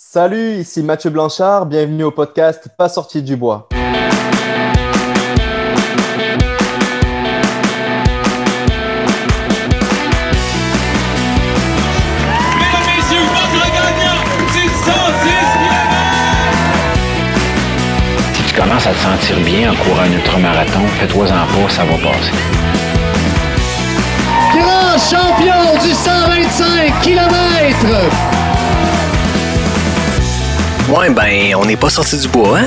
Salut, ici Mathieu Blanchard, bienvenue au podcast Pas sorti du bois. Mesdames, messieurs, votre gagnant du 106 Si tu commences à te sentir bien en courant un ultramarathon, fais-toi-en pas, ça va passer. grand champion du 125 km. Ouais, ben, on n'est pas sorti du bois, hein?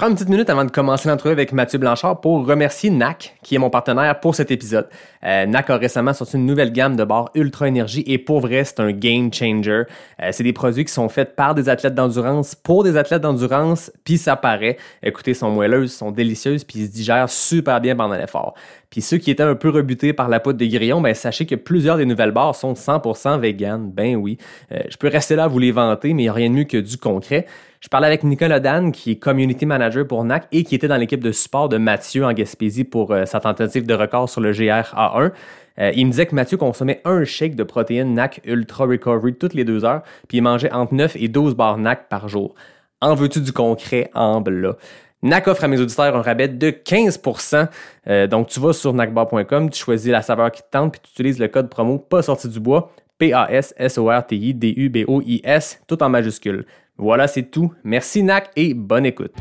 Prends une petite minute avant de commencer l'entrevue avec Mathieu Blanchard pour remercier NAC, qui est mon partenaire pour cet épisode. Euh, NAC a récemment sorti une nouvelle gamme de barres Ultra Énergie et pour vrai, c'est un game changer. Euh, c'est des produits qui sont faits par des athlètes d'endurance pour des athlètes d'endurance, puis ça paraît. Écoutez, sont moelleuses, sont délicieuses, puis ils se digèrent super bien pendant l'effort. Puis ceux qui étaient un peu rebutés par la poudre de grillon, ben sachez que plusieurs des nouvelles barres sont 100% vegan. Ben oui. Euh, je peux rester là à vous les vanter, mais il n'y a rien de mieux que du concret. Je parlais avec Nicolas Dan, qui est community manager pour NAC et qui était dans l'équipe de support de Mathieu en Gaspésie pour euh, sa tentative de record sur le GR-A1. Euh, il me disait que Mathieu consommait un shake de protéines NAC Ultra Recovery toutes les deux heures, puis il mangeait entre 9 et 12 barres NAC par jour. En veux-tu du concret? En blas? NAC offre à mes auditeurs un rabais de 15%. Euh, donc, tu vas sur nacbar.com, tu choisis la saveur qui te tente, puis tu utilises le code promo pas sorti du bois, P-A-S-S-O-R-T-I-D-U-B-O-I-S, tout en majuscule. Voilà, c'est tout. Merci NAC et bonne écoute.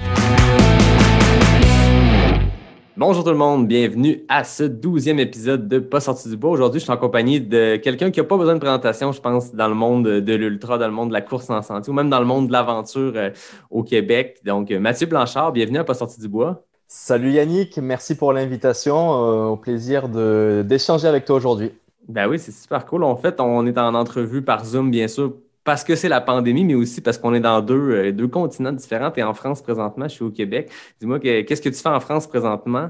Bonjour tout le monde, bienvenue à ce douzième épisode de Pas sorti du bois. Aujourd'hui, je suis en compagnie de quelqu'un qui n'a pas besoin de présentation, je pense, dans le monde de l'ultra, dans le monde de la course en santé ou même dans le monde de l'aventure euh, au Québec. Donc, euh, Mathieu Blanchard, bienvenue à Pas sorti du bois. Salut Yannick, merci pour l'invitation. Euh, au plaisir de- d'échanger avec toi aujourd'hui. Ben oui, c'est super cool. En fait, on est en entrevue par Zoom, bien sûr, parce que c'est la pandémie, mais aussi parce qu'on est dans deux, euh, continents différents. Et en France présentement, je suis au Québec. Dis-moi, que- qu'est-ce que tu fais en France présentement?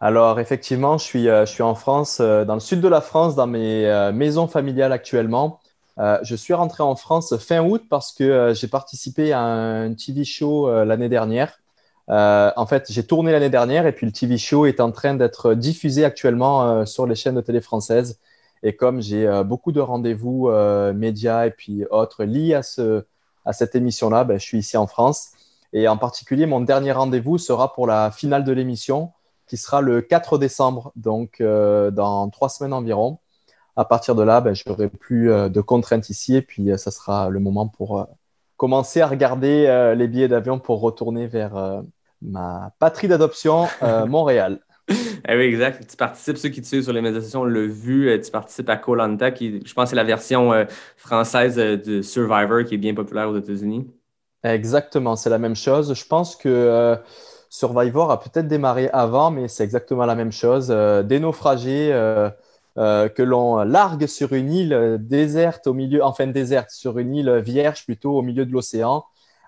Alors effectivement, je suis, euh, je suis en France, euh, dans le sud de la France, dans mes maisons familiales actuellement. Je suis rentré en France fin août parce que j'ai participé à un TV show l'année dernière. En fait, j'ai tourné l'année dernière et puis le TV show est en train d'être diffusé actuellement sur les chaînes de télé françaises. Et comme j'ai euh, beaucoup de rendez-vous euh, médias et puis autres liés à, ce, à cette émission-là, ben, je suis ici en France. Et en particulier, mon dernier rendez-vous sera pour la finale de l'émission qui sera le 4 décembre, donc euh, dans trois semaines environ. À partir de là, ben, je n'aurai plus de contraintes ici et puis euh, ça sera le moment pour commencer à regarder les billets d'avion pour retourner vers ma patrie d'adoption, Montréal. Ah oui, exact. Tu participes, ceux qui te suivent sur les médias sociaux l'ont vu, euh, tu participes à Colanta, qui je pense c'est la version euh, française euh, de Survivor qui est bien populaire aux États-Unis. Exactement, c'est la même chose. Je pense que Survivor a peut-être démarré avant, mais c'est exactement la même chose. Des naufragés que l'on largue sur une île déserte au milieu, enfin déserte, sur une île vierge plutôt au milieu de l'océan.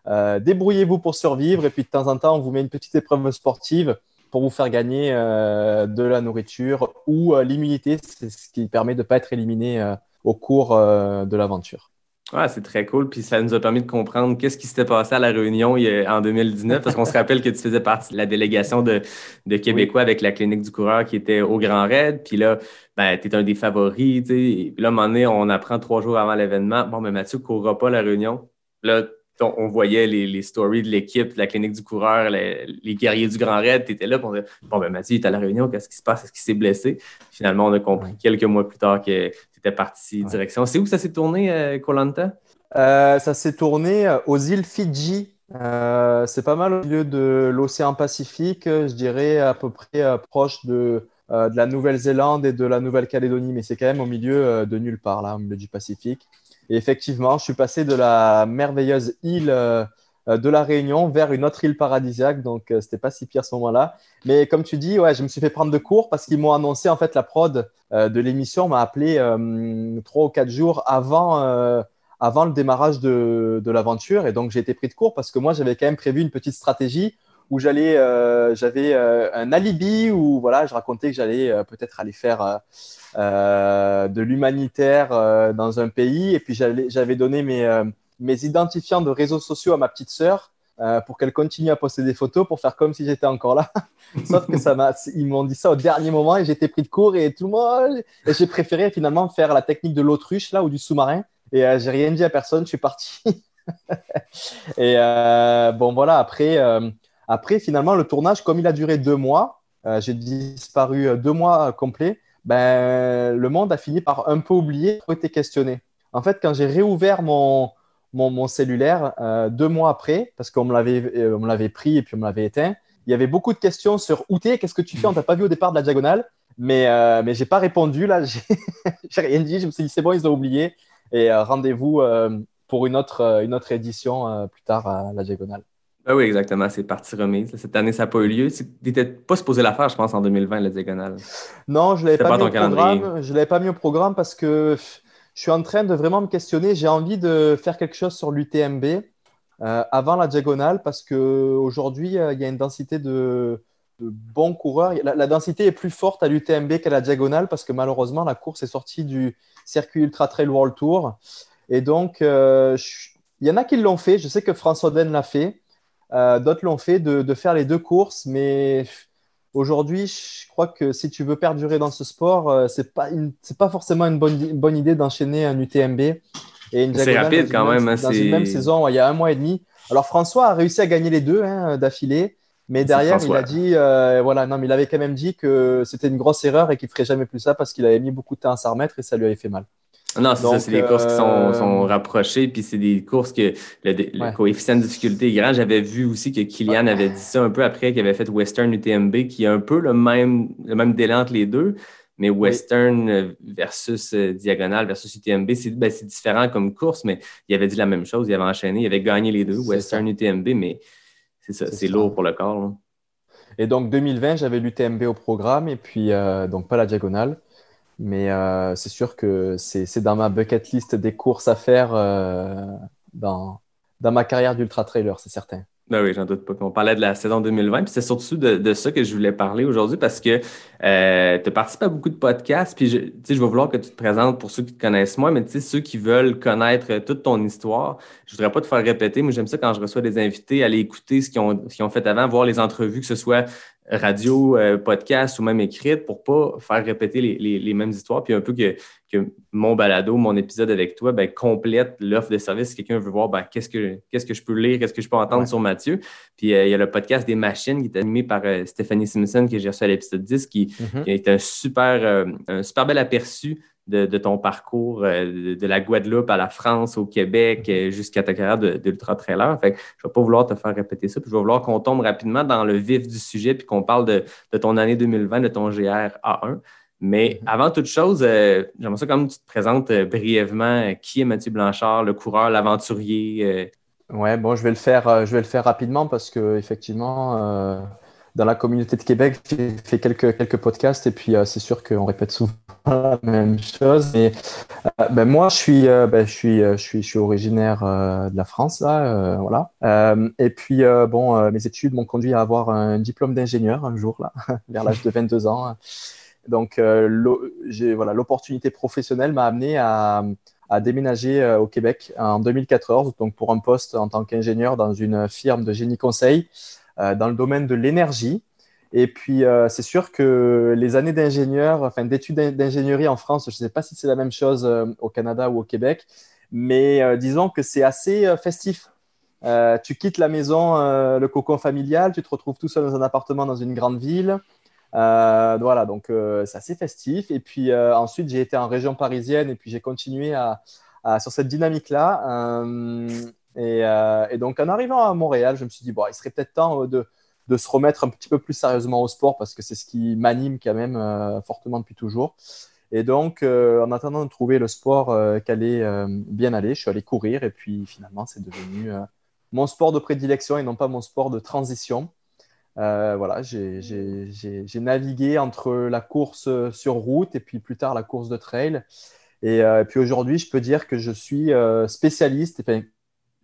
Débrouillez-vous pour survivre et puis de temps en temps, on vous met une petite épreuve sportive pour vous faire gagner euh, de la nourriture ou euh, l'immunité, c'est ce qui permet de ne pas être éliminé euh, au cours de l'aventure. Ouais, c'est très cool. Puis ça nous a permis de comprendre qu'est-ce qui s'était passé à La Réunion en 2019, parce qu'on se rappelle que tu faisais partie de la délégation de, de Québécois avec la clinique du coureur qui était au Grand Raid. Puis là, ben, tu es un des favoris. Puis là, à un moment donné, on apprend trois jours avant l'événement. Bon, mais Mathieu ne courra pas La Réunion. Là, on, on voyait les, les stories de l'équipe, de la clinique du coureur, les, les guerriers du Grand Raid. Tu étais là. on disait, bon, ben Mathieu, il est à La Réunion. Qu'est-ce qui se passe? Est-ce qu'il s'est blessé? Finalement, on a compris Ouais. quelques mois plus tard que tu étais parti Ouais. direction. C'est où ça s'est tourné, euh, Koh-Lanta? Euh, ça s'est tourné euh, aux îles Fidji. Euh, c'est pas mal au milieu de l'océan Pacifique, je dirais à peu près proche de, euh, de la Nouvelle-Zélande et de la Nouvelle-Calédonie, mais c'est quand même au milieu de nulle part, là, au milieu du Pacifique. Et effectivement, je suis passé de la merveilleuse île euh, de la Réunion vers une autre île paradisiaque, donc euh, c'était pas si pire à ce moment-là. Mais comme tu dis, ouais, je me suis fait prendre de court parce qu'ils m'ont annoncé, en fait, la prod euh, de l'émission m'a appelé trois ou quatre jours avant. avant le démarrage de, de l'aventure. Et donc, j'ai été pris de court parce que moi, j'avais quand même prévu une petite stratégie où j'allais, euh, j'avais euh, un alibi où voilà, je racontais que j'allais euh, peut-être aller faire de l'humanitaire dans un pays. Et puis, j'avais donné mes, mes identifiants de réseaux sociaux à ma petite sœur pour qu'elle continue à poster des photos pour faire comme si j'étais encore là. Sauf que ça m'a, ils m'ont dit ça au dernier moment et j'étais pris de court et tout le monde. Et j'ai préféré finalement faire la technique de l'autruche là ou du sous-marin Et j'ai rien dit à personne, je suis parti. et bon, voilà, après, après, finalement, le tournage, comme il a duré deux mois, euh, j'ai disparu euh, deux mois complets, ben, le monde a fini par un peu oublier, trop été questionné. En fait, quand j'ai réouvert mon, mon, cellulaire euh, deux mois après, parce qu'on me l'avait euh, pris et puis on me l'avait éteint, il y avait beaucoup de questions sur où t'es, qu'est-ce que tu fais, on t'a pas vu au départ de la diagonale, mais, euh, mais j'ai pas répondu, là, j'ai rien dit, je me suis dit c'est bon, ils ont oublié, et euh, rendez-vous euh, pour une autre, euh, une autre édition euh, plus tard à la diagonale. Ah oui, exactement, c'est partie remise. Cette année, ça n'a pas eu lieu. Tu n'étais pas supposé la faire, je pense, en 2020, la diagonale. Non, je ne l'avais pas, pas mis au programme. Je l'avais pas mis au programme parce que je suis en train de vraiment me questionner. J'ai envie de faire quelque chose sur l'UTMB euh, avant la diagonale parce qu'aujourd'hui, il y a une densité de, de bons coureurs. La, la densité est plus forte à l'UTMB qu'à la diagonale parce que malheureusement, la course est sortie du circuit Ultra Trail World Tour. Et donc, euh, je- il y en a qui l'ont fait. Je sais que François Den l'a fait. Euh, D'autres l'ont fait de, de faire les deux courses, mais aujourd'hui, je crois que si tu veux perdurer dans ce sport, euh, c'est pas une- c'est pas forcément une bonne, une bonne idée d'enchaîner un UTMB et une C'est rapide quand même, hein, dans une même saison, il y a un mois et demi. Alors François a réussi à gagner les deux hein, d'affilée, mais derrière, il a dit, euh, voilà, non, mais il avait quand même dit que c'était une grosse erreur et qu'il ferait jamais plus ça parce qu'il avait mis beaucoup de temps à s'en remettre et ça lui avait fait mal. Non, c'est ça, c'est des courses qui sont, euh, sont rapprochées, puis c'est des courses que le, le Ouais. coefficient de difficulté est grand. J'avais vu aussi que Kylian avait dit ça un peu après, qu'il avait fait Western UTMB, qui a un peu le même, le même délai entre les deux, mais Western euh, versus euh, Diagonale versus UTMB, c'est ben, c'est différent comme course, mais il avait dit la même chose, il avait enchaîné, il avait gagné les deux, Western UTMB, mais c'est ça, C'est lourd pour le corps. là. Et donc 2020, j'avais l'UTMB au programme et puis euh, donc pas la diagonale. Mais euh, c'est sûr que c'est dans ma bucket list des courses à faire euh, dans, dans ma carrière d'ultra trailer, c'est certain. Ben oui, j'en doute pas. On parlait de la saison 2020, puis c'est surtout de, de ça que je voulais parler aujourd'hui parce que euh, tu participes à beaucoup de podcasts, puis je, je vais vouloir que tu te présentes pour ceux qui te connaissent moins, mais ceux qui veulent connaître toute ton histoire, je voudrais pas te faire répéter, mais j'aime ça quand je reçois des invités, aller écouter ce qu'ils ont, ont fait avant, voir les entrevues, que ce soit radio, euh, podcast ou même écrite, pour pas faire répéter les, les- les mêmes histoires, puis un peu que, que mon balado, mon épisode avec toi, ben, complète l'offre de service. Si quelqu'un veut voir ben, qu'est-ce que qu'est-ce que je peux lire, qu'est-ce que je peux entendre Ouais. sur Mathieu. Puis euh, il y a le podcast des machines qui est animé par euh, Stéphanie Simpson que j'ai reçu à l'épisode 10, qui, Mhm. qui est un super, un super bel aperçu de, de ton parcours euh, de, de la Guadeloupe à la France, au Québec, euh, jusqu'à ta carrière de- d'ultra-trailer. Fait que je ne vais pas vouloir te faire répéter ça, puis je vais vouloir qu'on tombe rapidement dans le vif du sujet, puis qu'on parle de, de ton année 2020, de ton GR A1. Mais Mhm. avant toute chose, euh, j'aimerais ça quand même que tu te présentes euh, brièvement euh, qui est Mathieu Blanchard, le coureur, l'aventurier. Ouais, bon, je vais le faire, je vais le faire rapidement parce que effectivement, dans la communauté de Québec, j'ai fait quelques, quelques podcasts et puis euh, c'est sûr qu'on répète souvent la même chose. Mais euh, ben, moi, je suis, euh, ben, je suis, je suis, je suis originaire de la France là, voilà. Et puis bon, mes études m'ont conduit à avoir un diplôme d'ingénieur un jour là, vers l'âge de 22 ans. Donc, voilà, l'opportunité professionnelle m'a amené à à déménager au Québec en 2014, donc pour un poste en tant qu'ingénieur dans une firme de génie conseil dans le domaine de l'énergie. Et puis, euh, c'est sûr que les années d'ingénieur, enfin d'études d'in- d'ingénierie en France, je ne sais pas si c'est la même chose euh, au Canada ou au Québec, mais euh, disons que c'est assez euh, festif. Euh, tu quittes la maison, euh, le cocon familial, tu te retrouves tout seul dans un appartement dans une grande ville. Euh, voilà, donc euh, c'est assez festif. Et puis euh, ensuite, j'ai été en région parisienne et puis j'ai continué à- sur cette dynamique-là. Euh, et, donc en arrivant à Montréal, je me suis dit, bon, il serait peut-être temps euh, de, de se remettre un petit peu plus sérieusement au sport parce que c'est ce qui m'anime quand même euh, fortement depuis toujours. Et donc, en attendant de trouver le sport qui allait bien aller, je suis allé courir et puis finalement, c'est devenu mon sport de prédilection et non pas mon sport de transition. Voilà, j'ai- navigué entre la course sur route et puis plus tard la course de trail. Et puis aujourd'hui, je peux dire que je suis spécialiste,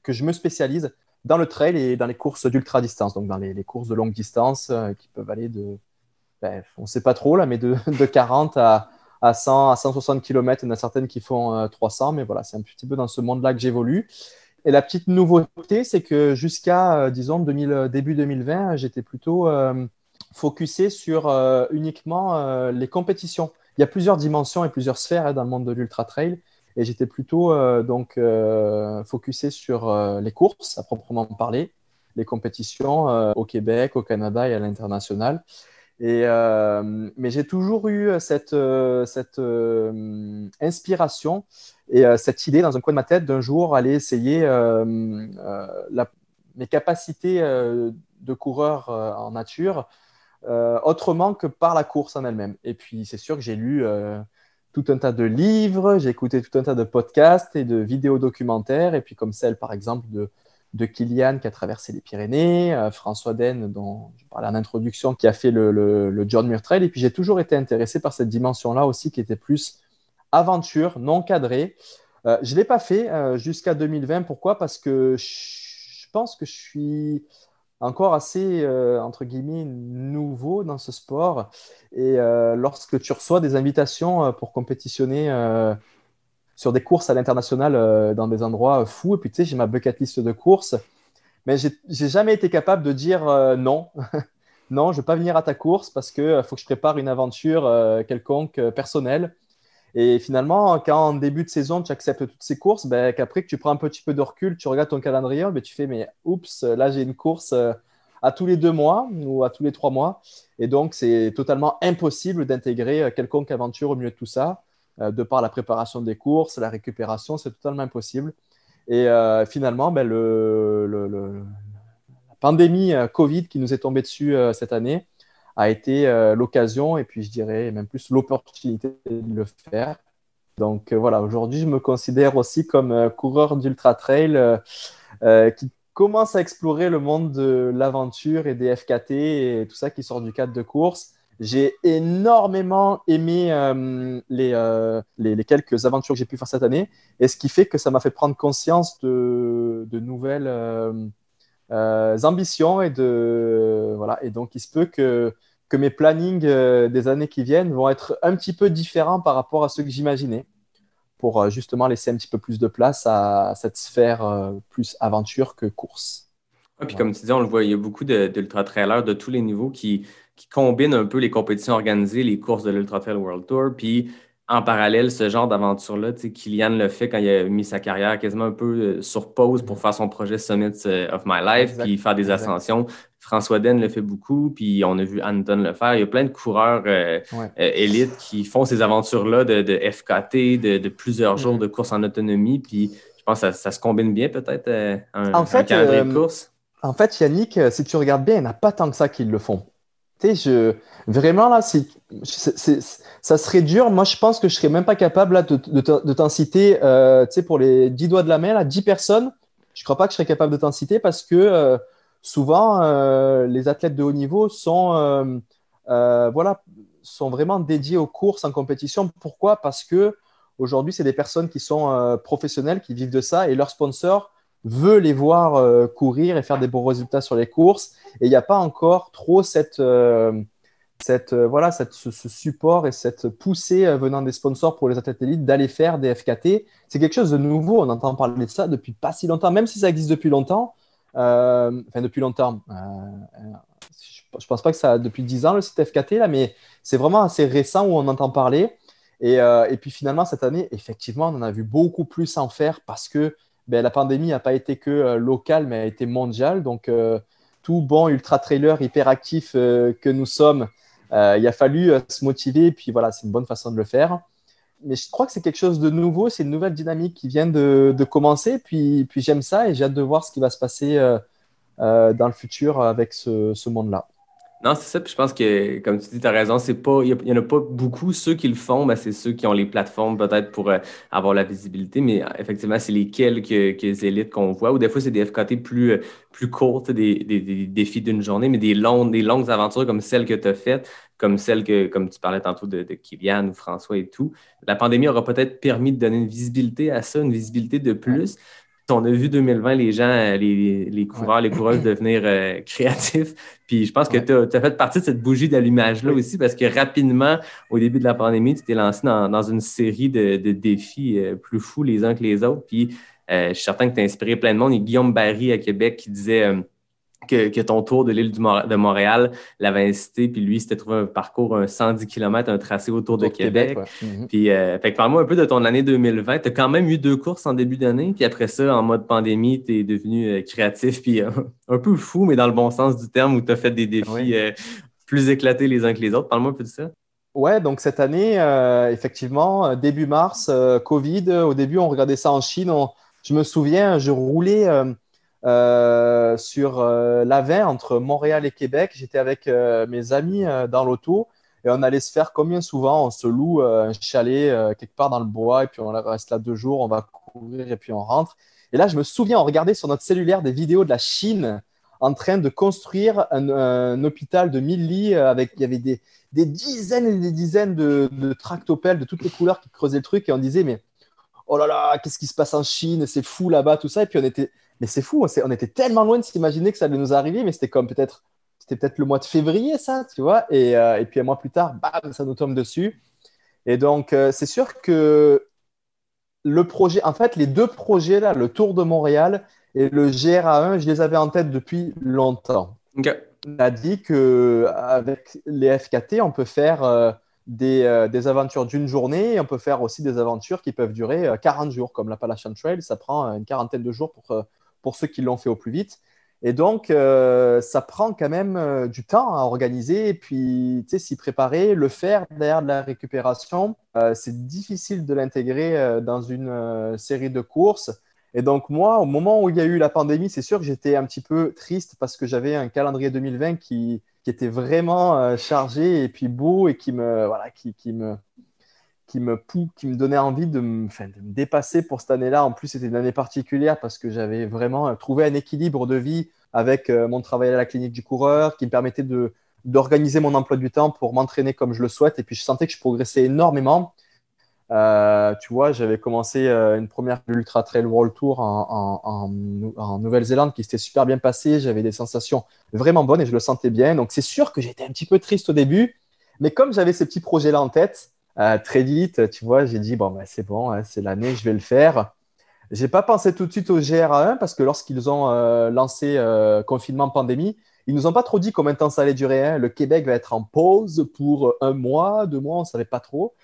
que je me spécialise dans le trail et dans les courses d'ultra distance, donc dans les, courses de longue distance euh, qui peuvent aller de, ben, on ne sait pas trop là, mais de, de 40 à, à 100, à 160 km. Il y en a certaines qui font euh, 300, mais voilà, c'est un petit peu dans ce monde-là que j'évolue. Et la petite nouveauté, c'est que jusqu'à, euh, disons, 2000, début 2020, j'étais plutôt euh, focusé sur euh, uniquement euh, les compétitions. Il y a plusieurs dimensions et plusieurs sphères hein, dans le monde de l'ultra trail. Et j'étais plutôt euh, donc euh, focusé sur euh, les courses à proprement parler, les compétitions au Québec, au Canada et à l'international. Et, mais j'ai toujours eu cette, cette inspiration et cette idée dans un coin de ma tête d'un jour aller essayer mes capacités de coureur en nature autrement que par la course en elle-même. Et puis c'est sûr que j'ai lu tout un tas de livres, j'ai écouté tout un tas de podcasts et de vidéos documentaires, et puis comme celle par exemple de, de Kylian qui a traversé les Pyrénées, euh, François Den dont je parlais en introduction qui a fait le, le- John Muir Trail, et puis j'ai toujours été intéressé par cette dimension-là aussi qui était plus aventure, non cadrée. Euh, je ne l'ai pas fait euh, jusqu'à 2020. Pourquoi? Parce que je pense que je suis encore assez, euh, entre guillemets, nouveau dans ce sport. Et euh, lorsque tu reçois des invitations euh, pour compétitionner sur des courses à l'international dans des endroits fous, et puis tu sais, j'ai ma bucket list de courses, mais j'ai jamais été capable de dire non. non, je ne vais pas venir à ta course parce qu'il faut que je prépare une aventure quelconque, personnelle. Et finalement, quand en début de saison, tu acceptes toutes ces courses, ben, qu'après que tu prends un petit peu de recul, tu regardes ton calendrier, ben, tu fais, mais oups, là j'ai une course euh, à tous les deux mois ou à tous les trois mois. Et donc, c'est totalement impossible d'intégrer euh, quelconque aventure au milieu de tout ça. Euh, de par la préparation des courses, la récupération, c'est totalement impossible. Et finalement, ben, le, la pandémie Covid qui nous est tombée dessus cette année, a été euh, l'occasion et puis je dirais même plus l'opportunité de le faire. Donc euh, voilà, aujourd'hui, je me considère aussi comme euh, coureur d'ultra trail qui commence à explorer le monde de l'aventure et des FKT et tout ça qui sort du cadre de course. J'ai énormément aimé les, les, les quelques aventures que j'ai pu faire cette année et ce qui fait que ça m'a fait prendre conscience de, de nouvelles ambitions et de voilà et donc il se peut que que mes plannings euh, des années qui viennent vont être un petit peu différents par rapport à ceux que j'imaginais pour euh, justement laisser un petit peu plus de place à cette sphère euh, plus aventure que course. Ouais, puis comme tu dis, on le voit, il y a beaucoup de- d'ultra-trailers de tous les niveaux qui, qui combinent un peu les compétitions organisées, les courses de l'Ultra Trail World Tour, puis en parallèle, ce genre d'aventure-là, tu sais, Kylian le fait quand il a mis sa carrière quasiment un peu euh, sur pause pour faire son projet Summits euh, of My Life, Exact. puis faire des Exact. ascensions. François Den le fait beaucoup, puis on a vu Anton le faire. Il y a plein de coureurs euh, Ouais. euh, élites qui font ces aventures-là de, de FKT, de, de plusieurs jours de course en autonomie, puis je pense que ça, ça se combine bien peut-être euh, un, En un fait, calendrier de course. En fait, Yannick, si tu regardes bien, il n'y en a pas tant que ça qui le font. Tu sais, je... vraiment là, c'est- ça serait dur. Moi, je pense que je serais même pas capable là, de, de, t'en citer, euh, tu sais, pour les 10 doigts de la main, là, 10 personnes. Je crois pas que je serais capable de t'en citer parce que euh, souvent, euh, les athlètes de haut niveau sont, voilà, sont vraiment dédiés aux courses en compétition. Pourquoi? Parce que aujourd'hui, c'est des personnes qui sont professionnelles, qui vivent de ça et leur sponsor veut les voir euh, courir et faire des bons résultats sur les courses. Et il n'y a pas encore trop cette, euh, cette, euh, voilà, cette, ce, support et cette poussée venant des sponsors pour les athlètes élites d'aller faire des FKT. C'est quelque chose de nouveau. On entend parler de ça depuis pas si longtemps, même si ça existe depuis longtemps. Enfin, depuis longtemps. Je ne pense pas que ça depuis 10 ans le site FKT, là, mais c'est vraiment assez récent où on entend parler. Et, et puis finalement, cette année, effectivement, on en a vu beaucoup plus en faire parce que ben, la pandémie n'a pas été que euh, locale, mais a été mondiale. Donc, euh, tout bon ultra-trailer hyperactif euh, que nous sommes, il a fallu se motiver. Puis voilà, c'est une bonne façon de le faire. Mais je crois que c'est quelque chose de nouveau, c'est une nouvelle dynamique qui vient de, de commencer. Puis, puis j'aime ça et j'ai hâte de voir ce qui va se passer dans le futur avec ce monde-là. Non, c'est ça. Puis je pense que, comme tu dis, tu as raison. C'est pas, il n'y en a pas beaucoup. Ceux qui le font, ben, c'est ceux qui ont les plateformes peut-être pour euh, avoir la visibilité. Mais euh, effectivement, c'est les quelques, quelques élites qu'on voit. Ou des fois, c'est des FKT plus, euh, plus courtes, des, des, des défis d'une journée, mais des longues, des longues aventures comme celles que tu as faites, comme celles que, comme tu parlais tantôt de, de Kylian ou François et tout. La pandémie aura peut-être permis de donner une visibilité à ça, une visibilité de plus. On a vu 2020 les gens, euh, les, les coureurs, les coureuses devenir euh, créatifs. Puis je pense que tu as, fait partie de cette bougie d'allumage-là Oui. aussi parce que rapidement, au début de la pandémie, tu t'es lancé dans, dans une série de, de défis euh, plus fous les uns que les autres. Puis euh, je suis certain que tu as inspiré plein de monde. Il y a Guillaume Barry à Québec qui disait euh, que, que ton tour de l'île de Montréal l'avait incité, puis lui, s'était trouvé un parcours, un 110 km, un tracé autour de Québec. ouais. Mhm. Puis, euh, fait que parle-moi un peu de ton année 2020. Tu as quand même eu deux courses en début d'année, puis après ça, en mode pandémie, tu es devenu euh, créatif, puis euh, un peu fou, mais dans le bon sens du terme, où tu as fait des défis Oui. plus éclatés les uns que les autres. Parle-moi un peu de ça. Ouais, donc cette année, effectivement, début mars, Covid, au début, on regardait ça en Chine. On- je me souviens, je roulais euh, sur euh, l'A20 entre Montréal et Québec. J'étais avec euh, mes amis euh, dans l'auto et on allait se faire combien souvent? On se loue un chalet quelque part dans le bois et puis on reste là deux jours, on va courir et puis on rentre. Et là, je me souviens, on regardait sur notre cellulaire des vidéos de la Chine en train de construire un, hôpital de 1000 lits avec, il y avait des, des dizaines et des dizaines de, de tractopelles de toutes les couleurs qui creusaient le truc et on disait, mais oh là là, qu'est-ce qui se passe en Chine? C'est fou là-bas, tout ça. Et puis on était, mais c'est fou, on, s'est- on était tellement loin de s'imaginer que ça allait nous arriver, mais c'était comme peut-être, c'était peut-être le mois de février, ça, tu vois. Et, euh, et puis un mois plus tard, bam, ça nous tombe dessus. Et donc, euh, c'est sûr que le projet, en fait, les deux projets là, le Tour de Montréal et le GRA1, je les avais en tête depuis longtemps on a dit que avec les FKT, on peut faire euh, des, des aventures d'une journée et on peut faire aussi des aventures qui peuvent durer euh, 40 jours, comme l'Appalachian Trail. Ça prend une quarantaine de jours pour, pour ceux qui l'ont fait au plus vite. Et donc, euh, ça prend quand même euh, du temps à organiser et puis s'y préparer, le faire derrière de la récupération. Euh, c'est difficile de l'intégrer dans une série de courses. Et donc, moi, au moment où il y a eu la pandémie, c'est sûr que j'étais un petit peu triste parce que j'avais un calendrier 2020 qui, était vraiment chargé et puis beau et qui me, voilà, qui me, qui me, pou- qui me donnait envie de me, de me dépasser pour cette année-là. En plus, c'était une année particulière parce que j'avais vraiment euh, trouvé un équilibre de vie avec euh, mon travail à la clinique du coureur qui me permettait de, d'organiser mon emploi du temps pour m'entraîner comme je le souhaite. Et puis, je sentais que je progressais énormément. Euh, tu vois, j'avais commencé une première Ultra Trail World Tour en, en Nouvelle-Zélande qui s'était super bien passée. J'avais des sensations vraiment bonnes et je le sentais bien. Donc, c'est sûr que j'étais un petit peu triste au début. Mais comme j'avais ces petits projets-là en tête, euh, très vite, tu vois, j'ai dit, bon, ben, c'est bon, hein, c'est l'année, je vais le faire. J'ai pas pensé tout de suite au GRA1 parce que lorsqu'ils ont euh, lancé euh, confinement pandémie, ils nous ont pas trop dit combien de temps ça allait durer. hein. Le Québec va être en pause pour un mois, deux mois, on savait pas trop.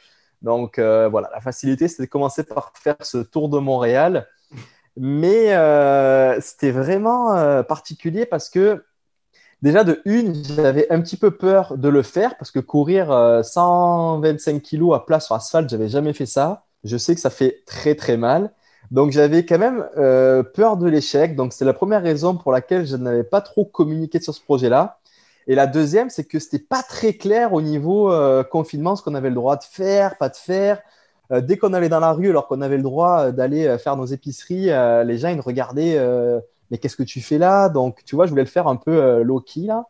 Donc voilà, la facilité, c'était de commencer par faire ce tour de Montréal. Mais c'était vraiment particulier parce que déjà de une, j'avais un petit peu peur de le faire parce que courir euh, 125 kilos à plat sur asphalte, j'avais jamais fait ça. Je sais que ça fait très très mal. Donc j'avais quand même euh, peur de l'échec. Donc c'est la première raison pour laquelle je n'avais pas trop communiqué sur ce projet-là. Et la deuxième, c'est que c'était pas très clair au niveau euh, confinement ce qu'on avait le droit de faire, pas de faire. Euh, dès qu'on allait dans la rue, alors qu'on avait le droit euh, d'aller euh, faire nos épiceries, euh, les gens ils nous regardaient. Mais qu'est-ce que tu fais là? Donc tu vois, je voulais le faire un peu euh, low-key là.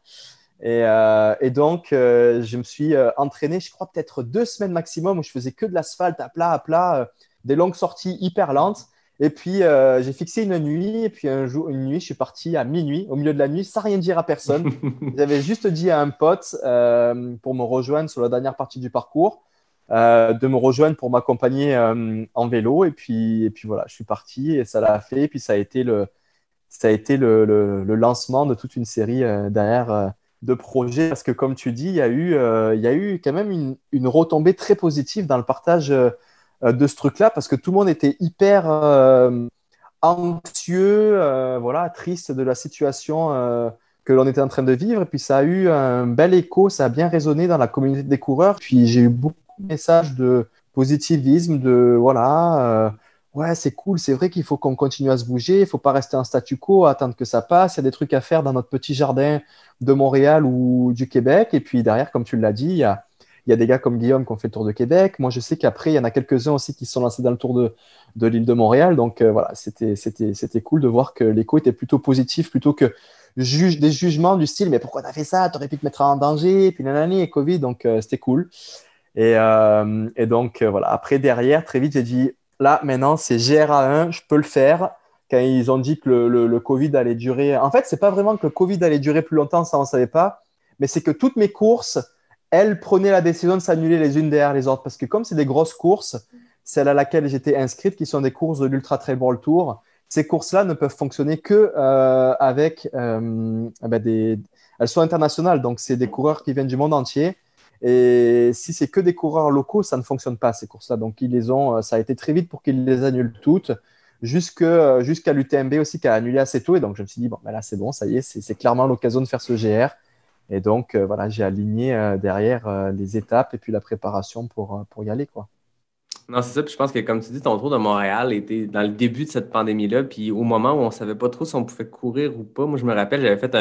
Et, euh, et donc euh, je me suis entraîné, je crois peut-être deux semaines maximum où je faisais que de l'asphalte à plat, à plat, des longues sorties hyper lentes. Et puis, j'ai fixé une nuit. Et puis, un jour, une nuit, je suis parti à minuit, au milieu de la nuit, sans rien dire à personne. J'avais juste dit à un pote pour me rejoindre sur la dernière partie du parcours, euh, de me rejoindre pour m'accompagner euh, en vélo. Et puis, et puis voilà, je suis parti et ça l'a fait. Et puis, ça a été le, ça a été le, lancement de toute une série euh, derrière euh, de projets. Parce que, comme tu dis, il y a eu, euh, il y a eu quand même une, retombée très positive dans le partage. euh, de ce truc-là parce que tout le monde était hyper anxieux, voilà, triste de la situation que l'on était en train de vivre. Et puis ça a eu un bel écho, ça a bien résonné dans la communauté des coureurs. Puis j'ai eu beaucoup de messages de positivisme, de voilà, ouais, c'est cool, c'est vrai qu'il faut qu'on continue à se bouger, il faut pas rester en statu quo, attendre que ça passe. Il y a des trucs à faire dans notre petit jardin de Montréal ou du Québec. Et puis derrière, comme tu l'as dit, il y a y a des gars comme Guillaume qui ont fait le Tour de Québec. Moi, je sais qu'après, il y en a quelques-uns aussi qui se sont lancés dans le Tour de, de l'île de Montréal. Donc, euh, voilà, c'était, cool de voir que l'écho était plutôt positif plutôt que juge, des jugements du style Mais pourquoi t'as fait ça? T'aurais pu te mettre en danger. Puis, nanani, et Covid. Donc, euh, c'était cool. Et, euh, et donc, voilà. Après, derrière, très vite, j'ai dit Là, maintenant, c'est GRA1, je peux le faire. Quand ils ont dit que le, le, Covid allait durer. En fait, c'est pas vraiment que le Covid allait durer plus longtemps, ça, on ne savait pas. Mais c'est que toutes mes courses elles prenaient la décision de s'annuler les unes derrière les autres. Parce que comme c'est des grosses courses, celle à laquelle j'étais inscrite, qui sont des courses de l'Ultra Trail World Tour, ces courses-là ne peuvent fonctionner que euh, avec euh, ben, des. Elles sont internationales, donc c'est des coureurs qui viennent du monde entier. Et si c'est que des coureurs locaux, ça ne fonctionne pas ces courses-là. Donc ils les ont. Ça a été très vite pour qu'ils les annulent toutes, jusqu'à l'UTMB aussi qui a annulé assez tôt. Et donc je me suis dit bon, ben là c'est bon, ça y est, c'est clairement l'occasion de faire ce GR. Et donc voilà, j'ai aligné derrière les étapes et puis la préparation pour pour y aller quoi. Non, c'est ça. Puis je pense que, comme tu dis, ton tour de Montréal était dans le début de cette pandémie-là. Puis au moment où on ne savait pas trop si on pouvait courir ou pas, moi, je me rappelle, j'avais fait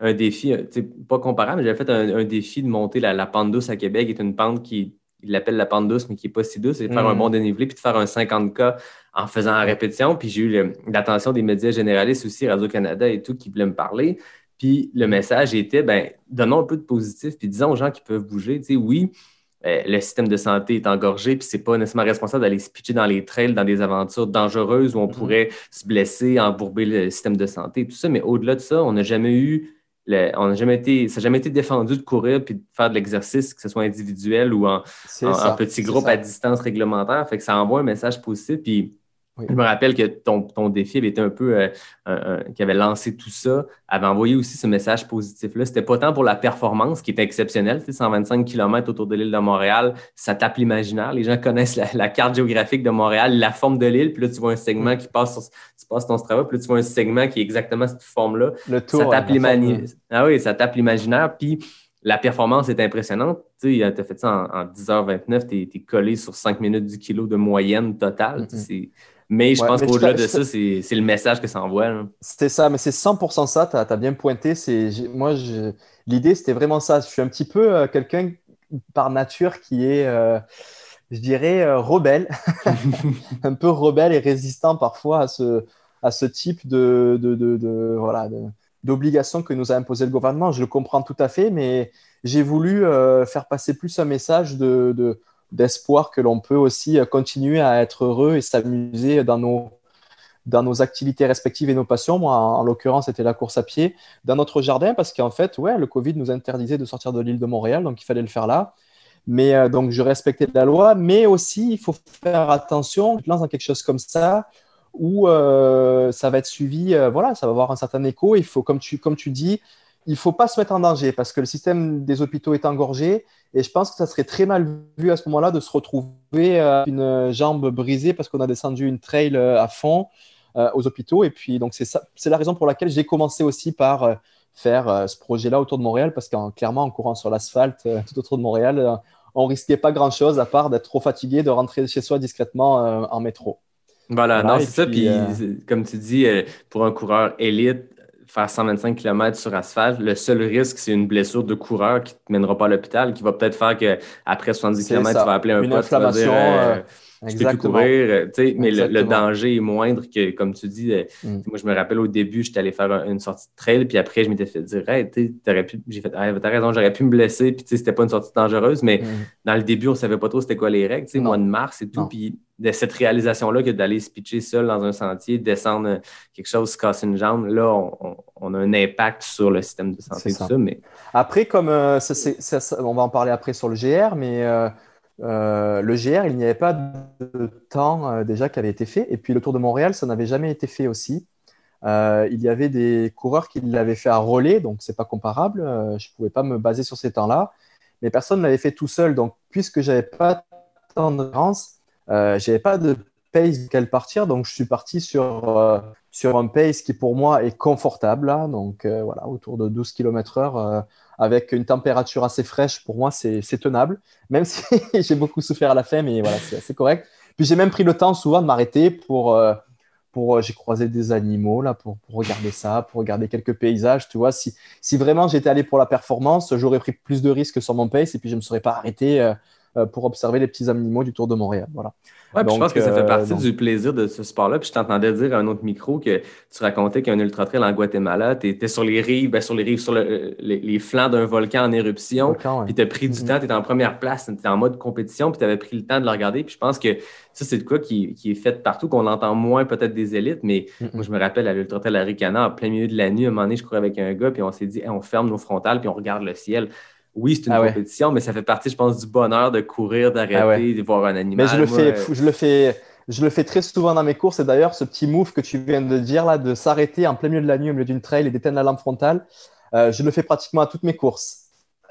un, défi, euh, pas comparable, mais j'avais fait un, défi de monter la, pente douce à Québec, qui est une pente qui, il l'appelle la pente douce, mais qui n'est pas si douce, et de faire un mm. bon dénivelé, puis de faire un 50K en faisant la répétition. Puis j'ai eu l'attention des médias généralistes aussi, Radio-Canada et tout, qui voulaient me parler. Puis le message était, ben, donnons un peu de positif, puis disons aux gens qui peuvent bouger, tu sais, oui, le système de santé est engorgé, puis c'est pas nécessairement responsable d'aller se pitcher dans les trails, dans des aventures dangereuses où on mm-hmm. pourrait se blesser, embourber le système de santé, tout ça. Mais au-delà de ça, on n'a jamais eu, on n'a jamais été, ça n'a jamais été défendu de courir puis de faire de l'exercice, que ce soit individuel ou en, petit groupe à distance réglementaire. Fait que ça envoie un message positif. Puis je me rappelle que ton, ton défi avait été un peu, euh, qui avait lancé tout ça, avait envoyé aussi ce message positif-là. C'était pas tant pour la performance qui était exceptionnelle, 125 km autour de l'île de Montréal, ça tape l'imaginaire. Les gens connaissent la, carte géographique de Montréal, la forme de l'île, puis là, tu vois un segment qui passe sur, tu passes ton Strava, puis là, tu vois un segment qui est exactement cette forme-là. Le tour. Ça tape l'imaginaire. Ah oui, ça tape l'imaginaire. Puis la performance est impressionnante. Tu as fait ça en, 10h29, tu es, collé sur 5 minutes du kilo de moyenne totale. Mm-hmm. Mais je pense qu'au-delà de ça, c'est le message que ça envoie. C'est ça, mais c'est 100% ça, tu as, bien pointé. Moi, l'idée, c'était vraiment ça. Je suis un petit peu euh, quelqu'un par nature qui est, euh, je dirais, euh, rebelle, un peu rebelle et résistant parfois à ce, à ce type de, de, de, voilà, d'obligation que nous a imposé le gouvernement. Je le comprends tout à fait, mais j'ai voulu faire passer plus un message de d'espoir que l'on peut aussi euh, continuer à être heureux et s'amuser dans nos, dans nos activités respectives et nos passions. Moi, en, l'occurrence, c'était la course à pied dans notre jardin parce qu'en fait, ouais, le Covid nous interdisait de sortir de l'île de Montréal, donc il fallait le faire là. Mais euh, donc, je respectais la loi, mais aussi, il faut faire attention, je lance dans quelque chose comme ça, où euh, ça va être suivi, voilà, ça va avoir un certain écho. Il faut, comme tu, comme tu dis, il ne faut pas se mettre en danger parce que le système des hôpitaux est engorgé et je pense que ça serait très mal vu à ce moment-là de se retrouver euh, une jambe brisée parce qu'on a descendu une trail euh, à fond euh, aux hôpitaux. Et puis, donc, c'est la raison pour laquelle j'ai commencé aussi par faire ce projet-là autour de Montréal parce qu'en clairement, en courant sur l'asphalte tout autour de Montréal, on risquait pas grand-chose à part d'être trop fatigué, de rentrer chez soi discrètement en métro. Voilà, non, c'est ça. Puis, comme tu dis, pour un coureur élite, faire 125 km sur asphalte, le seul risque, c'est une blessure de coureur qui ne te mènera pas à l'hôpital, qui va peut-être faire qu'après 70 km, tu vas appeler un pote, tu vas dire euh, euh, peux courir, euh, mais le, danger est moindre que, comme tu dis, mm. moi je me rappelle au début, j'étais allé faire une sortie de trail, puis après je m'étais fait dire, hey, t'aurais pu, j'ai fait, t'as raison, j'aurais pu me blesser, puis c'était pas une sortie dangereuse, mais mm. dans le début, on savait pas trop c'était quoi les règles, mois de mars et tout, puis de cette réalisation-là que d'aller se pitcher seul dans un sentier, descendre quelque chose, se casser une jambe, là, on, a un impact sur le système de santé, tout ça. Mais... Après, comme euh, on va en parler après sur le GR, mais euh, euh, le GR, il n'y avait pas de temps déjà qui avait été fait. Et puis le Tour de Montréal, ça n'avait jamais été fait aussi. il y avait des coureurs qui l'avaient fait à relais, donc c'est pas comparable. je ne pouvais pas me baser sur ces temps-là. Mais personne ne l'avait fait tout seul. Donc, puisque j'avais pas de chance, euh, j'avais pas de pace duquel partir, donc je suis parti sur, euh, sur un pace qui pour moi est confortable, là, donc euh, voilà, autour de 12 km/h, euh, avec une température assez fraîche, pour moi c'est tenable, même si j'ai beaucoup souffert à la fin, mais voilà, c'est correct. Puis j'ai même pris le temps souvent de m'arrêter pour, pour j'ai croisé des animaux là, pour, pour, regarder ça, pour regarder quelques paysages, tu vois. Si, si vraiment j'étais allé pour la performance, j'aurais pris plus de risques sur mon pace et puis je ne me serais pas arrêté euh, pour observer les petits animaux du Tour de Montréal. Voilà. Ouais, je pense que ça fait partie euh, du plaisir de ce sport-là. Puis je t'entendais dire à un autre micro que tu racontais qu'un ultra trail en Guatemala, tu étais sur les rives, ben, sur les rives, sur les, flancs d'un volcan en éruption. Puis tu as pris du mm-hmm. temps, tu étais en première place, tu étais en mode compétition, puis tu avais pris le temps de le regarder. Puis je pense que ça, c'est de quoi qui, est fait partout, qu'on entend moins peut-être des élites. Mais moi, je me rappelle à l'ultra trail Aricana, en plein milieu de la nuit, à un moment donné, je courais avec un gars, puis on s'est dit, on ferme nos frontales, puis on regarde le ciel oui, c'est une ah compétition, mais ça fait partie, je pense, du bonheur de courir, d'arrêter, ah de voir un animal. Mais je le fais, je le fais je le fais très souvent dans mes courses. Et d'ailleurs, ce petit move que tu viens de dire là, de s'arrêter en plein milieu de la nuit au milieu d'une trail et d'éteindre la lampe frontale, euh, je le fais pratiquement à toutes mes courses.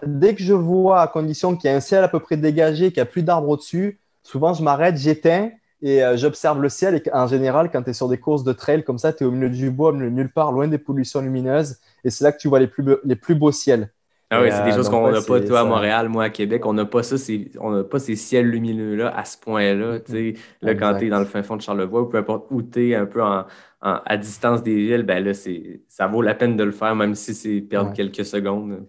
Dès que je vois, à condition qu'il y a un ciel à peu près dégagé, qu'il n'y a plus d'arbres au-dessus, souvent je m'arrête, j'éteins et euh, j'observe le ciel. Et en général, quand tu es sur des courses de trail comme ça, tu es au milieu du bois, au milieu de nulle part, loin des pollutions lumineuses. Et c'est là que tu vois les plus, les plus beaux ciels. Ah oui, c'est des euh, choses donc, qu'on n'a pas, toi, à Montréal, moi, à Québec. On n'a pas ça, on n'a pas ces ciels lumineux-là à ce point-là. Là, quand tu es dans le fin fond de Charlevoix, ou peu importe où tu es, un peu en, en- à distance des villes, ben là, ça vaut la peine de le faire, même si c'est perdre Ouais. quelques secondes.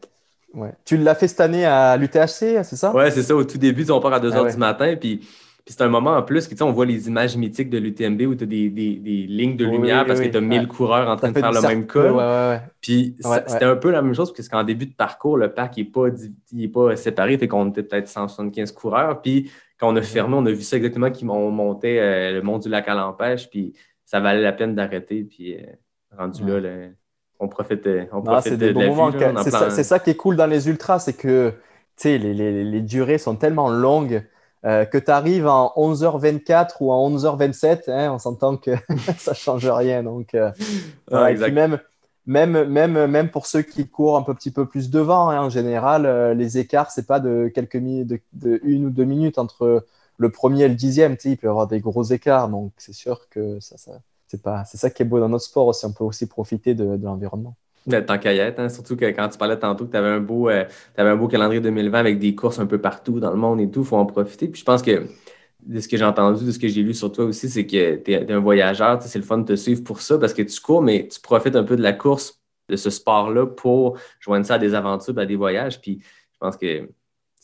Ouais. Tu l'as fait cette année à l'UTHC, c'est ça? Ouais, c'est ça. Au tout début, on part à 2 Ah h ouais. du matin, puis. Puis c'est un moment en plus que tu sais, on voit les images mythiques de l'UTMB où tu as des, des- des lignes de lumière oui, parce oui. que tu as 1000 Ouais. coureurs en train de faire le même col. Ouais, ouais. Puis c'était un peu la même chose parce qu'en début de parcours, le parc n'est pas, di- il est pas séparé, fait qu'on était peut-être 175 coureurs. Puis quand on a fermé, on a vu ça exactement qu'on montait euh, le mont du lac à l'empêche, puis ça valait la peine d'arrêter. Puis euh, rendu là, le- on profite, euh, on Non, profite c'est de, la vie. C'est plan- ça, qui est cool dans les ultras, c'est que tu sais, les, les- les durées sont tellement longues euh, que tu arrives en 11h24 ou en 11h27, hein, on s'entend que ça change rien. Donc, euh, Ah. Et puis même, même, même, même pour ceux qui courent un peu- petit peu plus devant, hein, en général, euh, les écarts, c'est pas de quelques minutes, de, de une ou deux minutes entre le premier et le dixième. Tu sais, il peut y avoir des gros écarts, donc c'est sûr que ça, ça c'est pas, c'est ça qui est beau dans notre sport aussi. On peut aussi profiter de, de l'environnement. Ben, Tant qu'à y être, hein, surtout que quand tu parlais tantôt que tu avais, un beau, euh, un beau calendrier 2020 avec des courses un peu partout dans le monde et tout, il faut en profiter. Puis je pense que de ce que j'ai entendu, de ce que j'ai lu sur toi aussi, c'est que tu es, un voyageur, c'est le fun de te suivre pour ça parce que tu cours, mais tu profites un peu de la course, de ce sport-là pour joindre ça à des aventures, à des voyages. Puis je pense que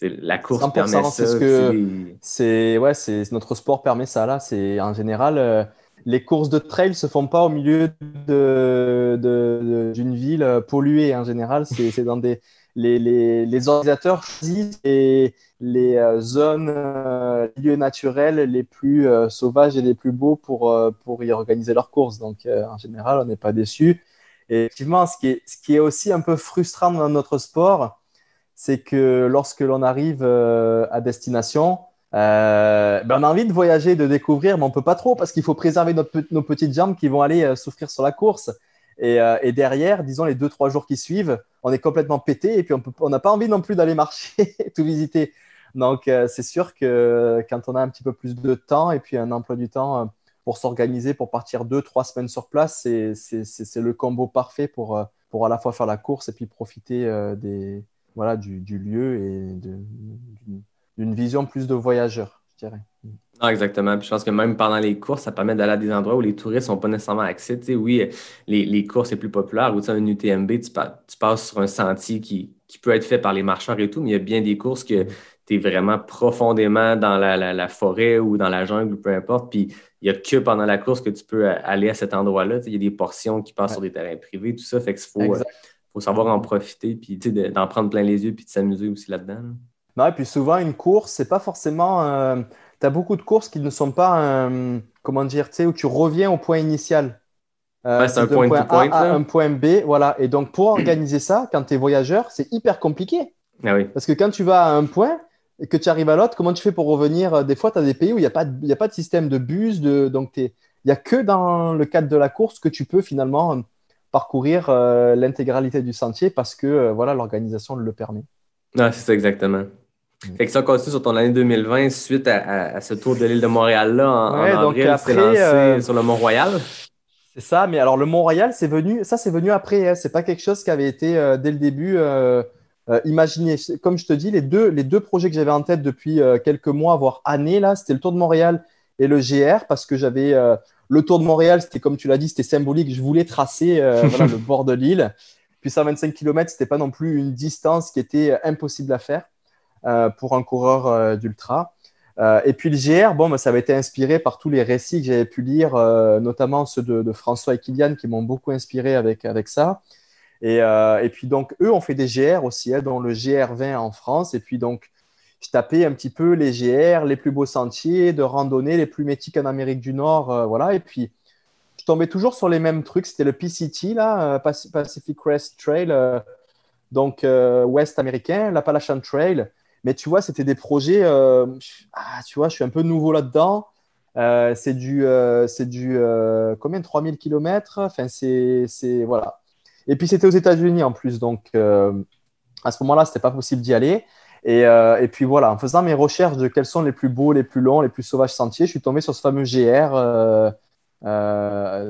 la course 100%, permet ça. c'est ce que- ouais, notre sport permet ça là. C'est en général euh, les courses de trail se font pas au milieu d'une ville polluée. En général, c'est dans des les, les, les organisateurs choisissent les, euh, zones euh, lieux naturels les plus euh, sauvages et les plus beaux pour euh, pour y organiser leurs courses. Donc en général, on n'est pas déçu. Et effectivement, ce qui est ce qui est aussi un peu frustrant dans notre sport, c'est que lorsque l'on arrive à destination, euh, ben on a envie de voyager, de découvrir, mais on peut pas trop parce qu'il faut préserver nos petites jambes qui vont aller euh, souffrir sur la course. Et, euh, et derrière, disons les deux trois jours qui suivent, on est complètement pété et puis on n'a pas envie non plus d'aller marcher, tout visiter. Donc c'est sûr que quand on a un petit peu plus de temps et puis un emploi du temps pour s'organiser, pour partir deux trois semaines sur place, c'est le combo parfait pour pour à la fois faire la course et puis profiter des voilà du, lieu et de- d'une vision plus de voyageur, je dirais. Ah, exactement. Puis je pense que même pendant les courses, ça permet d'aller à des endroits où les touristes n'ont pas nécessairement accès. Tu sais, oui, les, les courses les plus populaires, ou tu sais, un UTMB, tu, pa- tu passes sur un sentier qui, qui peut être fait par les marcheurs et tout, mais il y a bien des courses que tu es vraiment profondément dans la, la- la forêt ou dans la jungle ou peu importe. Puis il n'y a que pendant la course que tu peux aller à cet endroit-là. Tu sais, il y a des portions qui passent Ouais. sur des terrains privés, tout ça. Fait qu'il faut, euh, faut savoir en profiter, puis tu sais, de- d'en prendre plein les yeux, puis de s'amuser aussi là-dedans. là. Non, et puis souvent, une course, c'est pas forcément. tu as beaucoup de courses qui ne sont pas, euh, comment dire, tu sais, où tu reviens au point initial. Euh, Ouais, c'est un point to point point, A à un point B. Voilà. Et donc, pour organiser ça, quand tu es voyageur, c'est hyper compliqué. Ah oui. Parce que quand tu vas à un point et que tu arrives à l'autre, comment tu fais pour revenir? Des fois, tu as des pays où il n'y a, pas de- y a pas de système de bus. De, donc, il n'y a que dans le cadre de la course que tu peux finalement euh, parcourir euh, l'intégralité du sentier parce que euh, voilà, l'organisation le permet. Ah, c'est ça exactement. Mm. Fait que ça continue sur ton année 2020 suite à, à- à ce tour de l'île de Montréal-là en, Ouais, en donc avril, après, lancé euh, sur le Mont-Royal. C'est ça, mais alors le Mont-Royal, c'est venu, ça c'est venu après, hein. c'est pas quelque chose qui avait été euh, dès le début euh, imaginé. Comme je te dis, les deux, les deux projets que j'avais en tête depuis quelques mois, voire années, là, c'était le Tour de Montréal et le GR, parce que j'avais le Tour de Montréal, c'était comme tu l'as dit, c'était symbolique, je voulais tracer voilà, le bord de l'île. Puis 125 km, c'était pas non plus une distance qui était impossible à faire pour un coureur euh, d'ultra. Euh, et puis le GR, bon, bah, ça avait été inspiré par tous les récits que j'avais pu lire, euh, notamment ceux de, François et Kylian qui m'ont beaucoup inspiré avec, avec ça. Et, euh, et puis donc, eux ont fait des GR aussi, hein, dont le GR20 en France. Et puis donc, je tapais un petit peu les GR, les plus beaux sentiers de randonnée, les plus mythiques en Amérique du Nord. euh, voilà. Et puis, je tombais toujours sur les mêmes trucs. C'était le PCT, là, euh, Paci- Pacific Crest Trail, euh, donc euh, ouest américain, l'Appalachian Trail. Mais tu vois, c'était des projets, euh, ah, tu vois, je suis un peu nouveau là-dedans. Euh, c'est du, euh, c'est du euh, combien 3000 km. Enfin, c'est, voilà. Et puis c'était aux États-Unis en plus, donc à ce moment-là, c'était pas possible d'y aller. Et, puis voilà, en faisant mes recherches de quels sont les plus beaux, les plus longs, les plus sauvages sentiers, je suis tombé sur ce fameux GR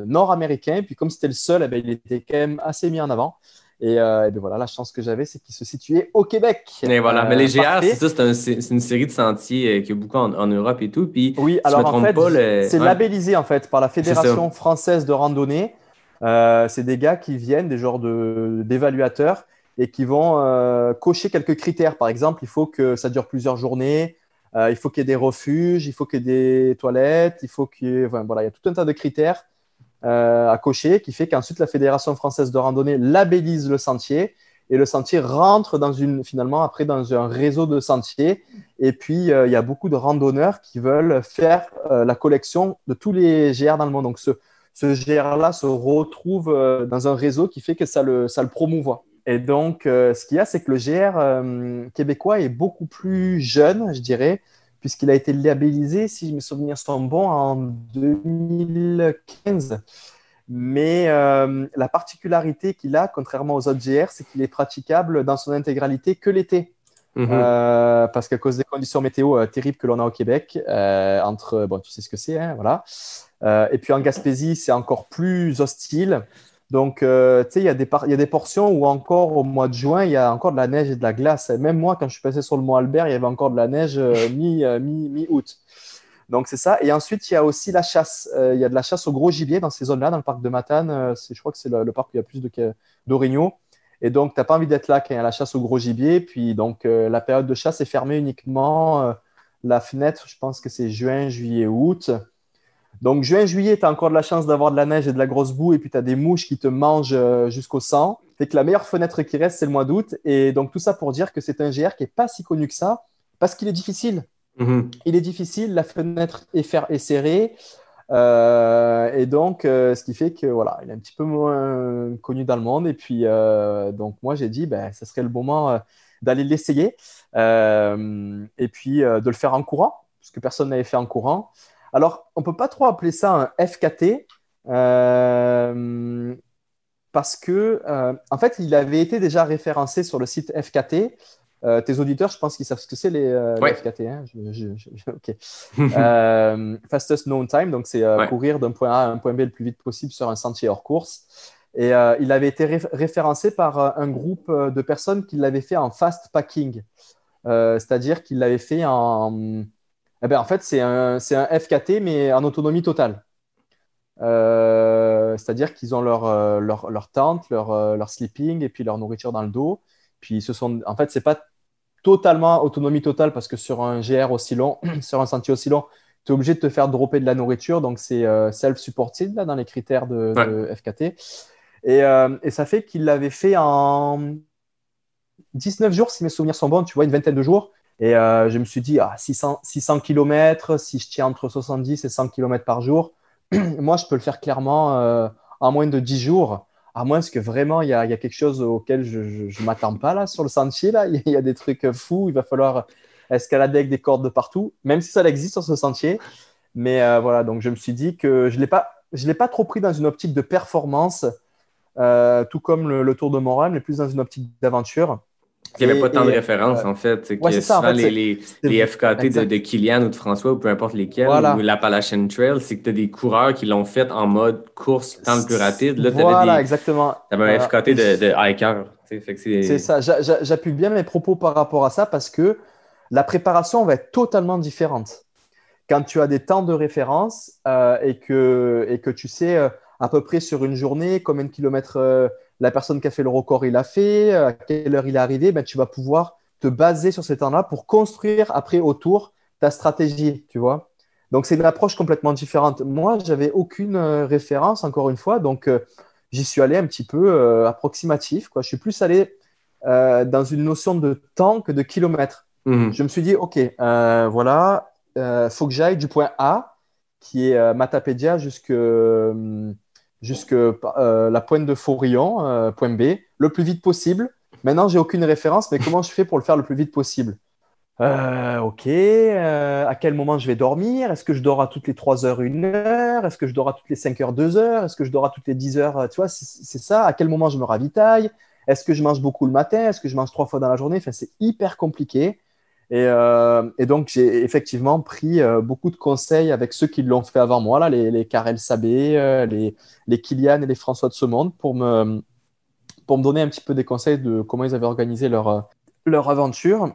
nord-américain. Puis comme c'était le seul, eh ben, il était quand même assez mis en avant. Et, euh, et ben voilà, la chance que j'avais, c'est qu'il se situait au Québec. Et voilà, mais Euh, les GR, parfait. c'est ça, c'est un- c'est c'est une série de sentiers euh, qu'il y a beaucoup en, en Europe et tout. Puis, Oui, si alors en fait, le- c'est ouais. labellisé en fait par la. Fédération française de randonnée. Euh, c'est des gars qui viennent, des genres de- d'évaluateurs, et qui vont euh, cocher quelques critères. Par exemple, il faut que ça dure plusieurs journées, euh, il faut qu'il y ait des refuges, il faut qu'il y ait des toilettes, il faut qu'il y ait... enfin, voilà, il y a tout un tas de critères euh, à cocher qui fait qu'ensuite la Fédération française de randonnée labellise le sentier et le sentier rentre dans une, finalement après dans un réseau de sentiers. Et puis, euh, il y a beaucoup de randonneurs qui veulent faire euh, la collection de tous les GR dans le monde. Donc, ce, ce GR-là se retrouve dans un réseau qui fait que ça le, ça le promouvoit. Et donc, ce qu'il y a, c'est que le GR québécois est beaucoup plus jeune, je dirais, puisqu'il a été labellisé, si mes souvenirs sont bons, en 2015. Mais euh, la particularité qu'il a, contrairement aux autres GR, c'est qu'il est praticable dans son intégralité que l'été. Mhm. Euh, parce qu'à cause des conditions météo euh, terribles que l'on a au Québec, entre, bon, tu sais ce que c'est, hein, voilà. Et puis en Gaspésie, c'est encore plus hostile. Donc, euh, tu sais, il y, a des portions où encore au mois de juin, il y a encore de la neige et de la glace. Et même moi, quand je suis passé sur le Mont Albert, il y avait encore de la neige euh, mi, euh, mi, mi-août. Donc, c'est ça. Et ensuite, il y a aussi la chasse. Euh, il y a de la chasse au gros gibier dans ces zones-là, dans le parc de Matane. C'est- je crois que c'est le, le parc où il y a plus de- d'orignaux. Et donc, tu n'as pas envie d'être là quand il y a la chasse au gros gibier. Puis, donc, la période de chasse est fermée uniquement. la fenêtre, je pense que c'est juin, juillet, août. Donc, juin, juillet, tu as encore de la chance d'avoir de la neige et de la grosse boue. Et puis, tu as des mouches qui te mangent euh, jusqu'au sang. Fait que la meilleure fenêtre qui reste, c'est le mois d'août. Et donc, tout ça pour dire que c'est un GR qui n'est pas si connu que ça parce qu'il est difficile Mhm. il est difficile, la fenêtre est, fer- est serrée. euh, et donc, euh, ce qui fait que voilà, il est un petit peu moins connu dans le monde. Et puis, euh, donc, moi, j'ai dit, ben, ce serait le moment d'aller l'essayer et puis de le faire en courant, parce que personne n'avait fait en courant. Alors, on peut pas trop appeler ça un FKT. euh, parce que, euh, en fait, il avait été déjà référencé sur le site FKT. Euh, tes auditeurs, je pense qu'ils savent ce que c'est les. FKT. hein. Je- je- je- ok. Fastest known time, donc c'est Ouais. courir d'un point A à un point B le plus vite possible sur un sentier hors course. Et il avait été ré- référencé par un groupe de personnes qui l'avaient fait en fast packing, c'est-à-dire qu'il l'avait fait en. Eh ben, en fait, c'est un, c'est un FKT, mais en autonomie totale. Euh, c'est-à-dire qu'ils ont leur, euh, leur, leur tente, leur, euh, leur sleeping et puis leur nourriture dans le dos. Puis ce sont, en fait, c'est pas totalement autonomie totale parce que sur un GR aussi long, sur un sentier aussi long, tu es obligé de te faire dropper de la nourriture. Donc, c'est euh, self-supported là, dans les critères de, Ouais. de FKT. Et, euh, et ça fait qu'il l'avait fait en 19 jours, si mes souvenirs sont bons, tu vois, une vingtaine de jours. Et euh, je me suis dit, ah, 600, 600 km, si je tiens entre 70 et 100 km par jour, moi, je peux le faire clairement euh, en moins de 10 jours. À moins que vraiment, il y y a quelque chose auquel je ne m'attends pas là sur le sentier. Là. Il y a des trucs fous. Il va falloir escalader avec des cordes de partout, même si ça existe sur ce sentier. Mais euh, voilà, donc je me suis dit que je ne l'ai pas, trop pris dans une optique de performance, tout comme le, le Tour de Montréal, mais plus dans une optique d'aventure. Il n'y avait pas tant de références, euh, en fait. C'est que ouais, c'est ça, en souvent, fait, les, c'est- les, les FKT de, de Kylian ou de François, ou peu importe lesquels, Voilà. ou l'Appalachian Trail, c'est que tu as des coureurs qui l'ont fait en mode course temps le plus rapide. Là, tu Voilà, avais, exactement. un Voilà. FKT de, de hiker. c'est- ça. J'a- j'a- J'appuie bien mes propos par rapport à ça parce que la préparation va être totalement différente. Quand tu as des temps de référence euh, et, que, et que tu sais euh, à peu près sur une journée combien de kilomètres euh, la personne qui a fait le record il a fait, euh, à quelle heure il est arrivé, ben, tu vas pouvoir te baser sur ces temps-là pour construire après autour ta stratégie, tu vois. Donc c'est une approche complètement différente. Moi, j'avais aucune euh, référence, encore une fois, donc euh, j'y suis allé un petit peu euh, approximatif. Quoi. Je suis plus allé euh, dans une notion de temps que de kilomètres. Mhm. Je me suis dit, OK, voilà, il faut que j'aille du point A, qui est Matapédia, jusque, euh, jusque euh, la pointe de Forillon, euh, point B, le plus vite possible. Maintenant, j'ai aucune référence, mais comment je fais pour le faire le plus vite possible? Euh, ok, euh, à quel moment je vais dormir? Est-ce que je dors à toutes les 3 heures, 1 heure? Est-ce que je dors à toutes les 5 heures, 2 heures? Est-ce que je dors à toutes les 10 heures Tu vois, c'est ça. À quel moment je me ravitaille? Est-ce que je mange beaucoup le matin? Est-ce que je mange trois fois dans la journée? Enfin, c'est hyper compliqué. Et, euh, et donc, j'ai effectivement pris euh, beaucoup de conseils avec ceux qui l'ont fait avant moi, là, les, les Karel Sabé, euh, les, les et les François de ce pour me, pour me donner un petit peu des conseils de comment ils avaient organisé leur, leur aventure.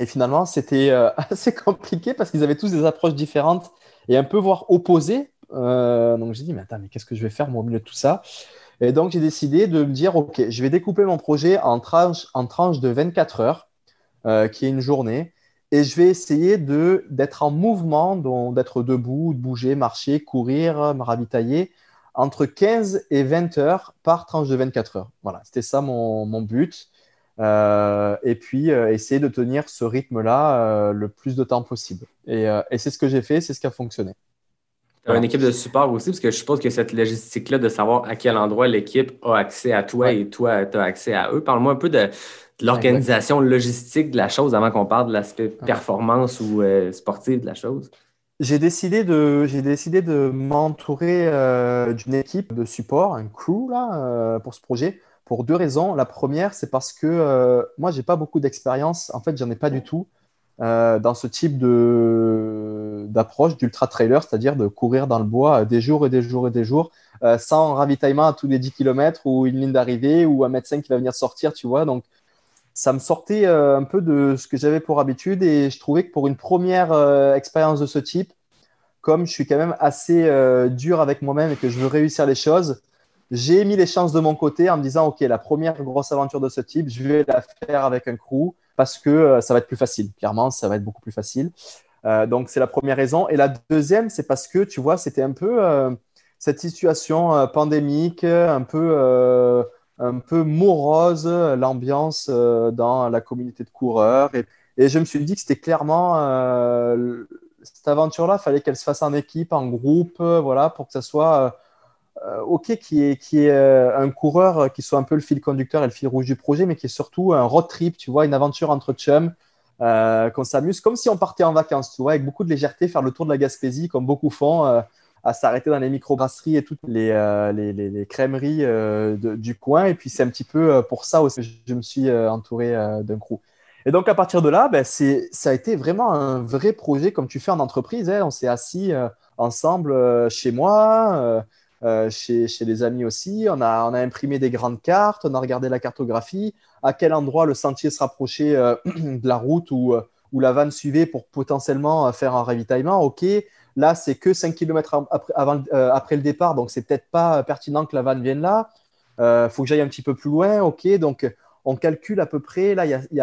Et finalement, c'était assez compliqué parce qu'ils avaient tous des approches différentes et un peu voire opposées. donc, j'ai dit, mais attends, mais qu'est-ce que je vais faire moi, au milieu de tout ça? Et donc, j'ai décidé de me dire, OK, je vais découper mon projet en tranches en tranche de 24 heures. Euh, qui est une journée. Et je vais essayer de, d'être en mouvement, donc d'être debout, de bouger, marcher, courir, me ravitailler, entre 15 et 20 heures par tranche de 24 heures. Voilà, c'était ça mon, mon but. Euh, et puis, euh, essayer de tenir ce rythme-là le plus de temps possible. Et, et c'est ce que j'ai fait, c'est ce qui a fonctionné. As une équipe de support aussi, parce que je suppose que cette logistique-là de savoir à quel endroit l'équipe a accès à toi et toi, tu as accès à eux. Parle-moi un peu de, l'organisation logistique de la chose avant qu'on parle de l'aspect performance ou euh, sportif de la chose? J'ai décidé de, j'ai décidé de m'entourer euh, d'une équipe de support, un crew là, euh, pour ce projet, pour deux raisons. La première, c'est parce que moi, j'ai pas beaucoup d'expérience. En fait, j'en ai pas du tout dans ce type de, d'approche d'ultra trailer, c'est-à-dire de courir dans le bois des jours et des jours et des jours, sans ravitaillement à tous les 10 km ou une ligne d'arrivée ou un médecin qui va venir sortir, tu vois. Donc, ça me sortait euh, un peu de ce que j'avais pour habitude et je trouvais que pour une première euh, expérience de ce type, comme je suis quand même assez euh, dur avec moi-même et que je veux réussir les choses, j'ai mis les chances de mon côté en me disant, OK, la première grosse aventure de ce type, je vais la faire avec un crew parce que ça va être plus facile. Clairement, ça va être beaucoup plus facile. donc, c'est la première raison. Et la deuxième, c'est parce que, tu vois, c'était un peu cette situation pandémique, un peu un peu morose l'ambiance euh, dans la communauté de coureurs. Et, je me suis dit que c'était clairement euh, cette aventure-là, fallait qu'elle se fasse en équipe, en groupe, euh, voilà, pour que ça soit OK, qui est, qui est un coureur qui soit un peu le fil conducteur et le fil rouge du projet, mais qui est surtout un road trip, tu vois, une aventure entre chums, qu'on s'amuse comme si on partait en vacances, tu vois, avec beaucoup de légèreté, faire le tour de la Gaspésie, comme beaucoup font à s'arrêter dans les microbrasseries et toutes les, euh, les, les, crèmeries euh, du coin. Et puis, c'est un petit peu euh, pour ça aussi que je me suis entouré d'un crew. Et donc, à partir de là, ben, ça a été vraiment un vrai projet comme tu fais en entreprise. Hein. On s'est assis ensemble chez moi, chez, chez, les amis aussi. On a, on a imprimé des grandes cartes, on a regardé la cartographie, à quel endroit le sentier se rapprochait de la route où, où la vanne suivait pour potentiellement faire un ravitaillement? OK, Là, c'est que 5 km euh, après, le départ, donc c'est peut-être pas pertinent que la vanne vienne là. Il euh, faut que j'aille un petit peu plus loin. OK, donc on calcule à peu près, là, il y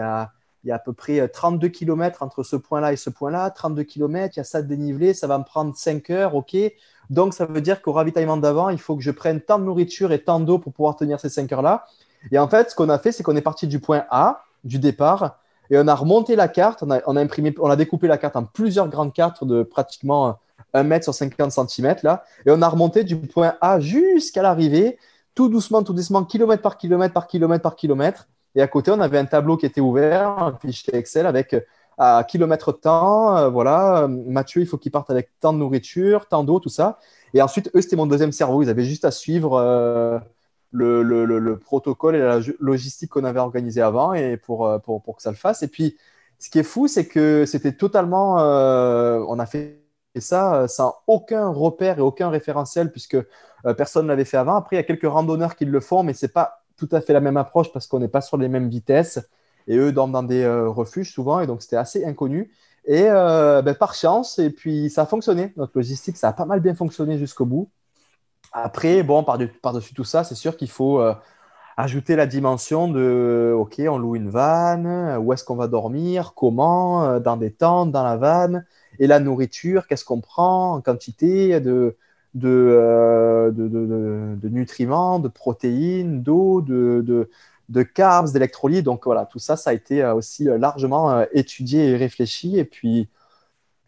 a, à peu près 32 km entre ce point-là et ce point-là. 32 km, il y a ça de dénivelé, ça va me prendre 5 heures. OK, donc ça veut dire qu'au ravitaillement d'avant, il faut que je prenne tant de nourriture et tant d'eau pour pouvoir tenir ces 5 heures-là. Et en fait, ce qu'on a fait, c'est qu'on est parti du point A, du départ, et on a remonté la carte, on a, imprimé, on a découpé la carte en plusieurs grandes cartes de pratiquement 1 mètre sur 50 cm là, et on a remonté du point A jusqu'à l'arrivée, tout doucement, tout doucement, kilomètre par kilomètre par kilomètre par kilomètre. Et à côté, on avait un tableau qui était ouvert, un fichier Excel avec euh, à kilomètre temps, euh, voilà, Mathieu, il faut qu'il parte avec tant de nourriture, tant d'eau, tout ça. Et ensuite, eux, c'était mon deuxième cerveau. Ils avaient juste à suivre euh, le, le, le, protocole et la logistique qu'on avait organisé avant et pour, euh, pour, pour, que ça le fasse. Et puis, ce qui est fou, c'est que c'était totalement. Euh, on a fait ça euh, sans aucun repère et aucun référentiel puisque personne ne l'avait fait avant. Après, il y a quelques randonneurs qui le font, mais ce n'est pas tout à fait la même approche parce qu'on n'est pas sur les mêmes vitesses et eux dorment dans des refuges souvent et donc c'était assez inconnu. Et ben, par chance, et puis ça a fonctionné. Notre logistique, ça a pas mal bien fonctionné jusqu'au bout. Après, bon, par-dessus tout ça, c'est sûr qu'il faut euh, ajouter la dimension de OK, on loue une vanne, où est-ce qu'on va dormir, comment, euh, dans des tentes, dans la vanne, et la nourriture, qu'est-ce qu'on prend en quantité de, de, euh, de, nutriments, de protéines, d'eau, de, de, carbs, d'électrolytes. Donc voilà, tout ça, ça a été aussi largement étudié et réfléchi. Et puis,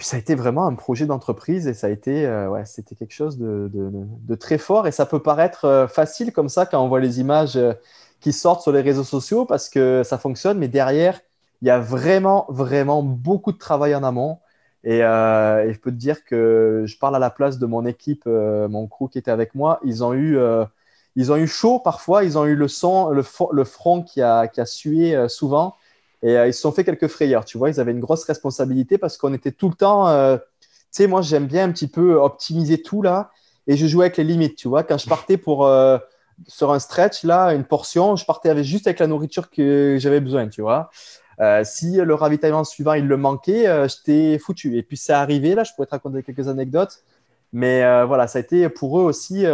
ça a été vraiment un projet d'entreprise et ça a été, euh, ouais, c'était quelque chose de, très fort. Et ça peut paraître euh, facile comme ça quand on voit les images euh, qui sortent sur les réseaux sociaux parce que ça fonctionne, mais derrière, il y a vraiment, vraiment beaucoup de travail en amont. Et, je peux te dire que je parle à la place de mon équipe, mon crew qui était avec moi. Ils ont eu, ils ont eu chaud parfois. Ils ont eu le, son, le, le front qui a, qui a sué souvent. Et euh, ils se sont fait quelques frayeurs. Tu vois, ils avaient une grosse responsabilité parce qu'on était tout le temps. euh, tu sais, moi, j'aime bien un petit peu optimiser tout là. Et je jouais avec les limites. Tu vois, quand je partais pour. euh, sur un stretch, là, une portion, je partais avec, juste avec la nourriture que j'avais besoin, tu vois. Si le ravitaillement suivant, il le manquait, j'étais foutu. Et puis, c'est arrivé, là, je pourrais te raconter quelques anecdotes. Mais voilà, ça a été pour eux aussi,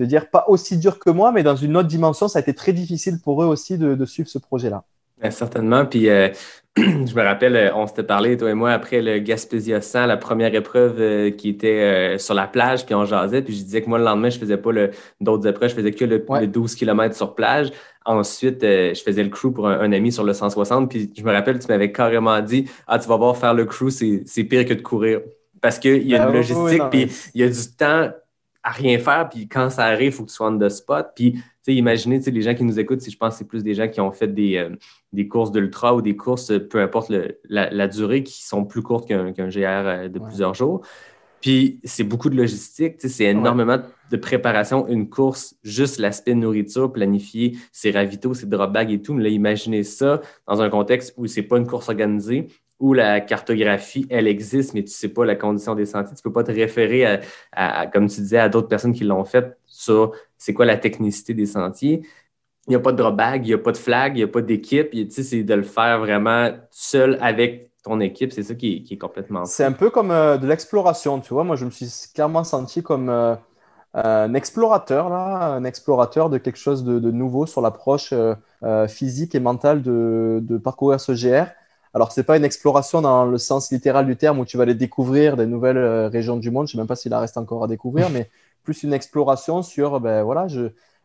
euh, au- au- je veux dire, pas aussi dur que moi, mais dans une autre dimension, ça a été très difficile pour eux aussi de, de suivre ce projet-là. Ben, certainement. Puis euh, je me rappelle, euh, on s'était parlé, toi et moi, après le Gaspésia 100, la première épreuve euh, qui était euh, sur la plage, puis on jasait. Puis je disais que moi, le lendemain, je faisais pas d'autres épreuves, je faisais que le, Ouais. le 12 km sur plage. Ensuite, je faisais le crew pour un, un ami sur le 160. Puis je me rappelle, tu m'avais carrément dit Ah, tu vas voir faire le crew, c'est pire que de courir. Parce qu'il y a Ah une logistique, oui, non, puis il y a du temps à rien faire, puis quand ça arrive, il faut que tu sois on the spot. Puis, tu sais, imaginez, tu sais, les gens qui nous écoutent, si je pense que c'est plus des gens qui ont fait des, euh, des courses d'ultra ou des courses, euh, peu importe le- la, la durée, qui sont plus courtes qu'un GR euh, de Ouais. plusieurs jours. Puis, c'est beaucoup de logistique, tu sais, c'est énormément de préparation. Une course, juste l'aspect nourriture, planifier ses ravitaux, ses drop bags et tout. Mais là, imaginez ça dans un contexte où c'est pas une course organisée, où la cartographie, elle existe, mais tu sais pas la condition des sentiers. Tu peux pas te référer à, comme tu disais, à d'autres personnes qui l'ont fait sur c'est quoi la technicité des sentiers? Il n'y a pas de drop bag, il n'y a pas de flag, il n'y a pas d'équipe. C'est de le faire vraiment seul avec ton équipe. C'est ça qui est, complètement. C'est un peu comme euh, de l'exploration, tu vois. Moi, je me suis clairement senti comme euh, un explorateur, un explorateur de quelque chose de, nouveau sur l'approche euh, euh, physique et mentale de, de parcourir ce GR. Alors, ce n'est pas une exploration dans le sens littéral du terme où tu vas aller découvrir des nouvelles euh, régions du monde. Je ne sais même pas s'il en reste encore à découvrir, mais plus une exploration sur, ben voilà,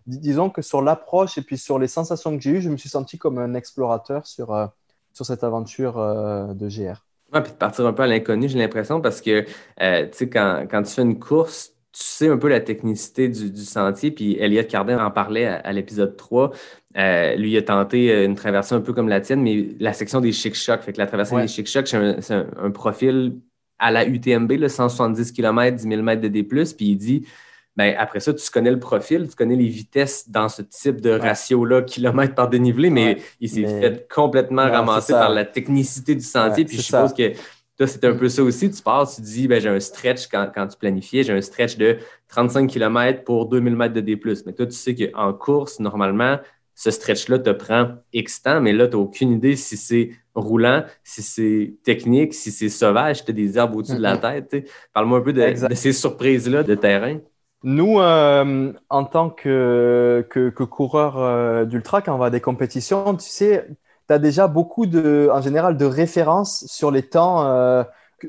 disons que sur l'approche et puis sur les sensations que j'ai eues, je me suis senti comme un explorateur sur, euh, sur cette aventure euh, de GR. Ouais, puis de partir un peu à l'inconnu, j'ai l'impression, parce que euh, quand, quand tu fais une course, tu sais un peu la technicité du, du sentier. Puis Elliot Cardin en parlait à, à l'épisode 3. Euh, lui, il a tenté euh, une traversée un peu comme la tienne, mais la section des chic chocs. Fait que la traversée Ouais. des chic chocs, c'est un, c'est un- un profil à la UTMB, là, 170 km, 10 000 mètres de D. Puis il dit ben, après ça, tu connais le profil, tu connais les vitesses dans ce type de ratio-là, kilomètre par dénivelé, mais Ouais. il s'est Mais- fait complètement Ouais, ramasser par la technicité du sentier. Ouais, puis je suppose ça. que toi, c'est un peu ça aussi. Tu pars, tu dis, ben, j'ai un stretch quand, quand tu planifiais, j'ai un stretch de 35 km pour 2000 mètres de D. Mais toi, tu sais qu'en course, normalement, ce stretch-là te prend X temps, mais là, tu n'as aucune idée si c'est roulant, si c'est technique, si c'est sauvage, tu as des arbres au-dessus de la Mhm. tête. Parle-moi un peu de, ces surprises-là de terrain. Nous, euh, en tant que, que, que coureur euh, d'ultra, quand on va à des compétitions, tu sais, tu as déjà beaucoup de, en général, de références sur les temps, euh,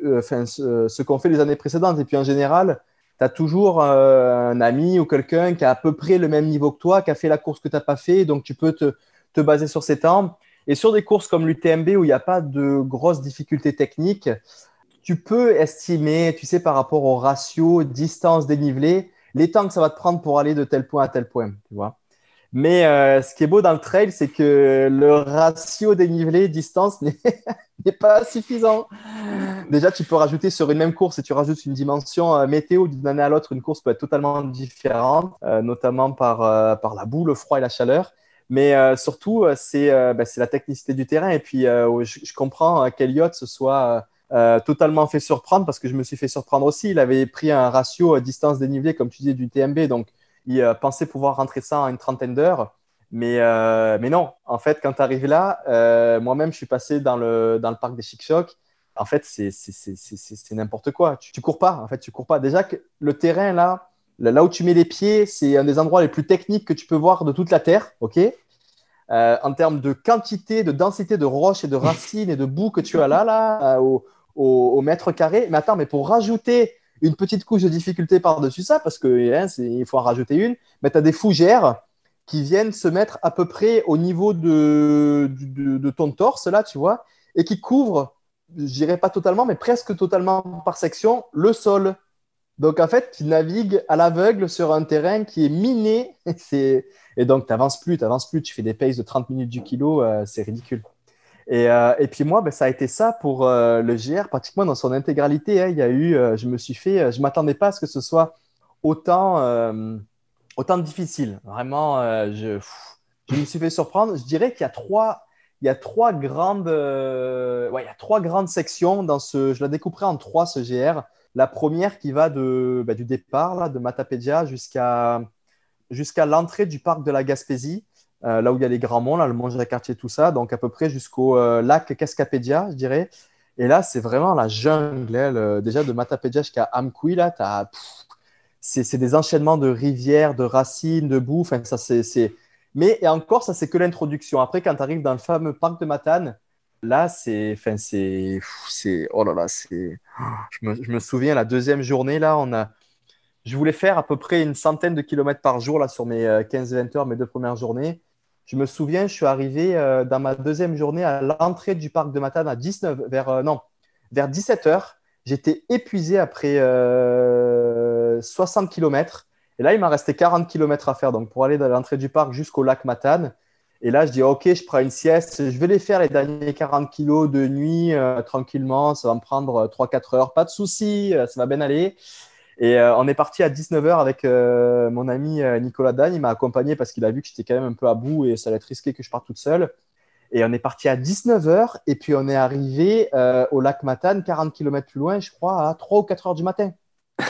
euh, ce, qu'ont fait les années précédentes. Et puis, en général, tu as toujours euh, un ami ou quelqu'un qui a à peu près le même niveau que toi, qui a fait la course que tu n'as pas fait, donc tu peux te, te baser sur ces temps. Et sur des courses comme l'UTMB où il n'y a pas de grosses difficultés techniques, tu peux estimer, tu sais, par rapport au ratio distance dénivelé, les temps que ça va te prendre pour aller de tel point à tel point, tu vois. Mais euh, ce qui est beau dans le trail, c'est que le ratio dénivelé distance n'est pas suffisant. Déjà, tu peux rajouter sur une même course, et tu rajoutes une dimension euh, météo d'une année à l'autre, une course peut être totalement différente, euh, notamment par, par la boue, le froid et la chaleur. Mais surtout, c'est bah, la technicité du terrain. Et puis, je, comprends qu'Eliott se soit totalement fait surprendre parce que je me suis fait surprendre aussi. Il avait pris un ratio distance dénivelée, comme tu disais, du TMB. Donc, il euh, pouvoir rentrer ça en une trentaine d'heures. Mais, euh, mais non, en fait, quand tu arrives là, euh, moi-même, je suis passé dans le, dans le parc des Chic-Chocs. En fait, c'est n'importe quoi. Tu, tu cours pas. En fait, tu cours pas. Déjà que le terrain, là, là où tu mets les pieds, c'est un des endroits les plus techniques que tu peux voir de toute la Terre. OK? Euh, En termes de quantité, de densité de roches et de racines et de boue que tu as là, là, au- au mètre carré. Mais attends, mais pour rajouter une petite couche de difficulté par-dessus ça, parce qu'il hein, faut en rajouter une, mais tu as des fougères qui viennent se mettre à peu près au niveau de, ton torse, là, tu vois, et qui couvrent, je dirais pas totalement, mais presque totalement par section, le sol. Donc, en fait, tu navigues à l'aveugle sur un terrain qui est miné. Et donc, tu n'avances plus, tu plus. Tu fais des paces de 30 minutes du kilo. euh, c'est ridicule. Et, euh, et puis moi, ben, ça a été ça pour euh, le GR, pratiquement dans son intégralité. hein. Il y a eu, euh, je me suis fait, je m'attendais pas à ce que ce soit autant, autant difficile. Vraiment, je, je me suis fait surprendre. Je dirais qu'il y a trois, il y a trois grandes, ouais, il y a trois grandes sections dans ce. Je la découperai en trois ce GR. La première qui va de, bah, du départ là, de Matapédia jusqu'à jusqu'à l'entrée du parc de la Gaspésie, euh, là où il y a les grands monts, là, le mont Jacques-Cartier, tout ça, donc à peu près jusqu'au euh, lac Cascapédia, je dirais. Et là, c'est vraiment la jungle. hein, déjà de Matapédia jusqu'à Amkoui, là, c'est des enchaînements de rivières, de racines, de boue. Enfin, ça, c'est. Mais et encore, ça, c'est que l'introduction. Après, quand tu arrives dans le fameux parc de Matane, là, c'est, enfin, c'est, oh là là, c'est, je me, je me souviens la deuxième journée là, on a, je voulais faire à peu près une centaine de kilomètres par jour là sur mes euh, 15-20 heures, mes deux premières journées. Je me souviens, je suis arrivé euh, dans ma deuxième journée à l'entrée du parc de Matane à 19 vers euh, non vers 17 heures. J'étais épuisé après euh, 60 km. Et là, il m'a resté 40 km à faire. Donc, pour aller de l'entrée du parc jusqu'au lac Matane. Et là, je dis, OK, je prends une sieste. Je vais les faire les derniers 40 kilos de nuit euh, tranquillement. Ça va me prendre 3-4 heures. Pas de souci, euh, ça va bien aller. Et euh, on est parti à 19h avec euh, mon ami euh, Nicolas Dan. Il m'a accompagné parce qu'il a vu que j'étais quand même un peu à bout et ça allait être risqué que je parte toute seule. Et on est parti à 19h et puis on est arrivé euh, au lac Matane, 40 km plus loin, je crois, à 3 ou 4 heures du matin.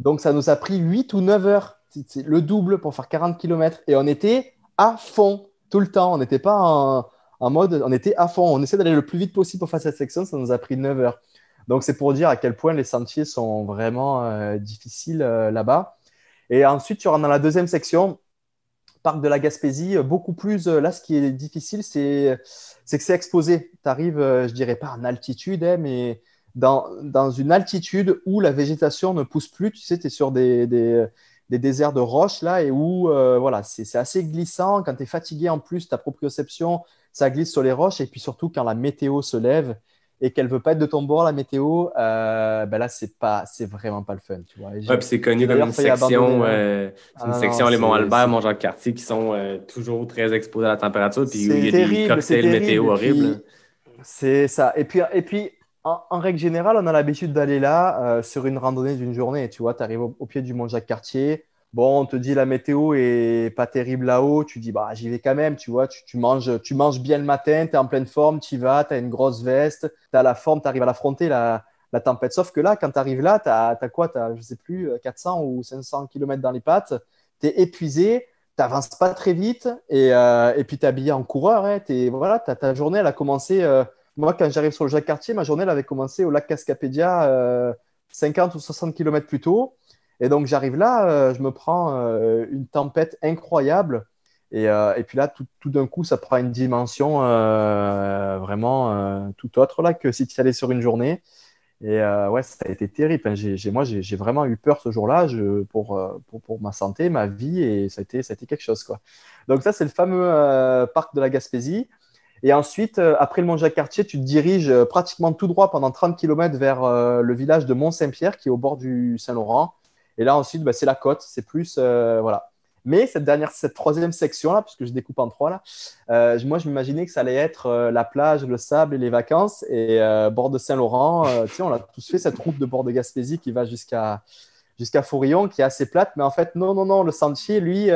Donc ça nous a pris 8 ou 9 heures, c'est le double pour faire 40 km. Et on était à fond tout le temps. On n'était pas en, en mode, on était à fond. On essaie d'aller le plus vite possible pour faire cette section, ça nous a pris 9 heures. Donc c'est pour dire à quel point les sentiers sont vraiment euh, difficiles euh, là-bas. Et ensuite, tu rentres dans la deuxième section, parc de la Gaspésie, beaucoup plus. euh, là, ce qui est difficile, c'est que c'est exposé. Tu arrives, je dirais pas en altitude, hein, mais dans, une altitude où la végétation ne pousse plus. Tu sais, tu es sur des, déserts de roches là et où voilà, c'est assez glissant. Quand tu es fatigué en plus, ta proprioception, ça glisse sur les roches. Et puis surtout, quand la météo se lève et qu'elle veut pas être de ton bord, la météo, euh, ben là, c'est pas, c'est vraiment pas le fun. Tu vois. Ouais, c'est connu comme une section, euh, c'est une Ah non, section les c'est- Monts-Albert, c'est- Mont-Jacques-Cartier qui sont euh, toujours très exposés à la température, puis C'est il y a terrible, des cocktails terrible. météo horribles. C'est ça. Et puis, et puis en, en règle générale, on a l'habitude d'aller là euh, sur une randonnée d'une journée. Tu vois, tu arrives au, au pied du mont Jacques-Cartier. Bon, on te dit la météo est pas terrible là-haut. Tu dis, bah, j'y vais quand même. Tu vois, tu, manges, tu manges bien le matin, tu es en pleine forme, tu y vas, tu as une grosse veste, tu as la forme, tu arrives à l'affronter, la, tempête. Sauf que là, quand tu arrives là, tu as, quoi? Tu as, je sais plus, 400 ou 500 km dans les pattes. Tu es épuisé, tu n'avances pas très vite et, euh, puis tu es habillé en coureur. Hein, voilà, ta journée, elle a commencé. euh, moi, quand j'arrive sur le Jacques Cartier, ma journée elle avait commencé au lac Cascapédia euh, 50 ou 60 km plus tôt. Et donc, j'arrive là, euh, je me prends euh, une tempête incroyable. Et, euh, et puis là, tout, tout d'un coup, ça prend une dimension vraiment tout autre là, que si tu allais sur une journée. Et ouais, ça a été terrible. J'ai- moi, j'ai vraiment eu peur ce jour-là pour, pour, pour ma santé, ma vie, et ça a été, ça a été quelque chose. Quoi. Donc ça, c'est le fameux parc de la Gaspésie. Et ensuite, après le Mont-Jacques-Cartier, tu te diriges pratiquement tout droit pendant 30 km vers le village de Mont-Saint-Pierre, qui est au bord du Saint-Laurent. Et là, ensuite, bah, c'est la côte. C'est plus... euh, voilà. Mais cette dernière, cette troisième section-là, puisque je découpe en trois, là, euh, moi, je m'imaginais que ça allait être euh, la plage, le sable et les vacances. Et bord de Saint-Laurent, on a tous fait cette route de bord de Gaspésie qui va jusqu'à jusqu'à Fourillon, qui est assez plate. Mais en fait, non, non, non, le sentier, lui,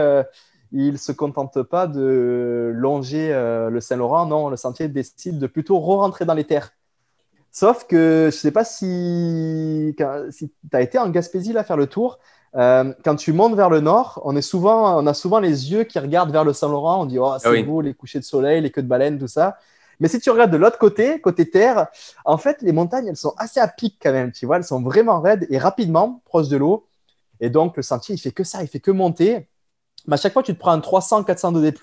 il se contente pas de longer le Saint-Laurent. Non, le sentier décide de plutôt re-rentrer dans les terres. Sauf que je sais pas si, si tu as été en Gaspésie là faire le tour. Euh, quand tu montes vers le nord, on, est souvent, on a souvent les yeux qui regardent vers le Saint-Laurent. On dit, oh, c'est Ah oui. beau, les couchers de soleil, les queues de baleine, tout ça. Mais si tu regardes de l'autre côté, côté terre, en fait, les montagnes, elles sont assez à pic quand même, tu vois. Elles sont vraiment raides et rapidement proches de l'eau. Et donc, le sentier, il fait que ça, il fait que monter. Mais à chaque fois, tu te prends un 300, 400 de D+,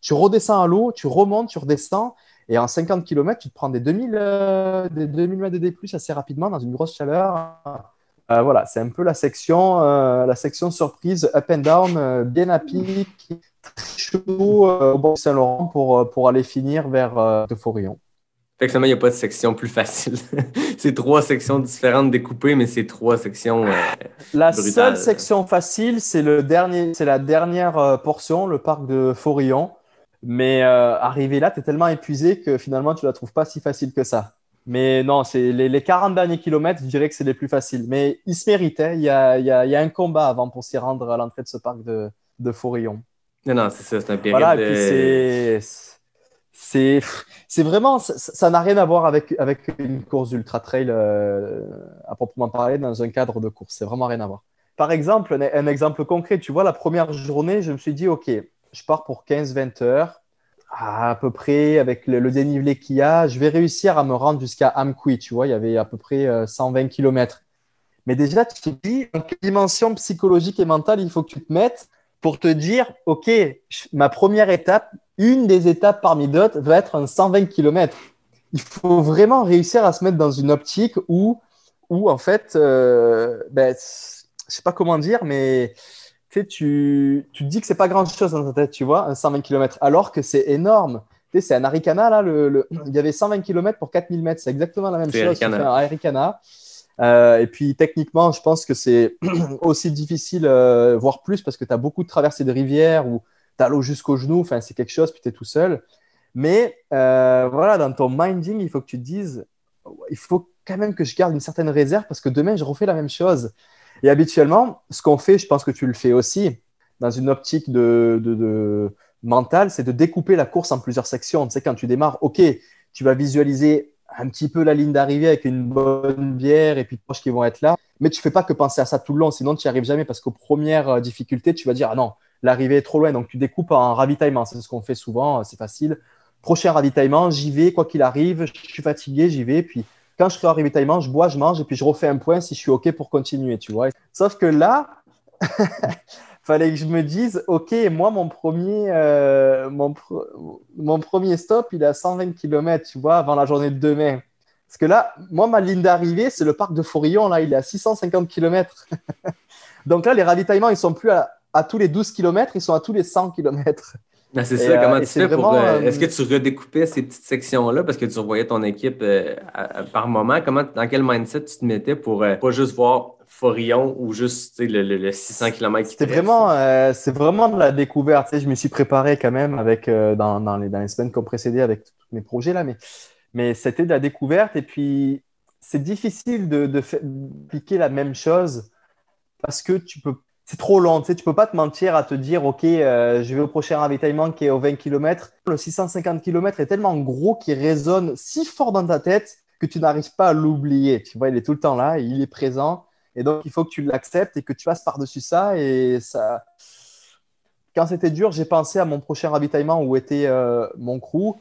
tu redescends à l'eau, tu remontes, tu redescends. Et en 50 km, tu te prends des 2000, euh, des 2000 mètres de D+, assez rapidement dans une grosse chaleur. Euh, voilà, c'est un peu la section, euh, la section surprise up and down, bien à pic, très chaud au bord du Saint-Laurent pour, pour aller finir vers de Forillon. Finalement, il n'y a pas de section plus facile. c'est trois sections différentes découpées, mais c'est trois sections. euh, La brutales. seule section facile, c'est le dernier, c'est la dernière portion, le parc de Forillon. Mais euh, arrivé là, tu es tellement épuisé que finalement, tu la trouves pas si facile que ça. Mais non, c'est les, les 40 derniers kilomètres, je dirais que c'est les plus faciles. Mais ils se méritaient. Il y a, il y a- il y a un combat avant pour s'y rendre à l'entrée de ce parc de, de Forillon. Non, non, c'est ça, c'est un période. Voilà, et puis c'est. C'est c'est vraiment. Ça ça n'a rien à voir avec, avec une course d'ultra trail euh, à proprement parler dans un cadre de course. C'est vraiment rien à voir. Par exemple, un, un exemple concret, tu vois, la première journée, je me suis dit, OK, je pars pour 15-20 heures, à, peu près avec le, dénivelé qu'il y a, je vais réussir à me rendre jusqu'à Amqui, tu vois, il y avait à peu près euh, 120 km. Mais déjà, tu te dis, en quelle dimension psychologique et mentale il faut que tu te mettes pour te dire, OK, ma première étape, une des étapes parmi d'autres, va être un 120 km. Il faut vraiment réussir à se mettre dans une optique où, où en fait, euh, ben, je sais pas comment dire, mais tu, te dis que c'est pas grand chose dans ta tête, tu vois, un 120 km, alors que c'est énorme. Tu sais, c'est un Arikana, là, le, le- il y avait 120 km pour 4000 mètres, c'est exactement la même chose. Tu Arikana. fais un Arikana. Euh, et puis techniquement, je pense que c'est aussi difficile, euh, voire plus, parce que tu as beaucoup de traversées de rivières où tu as l'eau jusqu'aux genoux, enfin, c'est quelque chose, puis tu es tout seul. Mais euh, voilà, dans ton minding, il faut que tu te dises, il faut quand même que je garde une certaine réserve parce que demain, je refais la même chose. Et habituellement, ce qu'on fait, je pense que tu le fais aussi, dans une optique de, de, de mentale, c'est de découper la course en plusieurs sections. Tu sais, quand tu démarres, OK, tu vas visualiser un petit peu la ligne d'arrivée avec une bonne bière et puis de proches qui vont être là. Mais tu fais pas que penser à ça tout le long, sinon tu n'y arrives jamais parce qu'aux premières euh, difficultés, tu vas dire, ah non, l'arrivée est trop loin. Donc tu découpes en ravitaillement. C'est ce qu'on fait souvent, euh, c'est facile. Prochain ravitaillement, j'y vais, quoi qu'il arrive, je suis fatigué, j'y vais. Puis quand je serai au ravitaillement, je bois, je mange et puis je refais un point si je suis OK pour continuer, tu vois. Sauf que là, fallait que je me dise, OK, moi, mon premier, euh, mon, pr- mon premier stop, il est à 120 km, tu vois, avant la journée de demain. Parce que là, moi, ma ligne d'arrivée, c'est le parc de Forillon, là, il est à 650 km. Donc là, les ravitaillements, ils sont plus à, à tous les 12 km, ils sont à tous les 100 km. Ah, c'est ça, comment euh, tu fais pour. vraiment, euh, euh, Est-ce que tu redécoupais ces petites sections-là parce que tu revoyais ton équipe euh, à- à- par moment? Comment, dans quel mindset tu te mettais pour euh, pas juste voir Forillon ou juste le, le- le 600 km qui C'était vraiment, euh, c'est vraiment de la découverte. Je me suis préparé quand même avec, euh, dans, dans les, dans les semaines qui ont précédé avec tous mes projets là, mais, mais c'était de la découverte. Et puis, c'est difficile de, de fa- d'appliquer la même chose parce que tu peux, c'est trop long. Tu sais, tu peux pas te mentir à te dire, OK, euh, je vais au prochain ravitaillement qui est au 20 km. Le 650 km est tellement gros qu'il résonne si fort dans ta tête que tu n'arrives pas à l'oublier. Tu vois, il est tout le temps là, il est présent. Et donc, il faut que tu l'acceptes et que tu passes par-dessus ça. Et ça. Quand c'était dur, j'ai pensé à mon prochain ravitaillement où était euh, mon crew.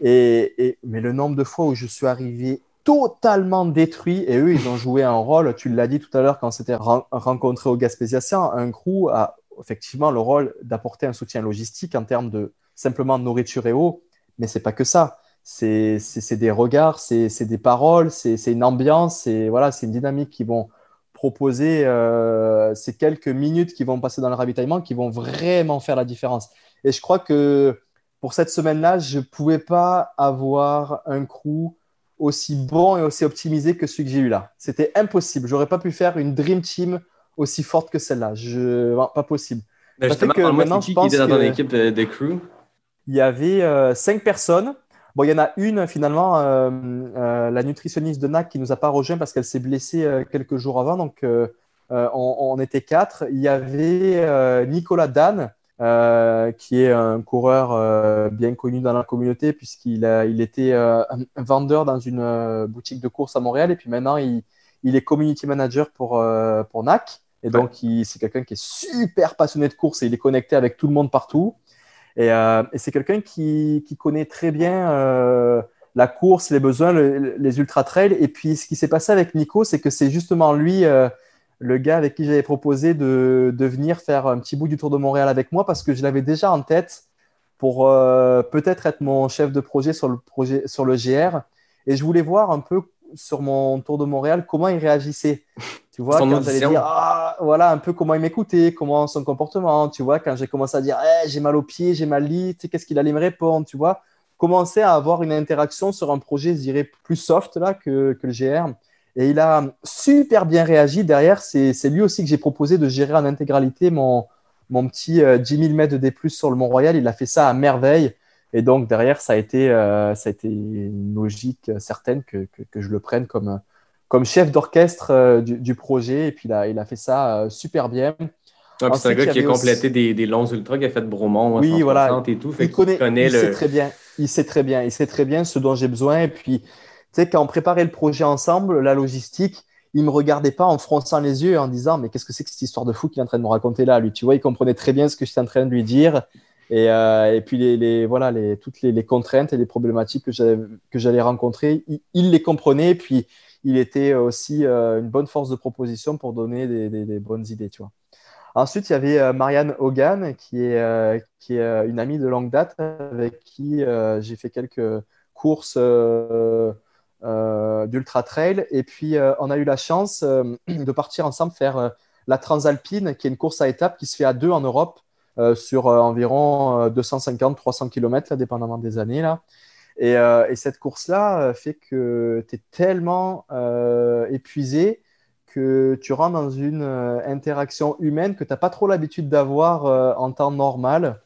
Et, et- Mais le nombre de fois où je suis arrivé totalement détruit, et eux, ils ont joué un rôle, tu l'as dit tout à l'heure quand on s'était ren- rencontré au Gaspésiacien, un crew a effectivement le rôle d'apporter un soutien logistique en termes de simplement de nourriture et eau. Mais c'est pas que ça. C'est des regards, c'est des paroles, c'est une ambiance, c'est voilà, une dynamique qui vont proposer euh, ces quelques minutes qui vont passer dans le ravitaillement qui vont vraiment faire la différence. Et je crois que pour cette semaine-là, je ne pouvais pas avoir un crew aussi bon et aussi optimisé que celui que j'ai eu là. C'était impossible. J'aurais pas pu faire une dream team aussi forte que celle-là. Je... pas possible. Ben, justement, que maintenant, je pense qui était dans ton équipe de, de crew? Il y avait euh, cinq personnes. Bon, il y en a une finalement, euh, euh, la nutritionniste de NAC qui nous a pas rejoint parce qu'elle s'est blessée quelques jours avant. Donc, on, on était quatre. Il y avait Nicolas Dan, euh, qui est un coureur euh, bien connu dans la communauté puisqu'il a, il était euh, vendeur dans une euh, boutique de course à Montréal et puis maintenant il, il est community manager pour, pour NAC. Et donc, c'est quelqu'un qui est super passionné de course et il est connecté avec tout le monde partout. Et, et c'est quelqu'un qui, qui connaît très bien la course, les besoins, le- les ultra-trails. Et puis, ce qui s'est passé avec Nico, c'est que c'est justement lui, le gars avec qui j'avais proposé de, de venir faire un petit bout du Tour de Montréal avec moi parce que je l'avais déjà en tête pour euh, peut-être être mon chef de projet sur le, projet, sur le GR. Et je voulais voir un peu sur mon Tour de Montréal comment il réagissait. Tu vois, Son quand j'allais dire, ah, voilà, un peu comment il m'écoutait, comment son comportement, tu vois, quand j'ai commencé à dire, Eh, j'ai mal aux pieds, j'ai mal lit, tu sais, qu'est-ce qu'il allait me répondre, tu vois, commençait à avoir une interaction sur un projet, je dirais, plus soft là, que, que le GR. Et il a super bien réagi. Derrière, c'est lui aussi que j'ai proposé de gérer en intégralité mon, mon petit 10 000 mètres de D+, sur le Mont-Royal. Il a fait ça à merveille. Et donc, derrière, ça a été, euh, ça a été une logique certaine que, que, que je le prenne comme, comme chef d'orchestre euh, du, du, projet. Et puis, il a, il a fait ça euh, super bien. Ah, c'est un gars qui a complété aussi... des, des, longs ultras, qui a fait de Bromont, oui, voilà. et tout. Fait il connaît, connaît il le... sait très bien. Il sait très bien. Il sait très bien ce dont j'ai besoin. Et puis, sais, quand on préparait le projet ensemble, la logistique, il me regardait pas en fronçant les yeux en disant mais qu'est-ce que c'est que cette histoire de fou qu'il est en train de me raconter là lui? Tu vois il comprenait très bien ce que j'étais en train de lui dire. Et, euh, et puis les, les, voilà les, toutes les, contraintes et les problématiques que j'allais rencontrer il, les comprenait. Puis il était aussi euh, une bonne force de proposition pour donner des, bonnes idées tu vois. Ensuite il y avait euh, Marianne Hogan qui est qui est une amie de longue date avec qui j'ai fait quelques courses d'Ultra Trail. Et puis, euh, on a eu la chance euh, de partir ensemble faire la Transalpine, qui est une course à étapes qui se fait à deux en Europe sur environ 250-300 km, là, dépendamment des années. Là. Et, et cette course-là fait que tu es tellement épuisé que tu rentres dans une interaction humaine que tu n'as pas trop l'habitude d'avoir en temps normal.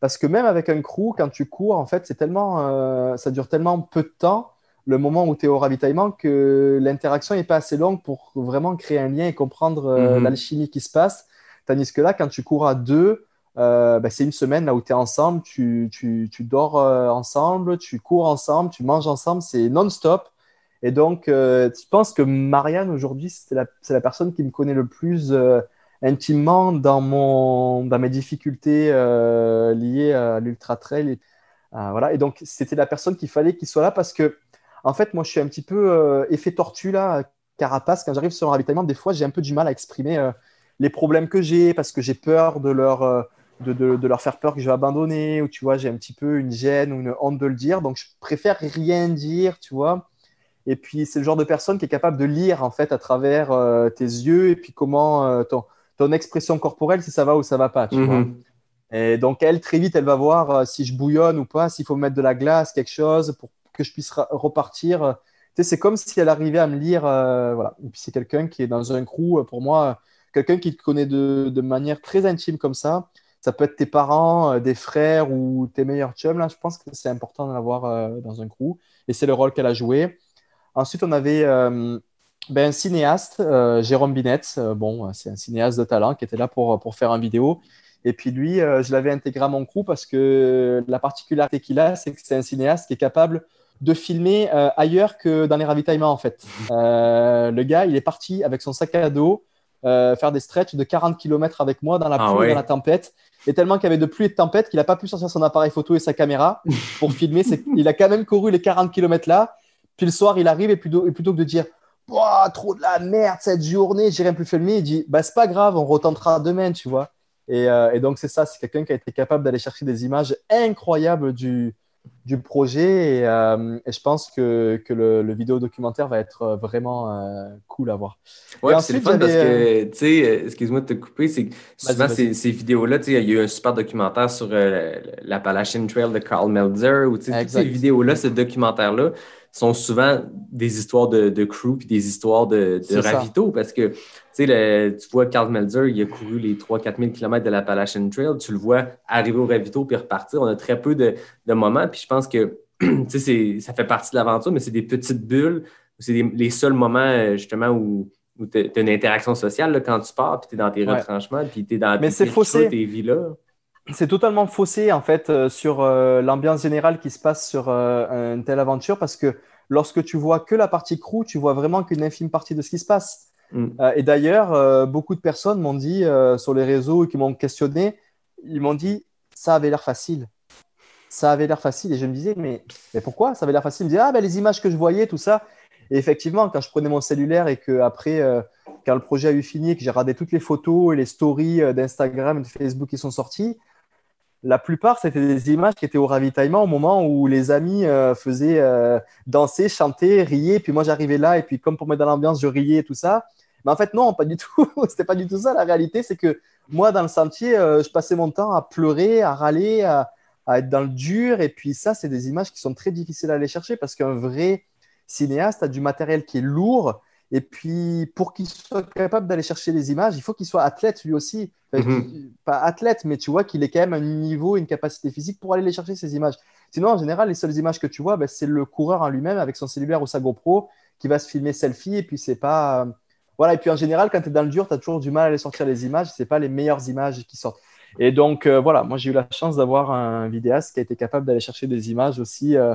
Parce que même avec un crew, quand tu cours, en fait, c'est tellement, ça dure tellement peu de temps le moment où tu es au ravitaillement que l'interaction n'est pas assez longue pour vraiment créer un lien et comprendre euh, -hmm. l'alchimie qui se passe. Tandis que là, quand tu cours à deux, euh, ben, c'est une semaine là où tu es ensemble, tu, tu, tu dors euh, ensemble, tu cours ensemble, tu manges ensemble, c'est non-stop. Et donc, tu penses que Marianne, aujourd'hui, c'est la, la, personne qui me connaît le plus intimement dans, mon, dans mes difficultés liées à l'ultra trail. Et, voilà. et donc, c'était la personne qu'il fallait qu'il soit là parce que en fait, moi, je suis un petit peu euh, effet tortue, là, carapace. Quand j'arrive sur un ravitaillement, des fois, j'ai un peu du mal à exprimer euh, les problèmes que j'ai parce que j'ai peur de leur, euh, de, de, de, leur faire peur que je vais abandonner ou, tu vois, j'ai un petit peu une gêne ou une honte de le dire. Donc, je préfère rien dire, tu vois. Et puis, c'est le genre de personne qui est capable de lire, en fait, à travers tes yeux et puis comment ton, ton, expression corporelle, si ça va ou ça va pas, tu mm -hmm. vois. Mhm. Et donc, elle, très vite, elle va voir si je bouillonne ou pas, s'il faut mettre de la glace, quelque chose pour que je puisse repartir. C'est comme si elle arrivait à me lire. Euh, voilà. Et puis c'est quelqu'un qui est dans un crew, pour moi, quelqu'un qui te connaît de, manière très intime comme ça. Ça peut être tes parents, euh, des frères ou tes meilleurs chums. Là, je pense que c'est important d'en avoir euh, dans un crew. Et c'est le rôle qu'elle a joué. Ensuite, on avait euh, ben, un cinéaste, euh, Jérôme Binette. bon, c'est un cinéaste de talent qui était là pour, pour faire une vidéo. Et puis lui, je l'avais intégré à mon crew parce que la particularité qu'il a, c'est que c'est un cinéaste qui est capable de filmer euh, ailleurs que dans les ravitaillements en fait. Euh, le gars, il est parti avec son sac à dos euh, faire des stretches de 40 km avec moi dans la pluie, ah ouais. dans la tempête. Et tellement qu'il y avait de pluie et de tempête qu'il n'a pas pu sortir son appareil photo et sa caméra pour filmer. il a quand même couru les 40 km là. Puis le soir, il arrive et plutôt, et plutôt que de dire trop de la merde cette journée, j'ai rien pu filmer, il dit bah, c'est pas grave, on retentera demain, tu vois. Et, et donc, c'est ça, c'est quelqu'un qui a été capable d'aller chercher des images incroyables du, du projet et, euh, et, je pense que, que le, le, vidéo documentaire va être vraiment euh, cool à voir. Ouais, c'est le fun parce que, tu sais, excuse-moi de te couper, c'est souvent ces, ces vidéos-là, tu sais, il y a eu un super documentaire sur euh, l'Appalachian Trail de Carl Meltzer, ou tu sais, toutes ces vidéos-là, ce documentaire-là, sont souvent des histoires de, de crew puis des histoires de, de ravito parce que tu vois Carl Melzer, il a couru les 3-4 000 km de l'Appalachian Trail, tu le vois arriver au ravito puis repartir. On a très peu de, de moments, puis je pense que ça fait partie de l'aventure, mais c'est des petites bulles, c'est les seuls moments euh, justement où, où tu as une interaction sociale là, quand tu pars, puis tu es dans tes ouais. retranchements, puis tu es dans mais tes, tes, tes vies-là c'est totalement faussé en fait euh, sur euh, l'ambiance générale qui se passe sur euh, une telle aventure parce que lorsque tu vois que la partie crew, tu vois vraiment qu'une infime partie de ce qui se passe. Mm. et d'ailleurs, beaucoup de personnes m'ont dit sur les réseaux qui m'ont questionné, ils m'ont dit ça avait l'air facile. Ça avait l'air facile et je me disais mais, mais pourquoi? Ça avait l'air facile Ils me disaient ah ben les images que je voyais tout ça. Et effectivement, quand je prenais mon cellulaire et que après quand le projet a eu fini, que j'ai regardé toutes les photos et les stories d'Instagram et de Facebook qui sont sorties, la plupart, c'était des images qui étaient au ravitaillement au moment où les amis euh, faisaient euh, danser, chanter, rier. Puis moi, j'arrivais là et puis comme pour mettre dans l'ambiance, je riais et tout ça. Mais en fait, non, pas du tout. C'était pas du tout ça. La réalité, c'est que moi, dans le sentier, euh, je passais mon temps à pleurer, à râler, à, à être dans le dur. Et puis ça, c'est des images qui sont très difficiles à aller chercher parce qu'un vrai cinéaste a du matériel qui est lourd. Et puis, pour qu'il soit capable d'aller chercher les images, il faut qu'il soit athlète lui aussi. Enfin, Mhm. Pas athlète, mais tu vois qu'il ait quand même un niveau, une capacité physique pour aller les chercher, ces images. Sinon, en général, les seules images que tu vois, ben, c'est le coureur en lui-même avec son cellulaire ou sa GoPro qui va se filmer selfie. Et puis, c'est pas. euh, Voilà. Et puis, en général, quand tu es dans le dur, tu as toujours du mal à aller sortir les images. C'est pas les meilleures images qui sortent. Et donc, euh, voilà, moi, j'ai eu la chance d'avoir un vidéaste qui a été capable d'aller chercher des images aussi euh,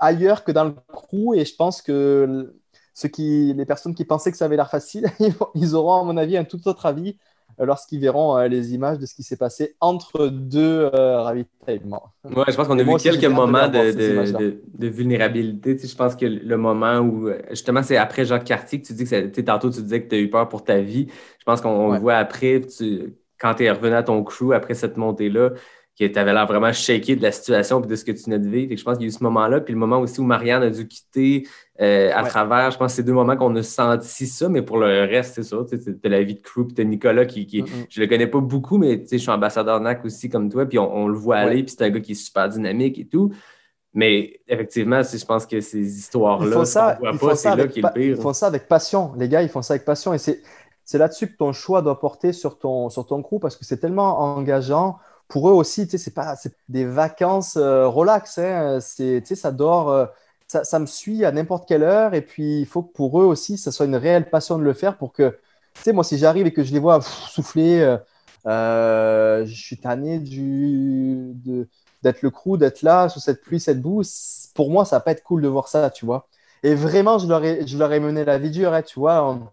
ailleurs que dans le crew. Et je pense que ceux qui, les personnes qui pensaient que ça avait l'air facile, ils auront, à mon avis, un tout autre avis euh, lorsqu'ils verront euh, les images de ce qui s'est passé entre deux euh, ravitaillements. Ouais, je pense qu'on a vu quelques moments de, de- images-là. de- de vulnérabilité. Tu sais, je pense que le moment où, euh, justement, c'est après Jacques Cartier que tu dis que ça- tu sais, tantôt tu disais que tu as eu peur pour ta vie. Je pense qu'on on Ouais. le voit après, tu- quand tu es revenu à ton crew après cette montée-là, que tu avais l'air vraiment shaké de la situation et de ce que tu venais de vivre. Je pense qu'il y a eu ce moment-là, puis le moment aussi où Marianne a dû quitter euh, à Ouais. travers, je pense que c'est deux moments qu'on a senti ça, mais pour le reste, c'est sais, t'as la vie de crew, puis t'as Nicolas qui, qui Mhm. je le connais pas beaucoup, mais tu sais, je suis ambassadeur NAC aussi comme toi, puis on, on le voit aller, puis c'est un gars qui est super dynamique et tout. Mais effectivement, je pense que ces histoires-là, c'est là qui est le pire. ils font ça avec passion. Les gars, ils font ça avec passion. Et c'est c'est là-dessus que ton choix doit porter sur ton, sur ton crew parce que c'est tellement engageant. Pour eux aussi, tu sais, c'est pas des vacances euh, relax. Hein. C'est, tu sais, ça dort, euh, ça, ça me suit à n'importe quelle heure. Et puis, il faut que pour eux aussi, ça soit une réelle passion de le faire pour que, tu sais, moi, si j'arrive et que je les vois souffler, euh, euh, je suis tanné du, de, d'être le crew, d'être là sous cette pluie, cette boue. Pour moi, ça va pas être cool de voir ça, tu vois. Et vraiment, je leur ai, je leur ai mené la vie dure, hein, tu vois. On,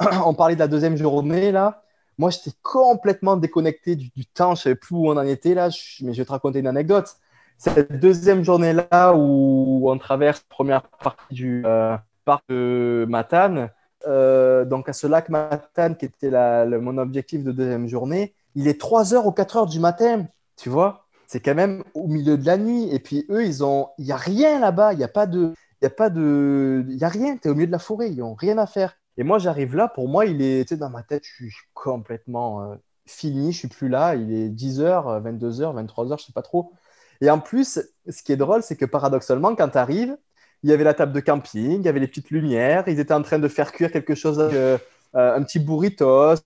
on parlait de la deuxième journée, là. Moi, j'étais complètement déconnecté du, temps. Je savais plus où on en était, là. Mais je vais te raconter une anecdote. Cette deuxième journée-là où on traverse la première partie du euh, parc de Matane, euh, donc à ce lac Matane qui était la- mon objectif de deuxième journée, il est 3h ou 4h du matin, tu vois. C'est quand même au milieu de la nuit. Et puis eux, ils ont, il n'y a rien là-bas. Il n'y a pas de, il y a pas de, il y a rien. Tu es au milieu de la forêt. Ils n'ont rien à faire. Et moi, j'arrive là. Pour moi, il est, dans ma tête, je suis complètement euh, fini. Je suis plus là. Il est 10h, 22h, 23h, je sais pas trop. Et en plus, ce qui est drôle, c'est que paradoxalement, quand tu arrives, il y avait la table de camping, il y avait les petites lumières, ils étaient en train de faire cuire quelque chose, euh, euh, un petit burritos.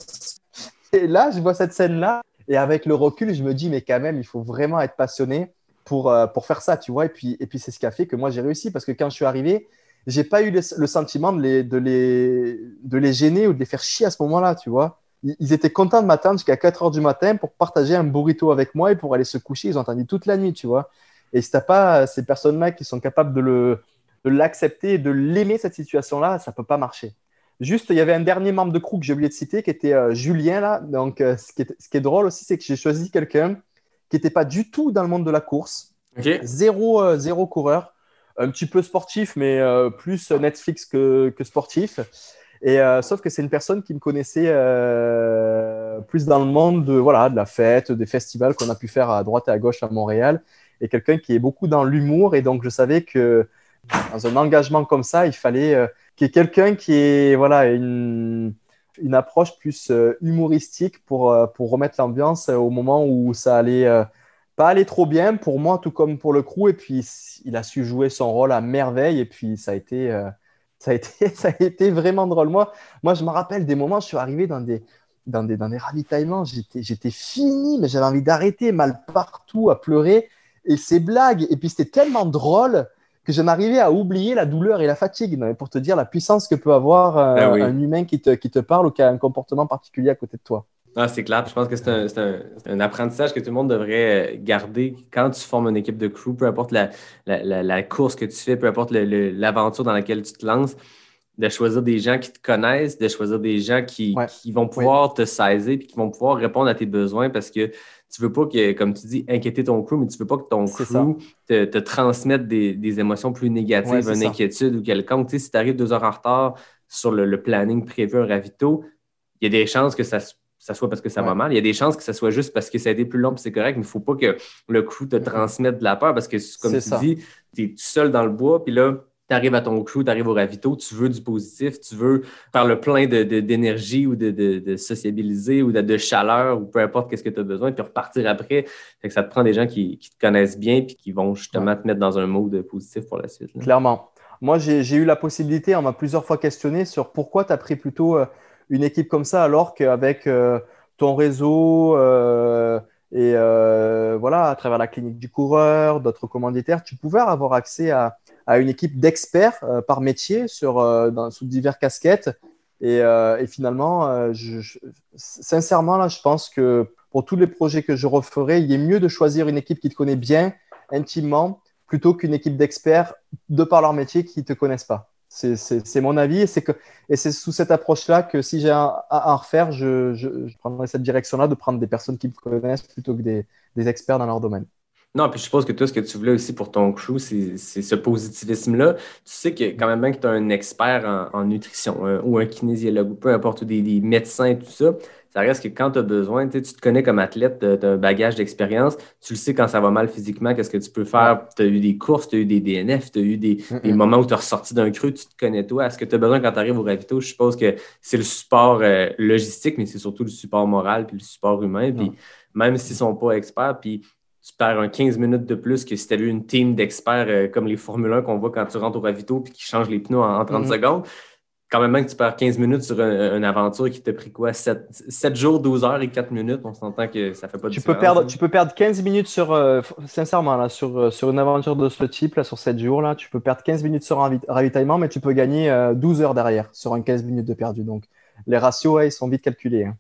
Et là, je vois cette scène-là, et avec le recul, je me dis, mais quand même, il faut vraiment être passionné pour, pour faire ça, tu vois. Et puis, et puis c'est ce qui a fait que moi, j'ai réussi, parce que quand je suis arrivé, j'ai pas eu le, le sentiment de les, de, les, de les gêner ou de les faire chier à ce moment-là, tu vois. Ils, ils étaient contents de m'attendre jusqu'à 4 heures du matin pour partager un burrito avec moi et pour aller se coucher. Ils ont attendu toute la nuit, tu vois. Et si t'as pas ces personnes-là qui sont capables de le de l'accepter et de l'aimer, cette situation-là, ça peut pas marcher. Juste, il y avait un dernier membre de crew que j'ai oublié de citer, qui était euh, Julien, là. Donc, euh, ce, qui est, ce qui est drôle aussi, c'est que j'ai choisi quelqu'un qui n'était pas du tout dans le monde de la course. Zéro, euh, zéro coureur. Un petit peu sportif, mais euh, plus Netflix que, sportif. Et euh, sauf que c'est une personne qui me connaissait euh, plus dans le monde de, voilà, de la fête, des festivals qu'on a pu faire à droite et à gauche à Montréal. Et quelqu'un qui est beaucoup dans l'humour. Et donc, je savais que dans un engagement comme ça, il fallait qu'il y ait quelqu'un qui ait voilà, une, une approche plus humoristique pour, pour remettre l'ambiance au moment où ça allait pas aller trop bien pour moi, tout comme pour le crew. Et puis, il a su jouer son rôle à merveille. Et puis, ça a été, euh, ça a été, ça a été vraiment drôle. Moi, moi, je me rappelle des moments, je suis arrivé dans des, dans des, dans des ravitaillements, j'étais, j'étais fini, mais j'avais envie d'arrêter, mal partout, à pleurer. Et ces blagues, et puis c'était tellement drôle que j'en arrivais à oublier la douleur et la fatigue. Non, pour te dire la puissance que peut avoir euh, Ah oui. un humain qui te, qui te parle ou qui a un comportement particulier à côté de toi. Ah, c'est clair. Puis Je pense que c'est un, c'est un- un apprentissage que tout le monde devrait euh, garder quand tu formes une équipe de crew, peu importe la, la, la- la course que tu fais, peu importe le- le- l'aventure dans laquelle tu te lances, de choisir des gens qui te connaissent, de choisir des gens qui, Ouais. qui vont pouvoir te saisir puis qui vont pouvoir répondre à tes besoins parce que tu veux pas que, comme tu dis, inquiéter ton crew, mais tu veux pas que ton crew te, te transmette des, des émotions plus négatives, Ouais, une ça. inquiétude ou quelconque. Tu sais, si tu arrives deux heures en retard sur le, le planning prévu, un ravito, il y a des chances que ça, se- ça soit parce que ça va mal. Il y a des chances que ça soit juste parce que ça a été plus long et c'est correct, mais il ne faut pas que le crew te transmette de la peur parce que, comme tu ça. dis, tu es seul dans le bois, puis là, tu arrives à ton crew, tu arrives au ravito, tu veux du positif, tu veux faire le plein d'énergie de, de, ou de, de, sociabiliser ou de, chaleur ou peu importe qu'est-ce que tu as besoin, puis repartir après. que ça te prend des gens qui, te connaissent bien puis qui vont justement te mettre dans un mode positif pour la suite. Clairement. Moi, j'ai eu la possibilité, on m'a plusieurs fois questionné sur pourquoi tu as pris plutôt euh, une équipe comme ça alors qu'avec euh, ton réseau euh, et voilà, à travers la clinique du coureur, d'autres commanditaires, tu pouvais avoir accès à, à une équipe d'experts euh, par métier sur, euh, sous divers casquettes. Et, euh, et finalement, je, sincèrement, là, je pense que pour tous les projets que je referai, il est mieux de choisir une équipe qui te connaît bien, intimement, plutôt qu'une équipe d'experts de par leur métier qui ne te connaissent pas. C'est mon avis et c'est sous cette approche-là que si j'ai à, à, refaire, je, prendrai cette direction-là de prendre des personnes qui me connaissent plutôt que des, des experts dans leur domaine. Non, puis je suppose que toi, ce que tu voulais aussi pour ton crew, c'est ce positivisme-là. Tu sais que quand même bien que tu es un expert en, nutrition hein, ou un kinésiologue ou peu importe, ou des, médecins et tout ça, ça reste que quand tu as besoin, tu te connais comme athlète, tu as un bagage d'expérience, tu le sais quand ça va mal physiquement, qu'est-ce que tu peux faire. Tu as eu des courses, tu as eu des DNF, tu as eu des, moments où tu as ressorti d'un creux, tu te connais toi. Est-ce que tu as besoin quand tu arrives au ravito? Je suppose que c'est le support euh, logistique, mais c'est surtout le support moral puis le support humain. Puis même s'ils ne sont pas experts, puis tu perds un 15 minutes de plus que si tu avais une team d'experts euh, comme les Formule 1 qu'on voit quand tu rentres au ravito puis qui changent les pneus en, 30 mhm. secondes. Quand même, que tu perds 15 minutes sur une aventure qui t'a pris quoi 7, jours, 12 heures et 4 minutes. On s'entend que ça fait pas de tu Peux perdre, tu peux perdre 15 minutes sur, euh, sincèrement, là, sur, euh, sur une aventure de ce type, là, sur 7 jours. Là, tu peux perdre 15 minutes sur un ravitaillement, mais tu peux gagner 12 heures derrière sur un 15 minutes de perdu. Donc, les ratios, ils sont vite calculés. Hein.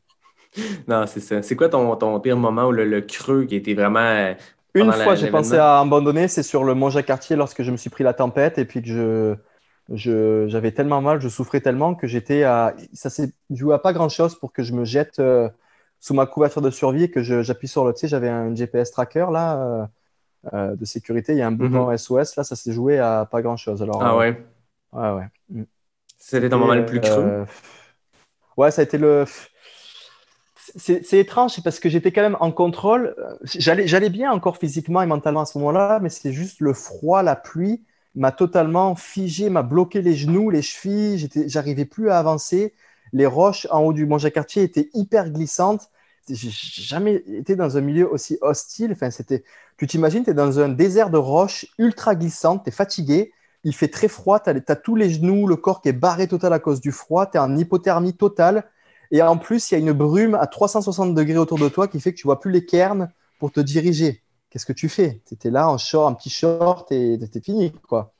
Non, c'est ça. C'est quoi ton, ton, pire moment ou le, creux qui était vraiment une fois, j'ai pensé à abandonner, c'est sur le Mont Jacques-Cartier lorsque je me suis pris la tempête et puis que je, j'avais tellement mal, je souffrais tellement que j'étais à. Ça s'est joué à pas grand chose pour que je me jette euh, sous ma couverture de survie et que j'appuie sur le. Tu sais, j'avais un GPS tracker là euh, euh, de sécurité, il y a un bouton SOS, mhm. là, ça s'est joué à pas grand chose. Alors, ah ouais. ouais, ouais. Mm. C'était ton moment le plus creux. Ouais, ça a été le c'est étrange, parce que j'étais quand même en contrôle. J'allais bien encore physiquement et mentalement à ce moment-là, mais c'est juste le froid, la pluie m'a totalement figé, m'a bloqué les genoux, les chevilles. J'arrivais plus à avancer. Les roches en haut du Mont Jacques-Cartier étaient hyper glissantes. J'ai jamais été dans un milieu aussi hostile. Enfin, c'était. Tu t'imagines, tu es dans un désert de roches ultra glissantes, tu es fatigué, il fait très froid, tu as, tous les genoux, le corps qui est barré total à cause du froid, tu es en hypothermie totale. Et en plus, il y a une brume à 360 degrés autour de toi qui fait que tu vois plus les cairns pour te diriger. Qu'est-ce que tu fais? Tu étais là en short, un petit short et c'était fini. quoi.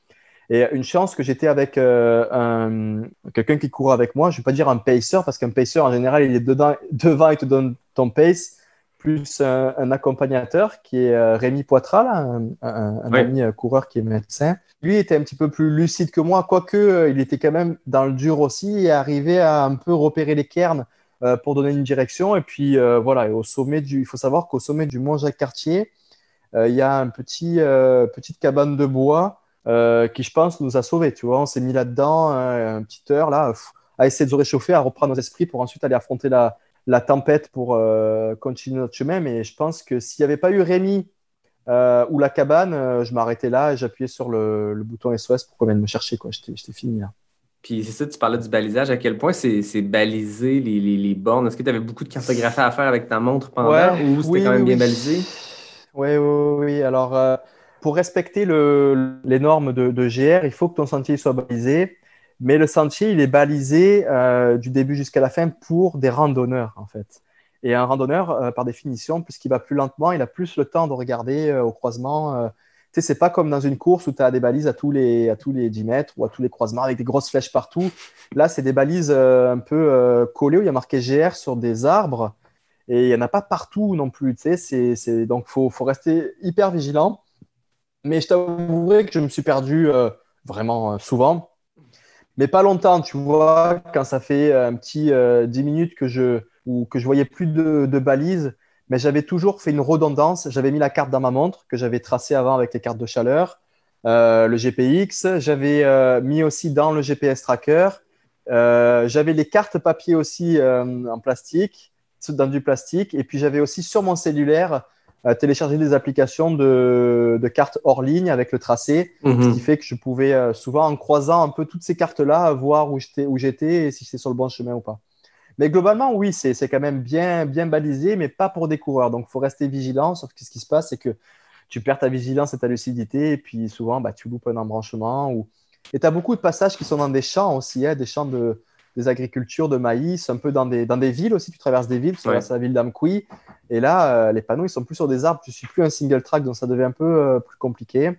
Et une chance que j'étais avec euh, quelqu'un qui court avec moi. Je ne vais pas dire un pacer parce qu'un pacer, en général, il est dedans, devant et te donne ton pace, plus un, accompagnateur qui est euh, Rémi Poitras, un, ami euh, coureur qui est médecin lui était un petit peu plus lucide que moi, quoique il était quand même dans le dur aussi et arrivait à un peu repérer les cairns pour donner une direction. Et puis voilà, au sommet du, il faut savoir qu'au sommet du Mont Jacques-Cartier, il y a une petit, petite cabane de bois qui, je pense, nous a sauvés. Tu vois, on s'est mis là-dedans une petite heure là, à essayer de se réchauffer, à reprendre nos esprits pour ensuite aller affronter la, la tempête pour continuer notre chemin. Mais je pense que s'il n'y avait pas eu Rémi euh, ou la cabane, euh, je m'arrêtais là et j'appuyais sur le, bouton SOS pour qu'on vienne me chercher. J'étais fini là. Puis c'est ça, tu parlais du balisage. À quel point c'est balisé les, les, bornes? Est-ce que tu avais beaucoup de cartographie à faire avec ta montre pendant ou c'était quand même bien balisé? Oui, oui, oui. Alors, euh, pour respecter le, les normes de, GR, il faut que ton sentier soit balisé. Mais le sentier, il est balisé du début jusqu'à la fin pour des randonneurs, en fait. Et un randonneur, euh, par définition, puisqu'il va plus lentement, il a plus le temps de regarder euh, au croisement. Euh. tu sais, c'est pas comme dans une course où tu as des balises à tous, les, à tous les 10 mètres ou à tous les croisements avec des grosses flèches partout. Là, c'est des balises un peu collées où il y a marqué GR sur des arbres et il n'y en a pas partout non plus. Tu sais, c'est, donc, il faut, rester hyper vigilant. Mais je t'avouerai que je me suis perdu vraiment souvent, mais pas longtemps, tu vois, quand ça fait un petit 10 minutes que je, ou que je voyais plus de, balises, mais j'avais toujours fait une redondance. J'avais mis la carte dans ma montre que j'avais tracée avant avec les cartes de chaleur, euh, le GPX. J'avais euh, mis aussi dans le GPS tracker. Euh, j'avais les cartes papier aussi en plastique, dans du plastique. Et puis j'avais aussi sur mon cellulaire euh, télécharger des applications de, de cartes hors ligne avec le tracé, ce Mhm. qui fait que je pouvais euh, souvent, en croisant un peu toutes ces cartes-là, voir où j'étais où j'étais et si c'est sur le bon chemin ou pas. Mais globalement, oui, c'est c'est quand même bien, bien balisé, mais pas pour des coureurs. Donc, il faut rester vigilant. Sauf que ce qui se passe, c'est que tu perds ta vigilance et ta lucidité, et puis souvent, bah, tu loupes un embranchement. Ou... Et tu as beaucoup de passages qui sont dans des champs aussi, hein, des champs de, des agricultures de maïs, un peu dans des, dans des villes aussi. Tu traverses des villes, tu traverses la ville d'Amkoui. Et là, euh, les panneaux, ils sont plus sur des arbres. Tu suis plus un single track, donc ça devient un peu euh, plus compliqué.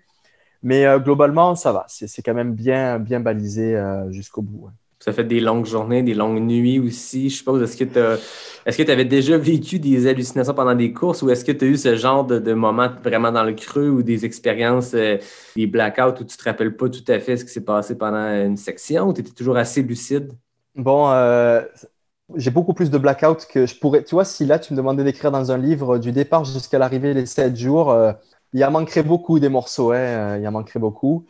Mais euh, globalement, ça va. C'est quand même bien, bien balisé jusqu'au bout. ouais. Ça fait des longues journées, des longues nuits aussi. Je suppose, est-ce que tu tu avais déjà vécu des hallucinations pendant des courses ou est-ce que tu as eu ce genre de, de moment vraiment dans le creux ou des expériences, euh, des blackouts où tu te rappelles pas tout à fait ce qui s'est passé pendant une section ou tu étais toujours assez lucide? Bon, euh, j'ai beaucoup plus de blackout que je pourrais. Tu vois, si là, tu me demandais d'écrire dans un livre du départ jusqu'à l'arrivée, les 7 jours, euh, il en manquerait beaucoup des morceaux. hein, euh, il en manquerait beaucoup.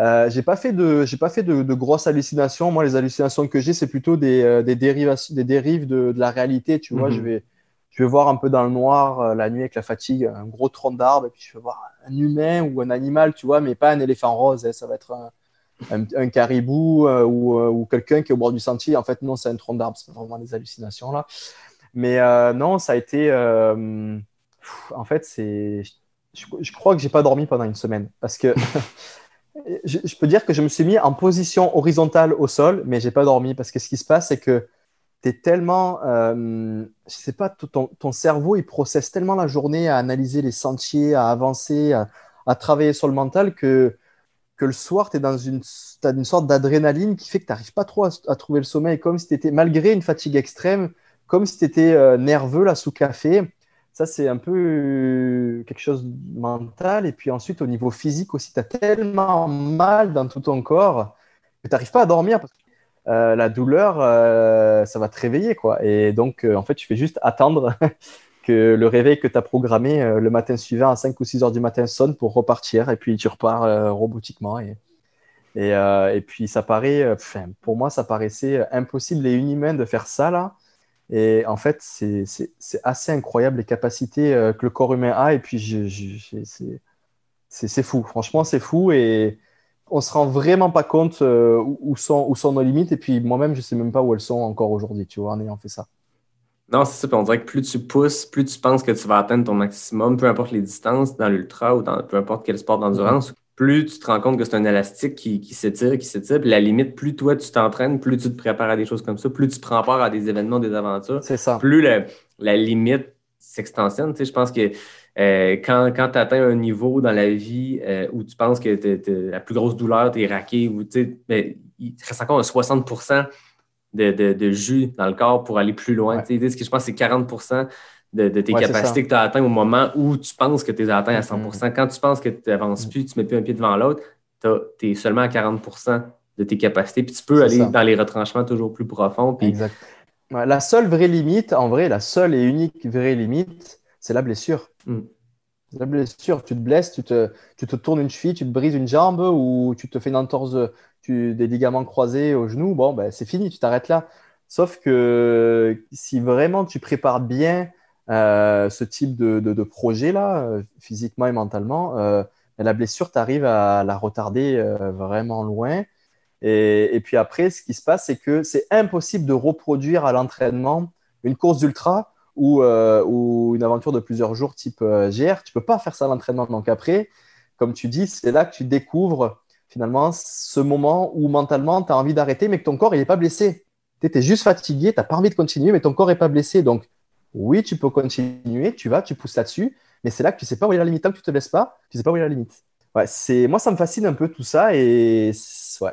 Euh, j'ai pas fait de, j'ai pas fait de, de grosses hallucinations. Moi, les hallucinations que j'ai, c'est plutôt des, des dérivations, des dérives de, de la réalité. Tu vois, Mhm. je vais, je vais voir un peu dans le noir la nuit avec la fatigue, un gros tronc d'arbre, et puis je vais voir un humain ou un animal, tu vois, mais pas un éléphant rose. hein, ça va être un, un, caribou euh, ou, euh, ou quelqu'un qui est au bord du sentier. En fait, non, c'est un tronc d'arbre. C'est vraiment des hallucinations là. Mais euh, non, ça a été. en fait, c'est. Je, crois que j'ai pas dormi pendant une semaine parce que je, peux dire que je me suis mis en position horizontale au sol, mais j'ai pas dormi parce que ce qui se passe, c'est que tu es tellement. euh, je sais pas, ton, ton cerveau, il processe tellement la journée à analyser les sentiers, à avancer, à travailler sur le mental que que le soir, tu es dans une, t'as une sorte d'adrénaline qui fait que tu n'arrives pas trop à, trouver le sommeil, comme si tu étais, malgré une fatigue extrême, comme si tu étais euh, nerveux là sous café. Ça, c'est un peu quelque chose de mental. Et puis ensuite, au niveau physique aussi, tu as tellement mal dans tout ton corps que tu n'arrives pas à dormir parce que euh, la douleur, euh, ça va te réveiller. Quoi. Et donc, en fait, tu fais juste attendre que le réveil que tu as programmé euh, le matin suivant à 5 ou 6 heures du matin sonne pour repartir. Et puis, tu repars euh, robotiquement. Euh, et puis, ça paraît, pour moi, ça paraissait impossible et inhumain de faire ça là. Et en fait, c'est assez incroyable les capacités que le corps humain a. Et puis, je, c'est- fou. Franchement, c'est fou. Et on se rend vraiment pas compte où, où sont, où sont nos limites. Et puis, moi-même, je sais même pas où elles sont encore aujourd'hui, tu vois, en ayant fait ça. Non, c'est ça. Puis on dirait que plus tu pousses, plus tu penses que tu vas atteindre ton maximum, peu importe les distances, dans l'ultra ou dans peu importe quel sport d'endurance, plus tu te rends compte que c'est un élastique qui, qui s'étire, qui s'étire. Puis la limite, plus toi tu t'entraînes, plus tu te prépares à des choses comme ça, plus tu prends part à des événements, des aventures, C'est ça. plus la, la limite s'extensionne. Tu sais, je pense que euh, quand, quand tu atteins un niveau dans la vie euh, où tu penses que t'es- t'es- la plus grosse douleur, tu es raqué, ou, tu sais, mais il te reste encore un 60 de, de, de jus dans le corps pour aller plus loin. Ouais. Ce que je pense, c'est 40 de, de tes Ouais, capacités que tu as atteint au moment où tu penses que tu les as atteints à 100 Mhm. Quand tu penses que tu n'avances plus, tu ne mets plus un pied devant l'autre, tu es seulement à 40 de tes capacités. Puis tu peux aller ça. dans les retranchements toujours plus profonds. Puis Exact. Ouais, La seule vraie limite, en vrai, la seule et unique vraie limite, c'est la blessure. Mm. La blessure, tu te blesses, tu te, tu te tournes une cheville, tu te brises une jambe ou tu te fais une entorse, des ligaments croisés au genou, bon, ben, c'est fini, tu t'arrêtes là. Sauf que si vraiment tu prépares bien euh, ce type de, projet-là, euh, physiquement et mentalement, euh, la blessure, tu arrives à la retarder vraiment loin. Et, puis après, ce qui se passe, c'est que c'est impossible de reproduire à l'entraînement une course d'ultra ou, une aventure de plusieurs jours type GR. Tu peux pas faire ça à l'entraînement. Donc après, comme tu dis, c'est là que tu découvres finalement ce moment où mentalement tu as envie d'arrêter, mais que ton corps il n'est pas blessé. Tu es juste fatigué, tu n'as pas envie de continuer, mais ton corps n'est pas blessé. Donc oui, tu peux continuer, tu vas, tu pousses là-dessus, mais c'est là que tu sais pas où est la limite. Tant que tu te blesses pas, tu sais pas où est la limite. Ouais, c'est moi ça me fascine un peu tout ça et ouais,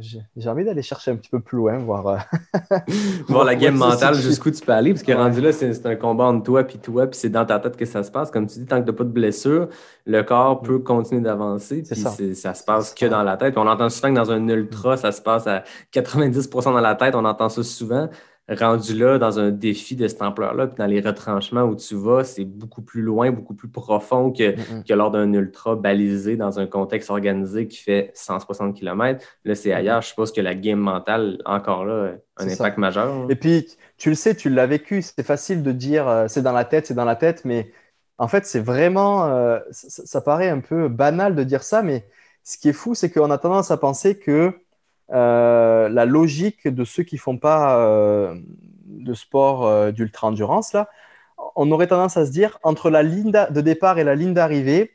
j'ai envie d'aller chercher un petit peu plus loin, voir. euh, voir la game Ouais, mentale jusqu'où tu peux aller. Parce que Ouais. rendu là, c'est un combat entre toi puis toi, puis c'est dans ta tête que ça se passe. Comme tu dis, tant que tu n'as pas de blessure, le corps peut continuer d'avancer. Mm. Puis ça. se passe que ça. dans la tête. Puis on entend souvent que dans un ultra, ça se passe à 90% dans la tête. On entend ça souvent. Rendu là, dans un défi de cette ampleur-là, puis dans les retranchements où tu vas, c'est beaucoup plus loin, beaucoup plus profond que, Mm, mm. que lors d'un ultra balisé dans un contexte organisé qui fait 160 km. Là, c'est ailleurs. Je suppose que la game mentale, encore là, a un ça. impact majeur. Et puis, tu le sais, tu l'as vécu. C'est facile de dire euh, c'est dans la tête, c'est dans la tête, mais En fait, c'est vraiment, euh, ça, ça paraît un peu banal de dire ça, mais ce qui est fou, c'est qu'on a tendance à penser que euh, la logique de ceux qui font pas euh, de sport euh, d'ultra-endurance, là, on aurait tendance à se dire, entre la ligne de départ et la ligne d'arrivée,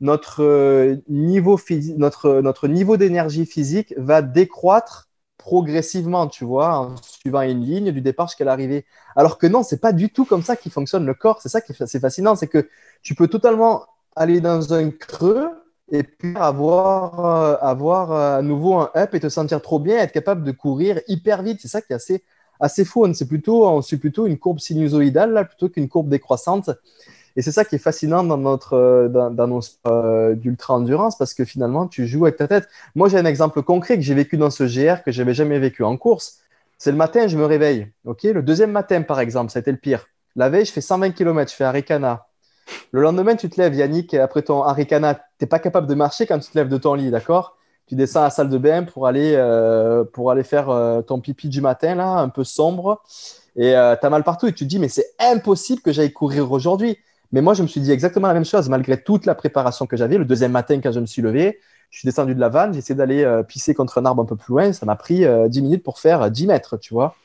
notre niveau, notre, notre niveau d'énergie physique va décroître progressivement, tu vois, en suivant une ligne du départ jusqu'à l'arrivée. Alors que non, c'est pas du tout comme ça qui fonctionne le corps. C'est ça qui est fascinant, c'est que tu peux totalement aller dans un creux et puis avoir, euh, avoir euh, à nouveau un up et te sentir trop bien, être capable de courir hyper vite. C'est ça qui est assez, assez fou. On, plutôt, suit plutôt une courbe sinusoïdale là, plutôt qu'une courbe décroissante. Et c'est ça qui est fascinant dans, notre, euh, dans, nos sports d'ultra-endurance parce que finalement, tu joues avec ta tête. Moi, j'ai un exemple concret que j'ai vécu dans ce GR que j'avais jamais vécu en course. C'est le matin, je me réveille. ok? Le deuxième matin, par exemple, ça a été le pire. La veille, je fais 120 km, je fais Arikana. Le lendemain, tu te lèves, Yannick, après ton Arikana, tu n'es pas capable de marcher quand tu te lèves de ton lit, d'accord? Tu descends à la salle de bain pour aller, euh, pour aller faire euh, ton pipi du matin, là, un peu sombre. Et euh, tu as mal partout et tu te dis, mais c'est impossible que j'aille courir aujourd'hui. Mais moi, je me suis dit exactement la même chose, malgré toute la préparation que j'avais. Le deuxième matin, quand je me suis levé, je suis descendu de la vanne, j'ai essayé d'aller euh, pisser contre un arbre un peu plus loin. Ça m'a pris euh, 10 minutes pour faire euh, 10 mètres, tu vois.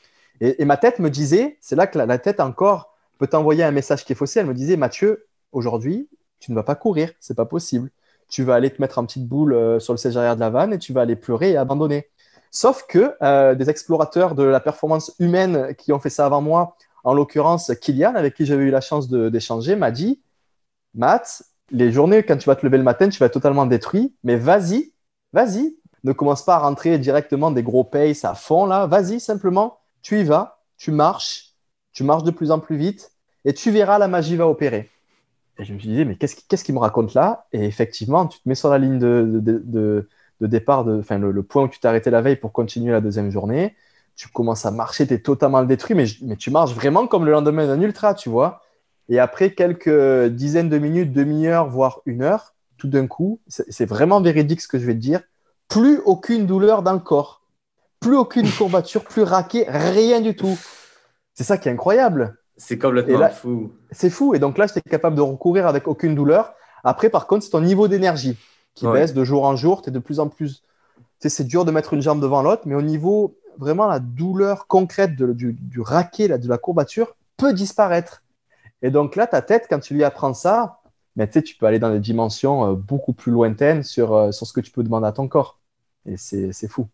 Et, et ma tête me disait, c'est là que la, la tête encore peut t'envoyer un message qui est faussé. Elle me disait, Mathieu, aujourd'hui, tu ne vas pas courir, c'est pas possible. Tu vas aller te mettre en petite boule euh, sur le siège arrière de la vanne et tu vas aller pleurer et abandonner. Sauf que euh, des explorateurs de la performance humaine qui ont fait ça avant moi, en l'occurrence Kylian, avec qui j'avais eu la chance d'échanger, m'a dit Matt, les journées, quand tu vas te lever le matin, tu vas être totalement détruit, mais vas-y, vas-y. Ne commence pas à rentrer directement des gros pace à fond, là. Vas-y, simplement, tu y vas, tu marches, tu marches de plus en plus vite, et tu verras, la magie va opérer. Et je me suis dit, mais qu'est-ce qu'il me raconte là? Et effectivement, tu te mets sur la ligne de, de- de- de départ, de, enfin, le, le point où tu t'es arrêté la veille pour continuer la deuxième journée. Tu commences à marcher, tu es totalement détruit, mais, mais tu marches vraiment comme le lendemain d'un ultra, tu vois. Et après quelques dizaines de minutes, demi-heure, voire une heure, tout d'un coup, c'est c'est vraiment véridique ce que je vais te dire, plus aucune douleur dans le corps, plus aucune courbature, plus raqué, rien du tout. C'est ça qui est incroyable. C'est complètement là- fou. C'est fou. Et donc là, j'étais capable de recourir avec aucune douleur. Après, par contre, c'est ton niveau d'énergie qui Ouais. baisse de jour en jour. Tu es de plus en plus. C'est dur de mettre une jambe devant l'autre, mais au niveau vraiment la douleur concrète de- du, du raquet, là, de la courbature, peut disparaître. Et donc là, ta tête, quand tu lui apprends ça, mais tu sais, tu peux aller dans des dimensions euh, beaucoup plus lointaines sur, euh, sur ce que tu peux demander à ton corps. Et c'est fou.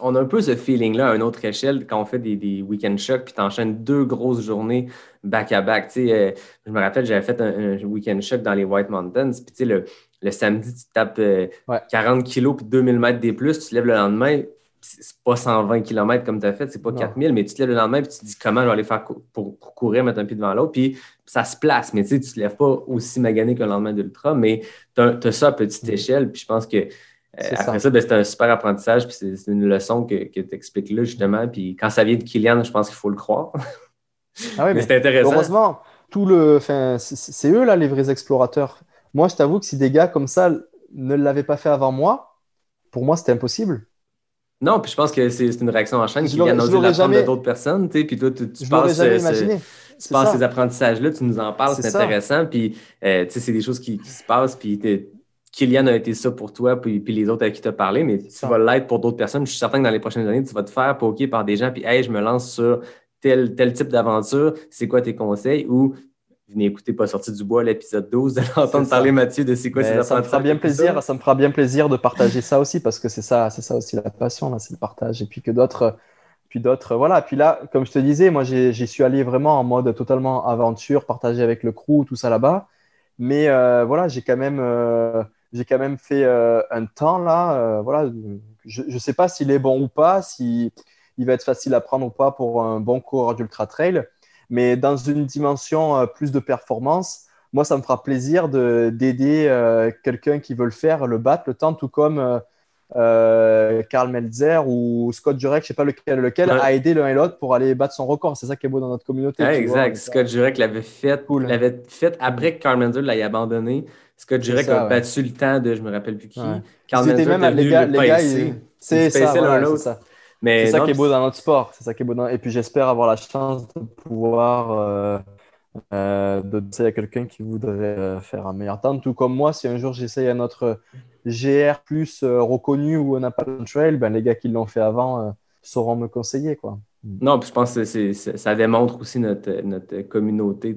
On a un peu ce feeling-là à une autre échelle quand on fait des, des week-end shocks puis t'enchaînes deux grosses journées back-à-back. Euh, je me rappelle, j'avais fait un, un week-end shock dans les White Mountains. Puis le, le samedi, tu tapes euh, Ouais. 40 kilos puis 2000 mètres des plus. Tu te lèves le lendemain, c'est pas 120 km comme tu as fait, c'est pas Non. 4000, mais tu te lèves le lendemain puis tu te dis comment je vais aller faire cou- pour, pour courir, mettre un pied devant l'autre. Puis ça se place, mais tu tu te lèves pas aussi magané le lendemain d'ultra, mais tu as, ça à petite échelle. Puis je pense que euh, après ça. ben, c'est un super apprentissage, puis c'est une leçon que, que tu expliques là, justement. Puis quand ça vient de Kylian, je pense qu'il faut le croire. Ah mais c'est intéressant. Heureusement, tout le, c'est- eux là les vrais explorateurs. Moi, je t'avoue que si des gars comme ça ne l'avaient pas fait avant moi, pour moi, c'était impossible. Non, puis je pense que c'est une réaction en chaîne. Je Kylian l'aurais- a je dû l'aurais l'apprendre jamais- de d'autres personnes, tu sais, puis toi, tu, passes, jamais euh, imaginé. tu passes ces apprentissages-là, tu nous en parles, C'est intéressant, puis euh, tu sais, c'est des choses qui, qui se passent, puis Kylian a été ça pour toi, puis, puis les autres avec qui tu as parlé, mais tu vas l'être pour d'autres personnes. Je suis certain que dans les prochaines années, tu vas te faire poker par des gens, puis hey, je me lance sur tel, tel type d'aventure, c'est quoi tes conseils? Ou venez écouter Pas sorti du bois, l'épisode 12, de l'entendre parler, Mathieu, de c'est quoi ça me fera bien ça. plaisir. Ça me fera bien plaisir de partager ça aussi parce que c'est ça, c'est ça aussi la passion là, c'est le partage. Et puis que d'autres, puis d'autres, voilà. Puis là, comme je te disais, moi j'y suis allé vraiment en mode totalement aventure, partager avec le crew, tout ça là-bas. Mais euh, voilà, j'ai quand même, euh, j'ai quand même fait euh, un temps là. euh, voilà, je ne sais pas s'il est bon ou pas, si il va être facile à prendre ou pas pour un bon coureur d'ultra trail. Mais dans une dimension euh, plus de performance, moi, ça me fera plaisir de- d'aider quelqu'un qui veut le faire, le battre, le temps, tout comme euh, Karl Melzer ou Scott Jurek, je sais pas lequel, lequel Ouais. a aidé l'un et l'autre pour aller battre son record. C'est ça qui est beau dans notre communauté. Ouais, tu vois. exact. Scott Jurek l'avait fait, Cool. l'avait fait après que Carl Menzer l'ait abandonné. Scott Jurek ça, a ouais. battu le temps de je me rappelle plus qui. Étaient Menzer même les gars, le les gars, pacer. ils- c'est ça, paçaient l'un voilà, l'autre. c'est ça. Mais C'est ça non, qui est beau dans notre sport. C'est ça qui est beau dans... Et puis j'espère avoir la chance de pouvoir euh, euh, de conseiller à quelqu'un qui voudrait euh, faire un meilleur temps. Tout comme moi, si un jour j'essaye un autre GR plus euh, reconnu ou un Appalachian Trail, ben, les gars qui l'ont fait avant euh, sauront me conseiller. Quoi. Non, puis je pense que ça démontre aussi notre, notre communauté.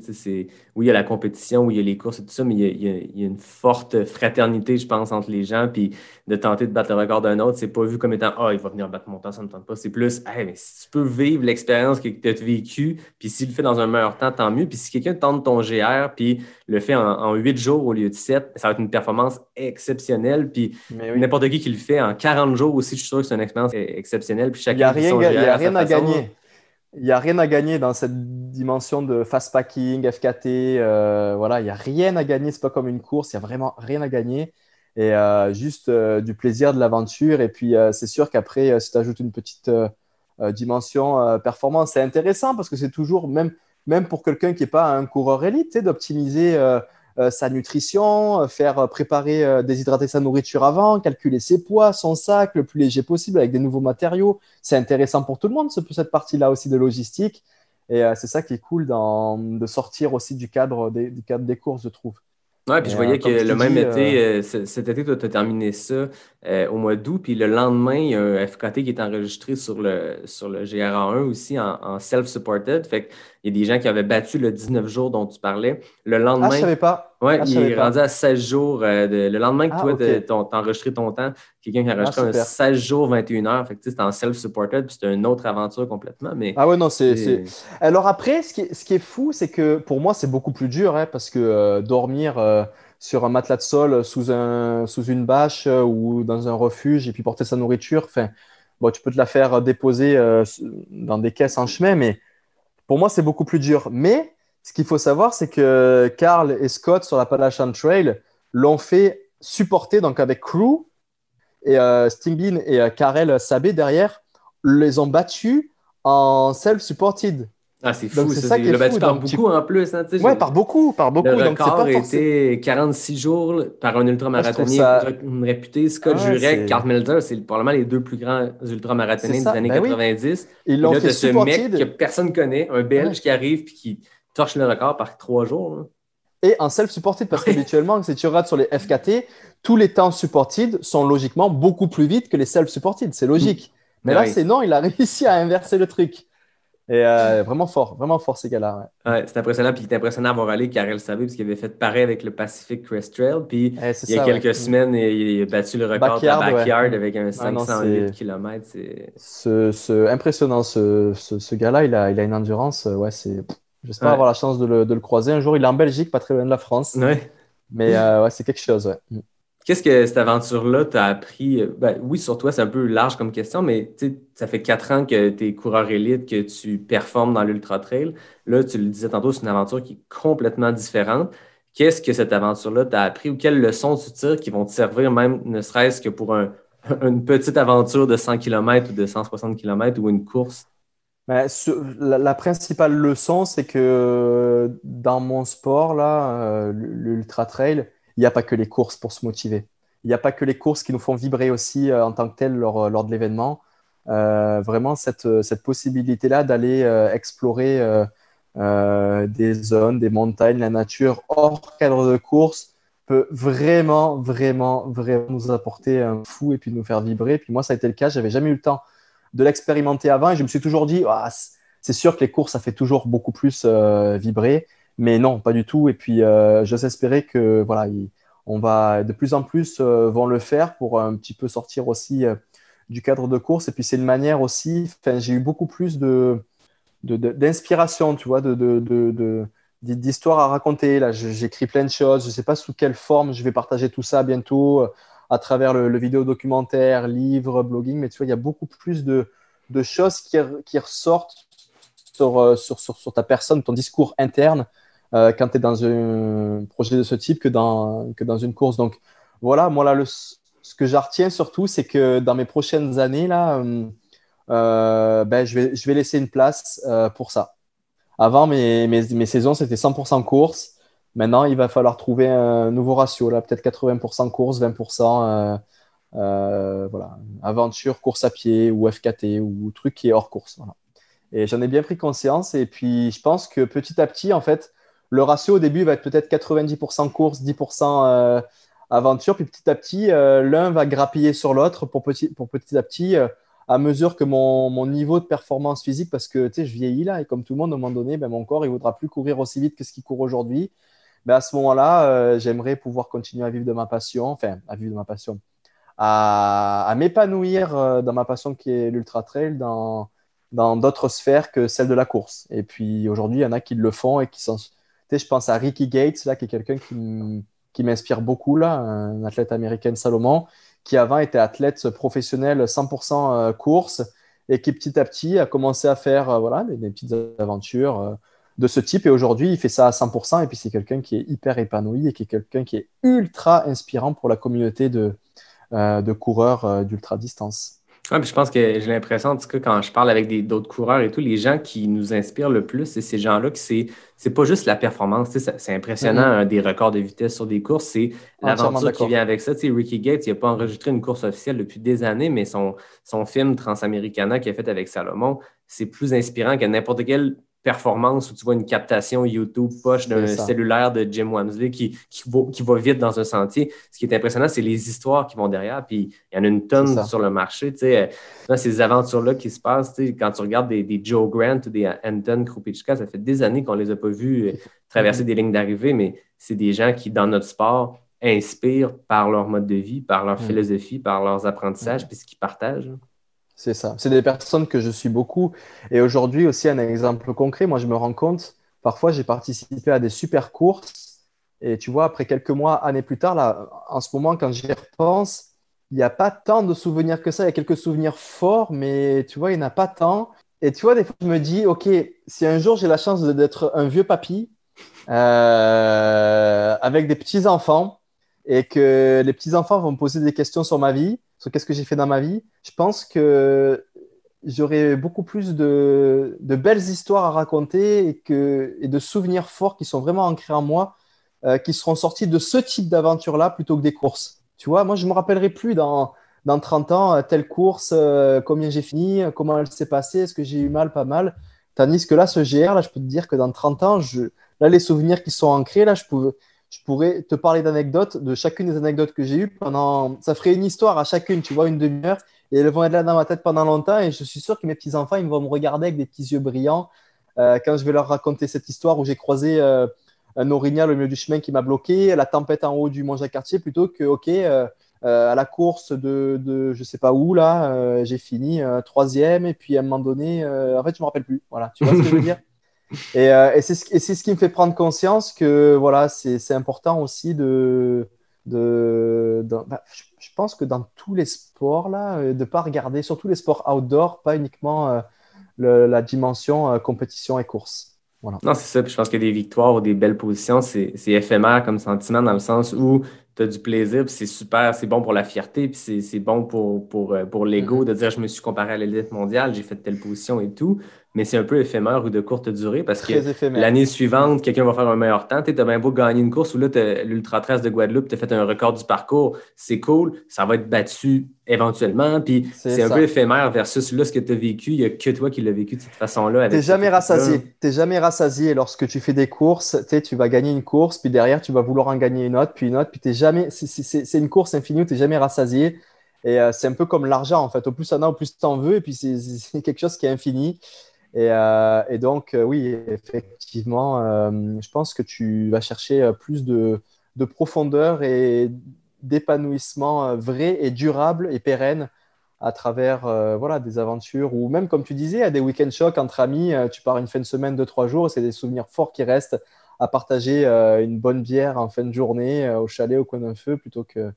Oui, il y a la compétition, oui, il y a les courses et tout ça, mais il y a- il y a une forte fraternité, je pense, entre les gens. Puis de tenter de battre le record d'un autre, c'est pas vu comme étant Ah, il va venir battre mon temps, ça ne me tente pas. C'est plus Hey, mais si tu peux vivre l'expérience que tu as vécue, puis s'il le fait dans un meilleur temps, tant mieux. Puis si quelqu'un tente ton GR, puis le fait en, en 8 jours au lieu de 7, ça va être une performance exceptionnelle. Puis oui. n'importe qui qui le fait en 40 jours aussi, je suis sûr que c'est une expérience eh, exceptionnelle. Puis Il chacun n'y a vit rien, son GR il y a rien à gagner. Il n'y a rien à gagner dans cette dimension de fast packing, FKT. euh, voilà, il n'y a rien à gagner. C'est pas comme une course. Il n'y a vraiment rien à gagner. Et euh, juste euh, du plaisir, de l'aventure. Et puis, euh, c'est sûr qu'après, si tu ajoutes une petite dimension performance, c'est intéressant parce que c'est toujours, même, même pour quelqu'un qui n'est pas un coureur élite, d'optimiser sa nutrition, faire préparer, déshydrater sa nourriture avant, calculer ses poids, son sac le plus léger possible avec des nouveaux matériaux. C'est intéressant pour tout le monde, ce- cette partie-là aussi de logistique. Et c'est ça qui est cool dans, de sortir aussi du cadre des, du cadre des courses, je trouve. Ouais, puis je voyais euh, que le même dis, été, euh, c- cet été, tu as terminé ça euh, au mois d'août, puis le lendemain, il y a un FKT qui est enregistré sur le, sur le GRA1 aussi en, en self-supported. Fait qu'il y a des gens qui avaient battu le 19 jours dont tu parlais. Le Ah, lendemain, je savais pas. ouais, Ah, il est pas. rendu à 16 jours. euh, de- le lendemain que Ah, toi, ok. t'as enregistré ton temps, quelqu'un qui a enregistré un super. 16 jours, 21 heures. Fait que c'était en self-supported, puis c'était une autre aventure complètement. Mais Ah ouais, non, c'est. Alors après, ce qui est, ce qui est fou, c'est que pour moi, c'est beaucoup plus dur, hein, parce que euh, dormir euh, sur un matelas de sol sous, un, sous une bâche euh, ou dans un refuge et puis porter sa nourriture, enfin, bon, tu peux te la faire déposer euh, dans des caisses en chemin, mais pour moi, c'est beaucoup plus dur. Mais ce qu'il faut savoir, c'est que Carl et Scott sur la Appalachian Trail l'ont fait supporter, donc avec Crew et euh, et euh, Karel Sabé derrière, les ont battus en self-supported. Ah, c'est Donc, fou. c'est ça, qui est le battu fou, par donc tu- beaucoup en plus. Hein, j'ai- par beaucoup, par beaucoup. Le donc record pas forcément. était 46 jours par un Ah, ré- réputé. Scott Ah Jurek, Carl Melzer, c'est probablement les deux plus grands ultramarathoniens des années ben oui. 90. Ils Et l'ont fait ce mec supported que personne connaît, un Belge Ouais. qui arrive et qui torche le record par trois jours. et en self-supported parce qu'habituellement, si tu regardes sur les FKT, tous les temps supported sont logiquement beaucoup plus vite que les self-supported. C'est logique. Mais Ben là, oui. c'est non, il a réussi à inverser le truc. Et euh, vraiment fort, vraiment fort ces gars-là. ouais. Ouais, c'est impressionnant. Puis il est impressionnant à voir aller Karel Sabé parce qu'il avait fait pareil avec le Pacific Crest Trail. Puis Eh, il y a quelques ouais. semaines, il, a battu le record Backyard, de la backyard avec un Ah non, 508 c'est- km. C'est... Ce, ce- impressionnant, ce, ce, ce gars-là, il a, il a une endurance. euh, Ouais, c'est. J'espère avoir la chance de le, de le croiser un jour. Il est en Belgique, pas très loin de la France. Mais euh, ouais, c'est quelque chose. Ouais. Qu'est-ce que cette aventure-là t'a appris? Ben, oui, sur toi, c'est un peu large comme question, mais ça fait quatre ans que tu es coureur élite, que tu performes dans l'Ultra Trail. Là, tu le disais tantôt, c'est une aventure qui est complètement différente. Qu'est-ce que cette aventure-là t'a appris ou quelles leçons tu tires qui vont te servir même, ne serait-ce que pour un- une petite aventure de 100 km ou de 160 km ou une course? Ben, la, la principale leçon, c'est que dans mon sport, là, euh, l'ultra trail, il n'y a pas que les courses pour se motiver. Il n'y a pas que les courses qui nous font vibrer aussi euh, en tant que telles lors, lors de l'événement. Euh, vraiment, cette, cette possibilité-là d'aller euh, explorer euh, euh, des zones, des montagnes, la nature hors cadre de course peut vraiment, vraiment, vraiment nous apporter un fou et puis nous faire vibrer. Puis moi, ça a été le cas. J'avais jamais eu le temps de l'expérimenter avant et je me suis toujours dit, c- c'est sûr que les courses, ça fait toujours beaucoup plus euh, vibrer. Mais non, pas du tout. Et puis, euh, j'ose espérer que voilà, il- on va de plus en plus euh, vont le faire pour un petit peu sortir aussi euh, du cadre de course. Et puis, c'est une manière aussi. J'ai eu beaucoup plus de d'inspiration, tu vois, de, de, d'histoires à raconter. Là, j'écris plein de choses. Je sais pas sous quelle forme je vais partager tout ça bientôt à travers le, vidéo documentaire, livre, blogging. Mais tu vois, il y a beaucoup plus de, de choses qui, qui ressortent sur, sur, sur ta personne, ton discours interne euh, quand tu es dans un projet de ce type que dans, que dans une course. Donc voilà, moi là, ce que j'en retiens surtout, c'est que dans mes prochaines années, là, euh, euh, ben, je, vais, je vais laisser une place pour ça. Avant, mes, mes, mes saisons, c'était 100% course. Maintenant, il va falloir trouver un nouveau ratio, là, peut-être 80% course, 20% euh, euh, voilà, aventure, course à pied ou FKT ou truc qui est hors course. Et j'en ai bien pris conscience. Et puis, je pense que petit à petit, en fait, le ratio au début va être peut-être 90% course, 10% euh, aventure. Puis petit à petit, euh, l'un va grappiller sur l'autre pour petit, à petit, euh, à mesure que mon, niveau de performance physique, parce que je vieillis là, et comme tout le monde, au moment donné, ben, mon corps, il ne voudra plus courir aussi vite que ce qu'il court aujourd'hui. Ben, à ce moment-là, j'aimerais pouvoir continuer à vivre de ma passion, enfin, à vivre de ma passion, à, à m'épanouir dans ma passion qui est l'ultra trail dans d'autres sphères que celle de la course. Et puis aujourd'hui, il y en a qui le font et qui sont. Je pense à Ricky Gates, là, qui est quelqu'un qui, m'inspire beaucoup, là, un athlète américain Salomon, qui avant était athlète professionnel 100% euh, course et qui petit à petit a commencé à faire euh, voilà, des, petites aventures euh, de ce type. Et aujourd'hui, il fait ça à 100%. Et puis, c'est quelqu'un qui est hyper épanoui et qui est quelqu'un qui est ultra inspirant pour la communauté de, coureurs d'ultra distance. Ouais, puis je pense que j'ai l'impression, en tout cas, quand je parle avec des- d'autres coureurs et tout, les gens qui nous inspirent le plus, c'est ces gens-là que c'est, c'est pas juste la performance, c'est impressionnant, Mhm. hein, des records de vitesse sur des courses, c'est l'aventure qui vient avec ça. Ricky Gates, il n'a pas enregistré une course officielle depuis des années, mais son, son film Transamericana qu'il a fait avec Salomon, c'est plus inspirant que n'importe quelle performance où tu vois une captation YouTube poche d'un cellulaire de Jim Wamsley qui, qui, va, qui va vite dans un sentier. Ce qui est impressionnant, c'est les histoires qui vont derrière. Puis il y en a une tonne sur le marché. Tu sais, dans ces aventures-là qui se passent, tu sais, quand tu regardes des, des Joe Grant ou des Anton Krupicka, ça fait des années qu'on ne les a pas vus euh, traverser des lignes d'arrivée, mais c'est des gens qui, dans notre sport, inspirent par leur mode de vie, par leur Mhm. philosophie, par leurs apprentissages, puis ce qu'ils partagent. C'est ça. C'est des personnes que je suis beaucoup. Et aujourd'hui aussi, un exemple concret, moi je me rends compte, parfois j'ai participé à des super courses. Et tu vois, après quelques mois, années plus tard, là, en ce moment, quand j'y repense, il n'y a pas tant de souvenirs que ça. Il y a quelques souvenirs forts, mais tu vois, il n'y en a pas tant. Et tu vois, des fois, je me dis, OK, si un jour j'ai la chance d'être un vieux papy euh, avec des petits-enfants et que les petits-enfants vont me poser des questions sur ma vie, sur qu'est-ce que j'ai fait dans ma vie, je pense que j'aurai beaucoup plus de, belles histoires à raconter et, que, de souvenirs forts qui sont vraiment ancrés en moi, euh, qui seront sortis de ce type d'aventure-là plutôt que des courses. Tu vois, moi, je ne me rappellerai plus dans, dans 30 ans, euh, telle course, euh, combien j'ai fini, comment elle s'est passée, est-ce que j'ai eu mal, pas mal. Tandis que là, ce GR, là, je peux te dire que dans 30 ans, je, là, les souvenirs qui sont ancrés, là, je, pouvais, je pourrais te parler d'anecdotes, de chacune des anecdotes que j'ai eues pendant. Ça ferait une histoire à chacune, tu vois, une demi-heure, et elles vont être là dans ma tête pendant longtemps, et je suis sûr que mes petits-enfants, ils vont me regarder avec des petits yeux brillants euh, quand je vais leur raconter cette histoire où j'ai croisé euh, un orignal au milieu du chemin qui m'a bloqué, la tempête en haut du Mont Jacques-Cartier, plutôt que, OK, euh, à la course de, de je sais pas où, là, j'ai fini troisième, et puis à un moment donné, en fait, je me rappelle plus. Voilà, tu vois ce que je veux dire? Et, euh, et c'est ce, qui me fait prendre conscience que voilà, c'est important aussi de. de, bah, je, je pense que dans tous les sports, là, euh, de ne pas regarder, surtout les sports outdoor, pas uniquement euh, le- la dimension euh, compétition et course. Voilà. Non, c'est ça. Puis je pense que des victoires ou des belles positions, c'est éphémère comme sentiment dans le sens où tu as du plaisir, puis c'est super, c'est bon pour la fierté, puis c'est bon pour, pour, pour l'ego de dire je me suis comparé à l'élite mondiale, j'ai fait telle position et tout. Mais c'est un peu éphémère ou de courte durée parce que Très l'année suivante, quelqu'un va faire un meilleur temps. Tu as bien beau gagner une course où là, l'Ultra 13 de Guadeloupe, tu as fait un record du parcours, c'est cool, ça va être battu éventuellement. Puis C'est un peu éphémère versus là, ce que tu as vécu, il n'y a que toi qui l'as vécu de cette façon-là. T'es cette jamais rassasié. T'es jamais rassasié lorsque tu fais des courses. Tu tu vas gagner une course, puis derrière, tu vas vouloir en gagner une autre, puis une autre, puis t'es jamais. c'est- une course infinie où t'es jamais rassasié. Et euh, c'est un peu comme l'argent, en fait. Au plus t'en as, au plus t'en veux, et puis c'est quelque chose qui est infini. Et, euh, et donc, euh, oui, effectivement, euh, je pense que tu vas chercher plus de, de profondeur et d'épanouissement vrai et durable et pérenne à travers voilà, des aventures ou même, comme tu disais, à des week-end shocks entre amis. tu pars une fin de semaine de trois jours c'est des souvenirs forts qui restent à partager une bonne bière en fin de journée au chalet au coin d'un feu plutôt que,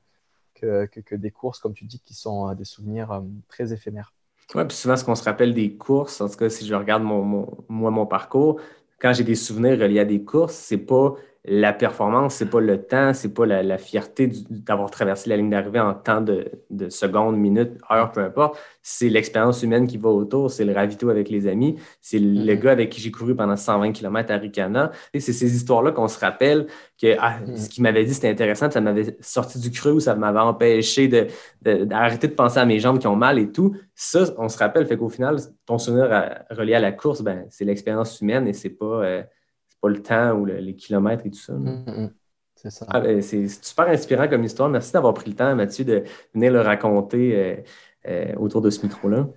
des courses, comme tu dis, qui sont des souvenirs très éphémères. Oui, puis souvent, ce qu'on se rappelle des courses, en tout cas, si je regarde mon, mon- moi, mon parcours, quand j'ai des souvenirs reliés à des courses, c'est pas la performance, c'est pas le temps, c'est pas la, la fierté d'avoir traversé la ligne d'arrivée en temps de, de secondes, minutes, heures, peu importe. C'est l'expérience humaine qui va autour, c'est le ravito avec les amis, c'est le Mhm. gars avec qui j'ai couru pendant 120 km à Ricana. C'est ces histoires-là qu'on se rappelle que ah, Mhm. ce qu'il m'avait dit, c'était intéressant, ça m'avait sorti du creux, ça m'avait empêché de, de- d'arrêter de penser à mes jambes qui ont mal et tout. Ça, on se rappelle, fait qu'au final, ton souvenir à- relié à la course, ben, c'est l'expérience humaine et c'est pas, euh, pas le temps ou le- les kilomètres et tout ça. Mm, mm. C'est ça. Ah, ben, c'est super inspirant comme histoire. Merci d'avoir pris le temps, Mathieu, de venir le raconter euh, euh, autour de ce micro-là.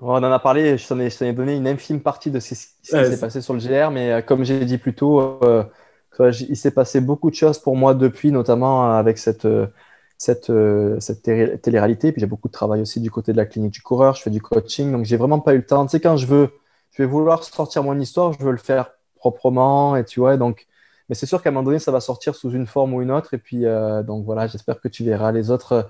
On en a parlé, je t'en ai, donné une infime partie de ce, qui s'est passé sur le GR, mais euh, comme j'ai dit plus tôt, il s'est passé beaucoup de choses pour moi depuis, notamment avec cette, cette, cette télé- télé-réalité. Puis j'ai beaucoup de travail aussi du côté de la clinique du coureur, je fais du coaching, donc j'ai vraiment pas eu le temps. Tu sais, quand je veux, je vais vouloir sortir mon histoire, je veux le faire proprement, et tu vois, donc, mais c'est sûr qu'à un moment donné, ça va sortir sous une forme ou une autre, et puis, euh, donc voilà, j'espère que tu verras les autres euh,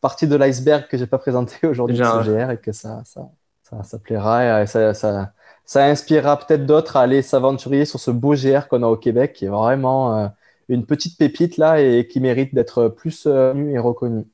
parties de l'iceberg que j'ai pas présenté aujourd'hui de Genre. ce GR et que ça, ça, ça, ça plaira et ça, ça, ça inspirera peut-être d'autres à aller s'aventurer sur ce beau GR qu'on a au Québec, qui est vraiment euh, une petite pépite là et qui mérite d'être plus euh, connu et reconnu.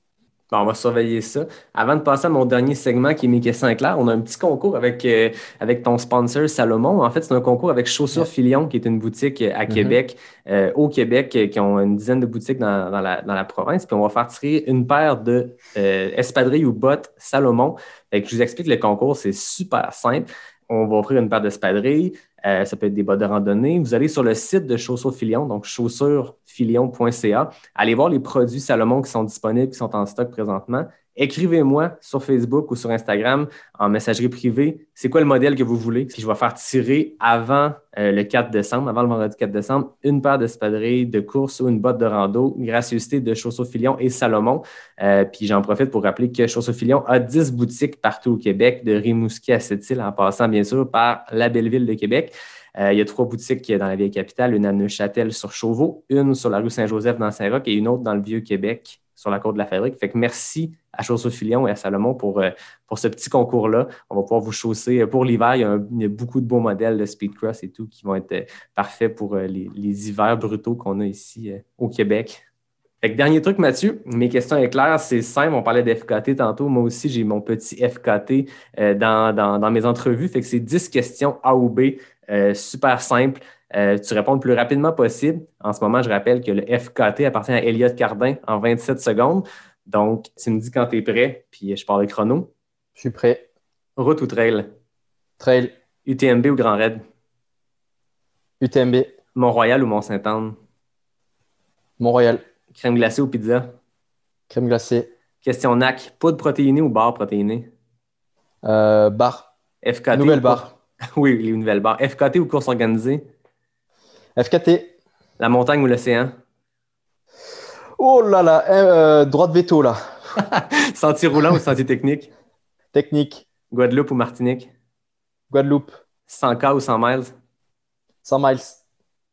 Bon, on va surveiller ça. Avant de passer à mon dernier segment qui est mes questions claires, on a un petit concours avec, euh, avec ton sponsor Salomon. En fait, c'est un concours avec Chaussures Filion, qui est une boutique à Québec, euh, au Québec, euh, qui ont une dizaine de boutiques dans, dans la, dans la province. Puis on va faire tirer une paire de euh, espadrilles ou bottes Salomon. Fait que je vous explique le concours, c'est super simple. On va offrir une paire d'espadrilles. Euh, ça peut être des bottes de randonnée. Vous allez sur le site de Chaussures Filion, donc chaussuresfilion.ca. Allez voir les produits Salomon qui sont disponibles, qui sont en stock présentement. Écrivez-moi sur Facebook ou sur Instagram en messagerie privée. C'est quoi le modèle que vous voulez? Puis je vais faire tirer avant euh, le 4 décembre, avant le vendredi 4 décembre, une paire d'espadrilles de course ou une botte de rando, gracieuseté de Chaussures Filion et Salomon. Euh, puis j'en profite pour rappeler que Chaussures Filion a 10 boutiques partout au Québec, de Rimouski à Sept-Îles, en passant bien sûr par la belle ville de Québec. Euh, il y a trois boutiques dans la vieille capitale, une à Neuchâtel sur Chauveau, une sur la rue Saint-Joseph dans Saint-Roch et une autre dans le Vieux-Québec sur la côte de la Fabrique. Fait que merci à Chaussures Filion et à Salomon pour, euh, pour ce petit concours-là. On va pouvoir vous chausser. Pour l'hiver, il y, a beaucoup de beaux modèles de speedcross et tout qui vont être euh, parfaits pour euh, les, hivers brutaux qu'on a ici euh, au Québec. Fait que dernier truc, Mathieu, mes questions claires, c'est simple. On parlait d'FKT tantôt. Moi aussi, j'ai mon petit FKT euh, dans, dans- dans mes entrevues. Fait que c'est 10 questions A ou B, euh, super simple. Euh, tu réponds le plus rapidement possible. En ce moment, je rappelle que le FKT appartient à Elliott Cardin en 27 secondes. Donc, tu me dis quand tu es prêt, puis je pars le chrono. Je suis prêt. Route ou trail? Trail, UTMB ou Grand Raid? UTMB, Mont-Royal ou Mont-Saint-Anne? Montréal, Crème glacée ou pizza? crème glacée, Question NAC, poudre protéinée ou barre protéinée? euh, bar, FKT nouvelle ou- barre, Oui, les nouvelles barres. FKT ou course organisée? FKT. La montagne ou l'océan? Oh là là, euh, droit de veto là. Sentier roulant ou sentier technique? Technique, Guadeloupe ou Martinique? Guadeloupe, 100K ou 100 miles? 100 miles.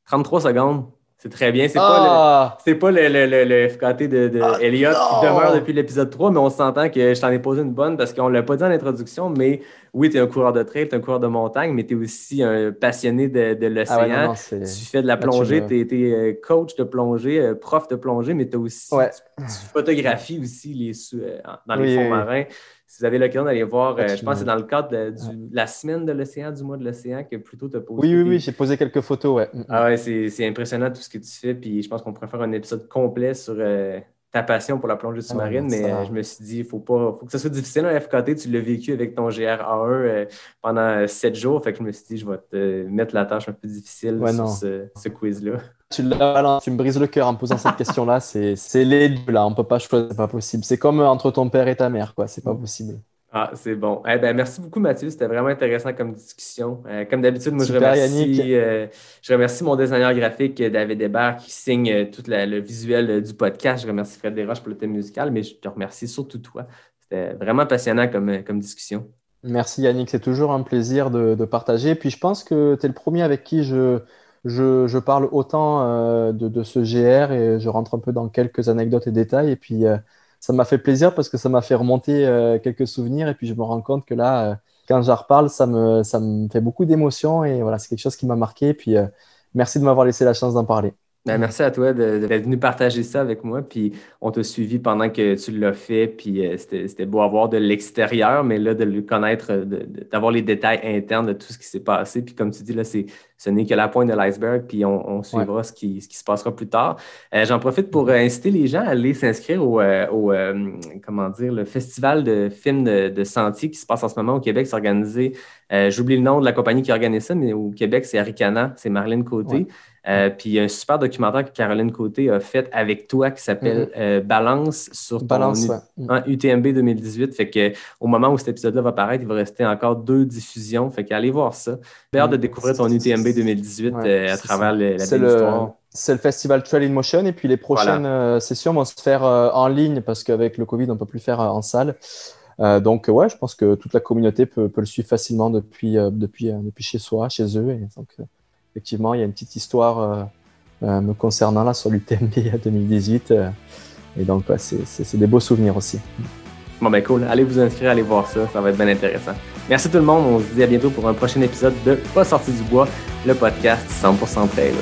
33 secondes. C'est très bien. C'est pas le. Ah, pas le, le- le- le FKT de, de Ah, Elliott qui demeure depuis l'épisode 3, mais on s'entend que je t'en ai posé une bonne parce qu'on ne l'a pas dit en introduction, mais oui, tu es un coureur de trail, tu es un coureur de montagne, mais tu es aussi un passionné de, de l'océan. ah ouais, non, c'est... tu fais de la plongée, tu es, coach de plongée, euh, prof de plongée, mais tu aussi Ouais. tu, tu photographies aussi les, sous- euh, dans les Oui, fonds oui. Si vous avez l'occasion d'aller voir, euh, je pense que c'est dans le cadre de, du- la semaine de l'océan, du mois de l'océan, que plutôt tu as posé. Oui, oui, oui, j'ai posé quelques photos, ouais. Mm, mm. ah ouais, c'est impressionnant tout ce que tu fais. Puis je pense qu'on pourrait faire un épisode complet sur euh, ta passion pour la plongée sous-marine. Ah ouais, mais ça- euh, je me suis dit, il faut pas, faut que ça soit difficile un FKT. Tu l'as vécu avec ton GRA1 euh, pendant sept jours. Fait que je me suis dit, je vais te mettre la tâche un peu difficile Ouais, sur non. ce, ce quiz-là. Tu, me brises le cœur en me posant cette question-là. C'est, les deux là, on peut pas choisir, c'est pas possible. C'est comme entre ton père et ta mère, quoi. C'est pas possible. Ah, c'est bon. Eh ben, merci beaucoup, Mathieu. C'était vraiment intéressant comme discussion. Euh, comme d'habitude, moi, je remercie, euh, je remercie mon designer graphique, euh, David Hébert, qui signe euh, tout la- le visuel euh, du podcast. Je remercie Fred Desroches pour le thème musical, mais je te remercie surtout toi. C'était vraiment passionnant comme, euh, comme discussion. Merci Yannick, c'est toujours un plaisir de, de partager. Puis je pense que tu es le premier avec qui je, je, parle autant euh, de, ce GR et je rentre un peu dans quelques anecdotes et détails. Et puis euh, ça m'a fait plaisir parce que ça m'a fait remonter euh, quelques souvenirs. Et puis je me rends compte que là, quand j'en reparle, ça me, fait beaucoup d'émotions. Et voilà, c'est quelque chose qui m'a marqué. Et puis merci de m'avoir laissé la chance d'en parler. Ben, merci à toi d'être venu partager ça avec moi. Puis on t'a suivi pendant que tu l'as fait. Puis euh, c'était beau à voir de l'extérieur, mais là, de le connaître, d'avoir les détails internes de tout ce qui s'est passé. Puis comme tu dis, là, ce n'est que la pointe de l'iceberg. Puis on, suivra ce, qui, ce, qui, se passera plus tard. Euh, j'en profite pour inciter les gens à aller s'inscrire au, euh, comment dire, le festival de films de, de, sentier qui se passe en ce moment au Québec. C'est organisé, j'oublie le nom de la compagnie qui organise ça, mais au Québec, c'est Aricana, c'est Marlène Côté. Euh, puis il y a un super documentaire que Caroline Côté a fait avec toi qui s'appelle mhm. euh, Balance sur ton UTMB 2018. Fait que au moment où cet épisode-là va paraître, il va rester encore deux diffusions. Fait qu'allez voir ça. J'ai hâte de découvrir ton UTMB 2018 euh, à travers la belle histoire. C'est le festival Trail in Motion et puis les prochaines sessions vont se faire en ligne parce qu'avec le Covid, on ne peut plus faire en salle. donc, ouais, je pense que toute la communauté peut, le suivre facilement depuis, depuis, depuis chez soi, chez eux. Et donc, effectivement, il y a une petite histoire euh, euh, me concernant là sur l'UTMB 2018. Euh, et donc, c'est des beaux souvenirs aussi. Bon, ben cool. Allez vous inscrire, allez voir ça. Ça va être bien intéressant. Merci tout le monde. On se dit à bientôt pour un prochain épisode de Pas sorti du bois, le podcast 100% trail.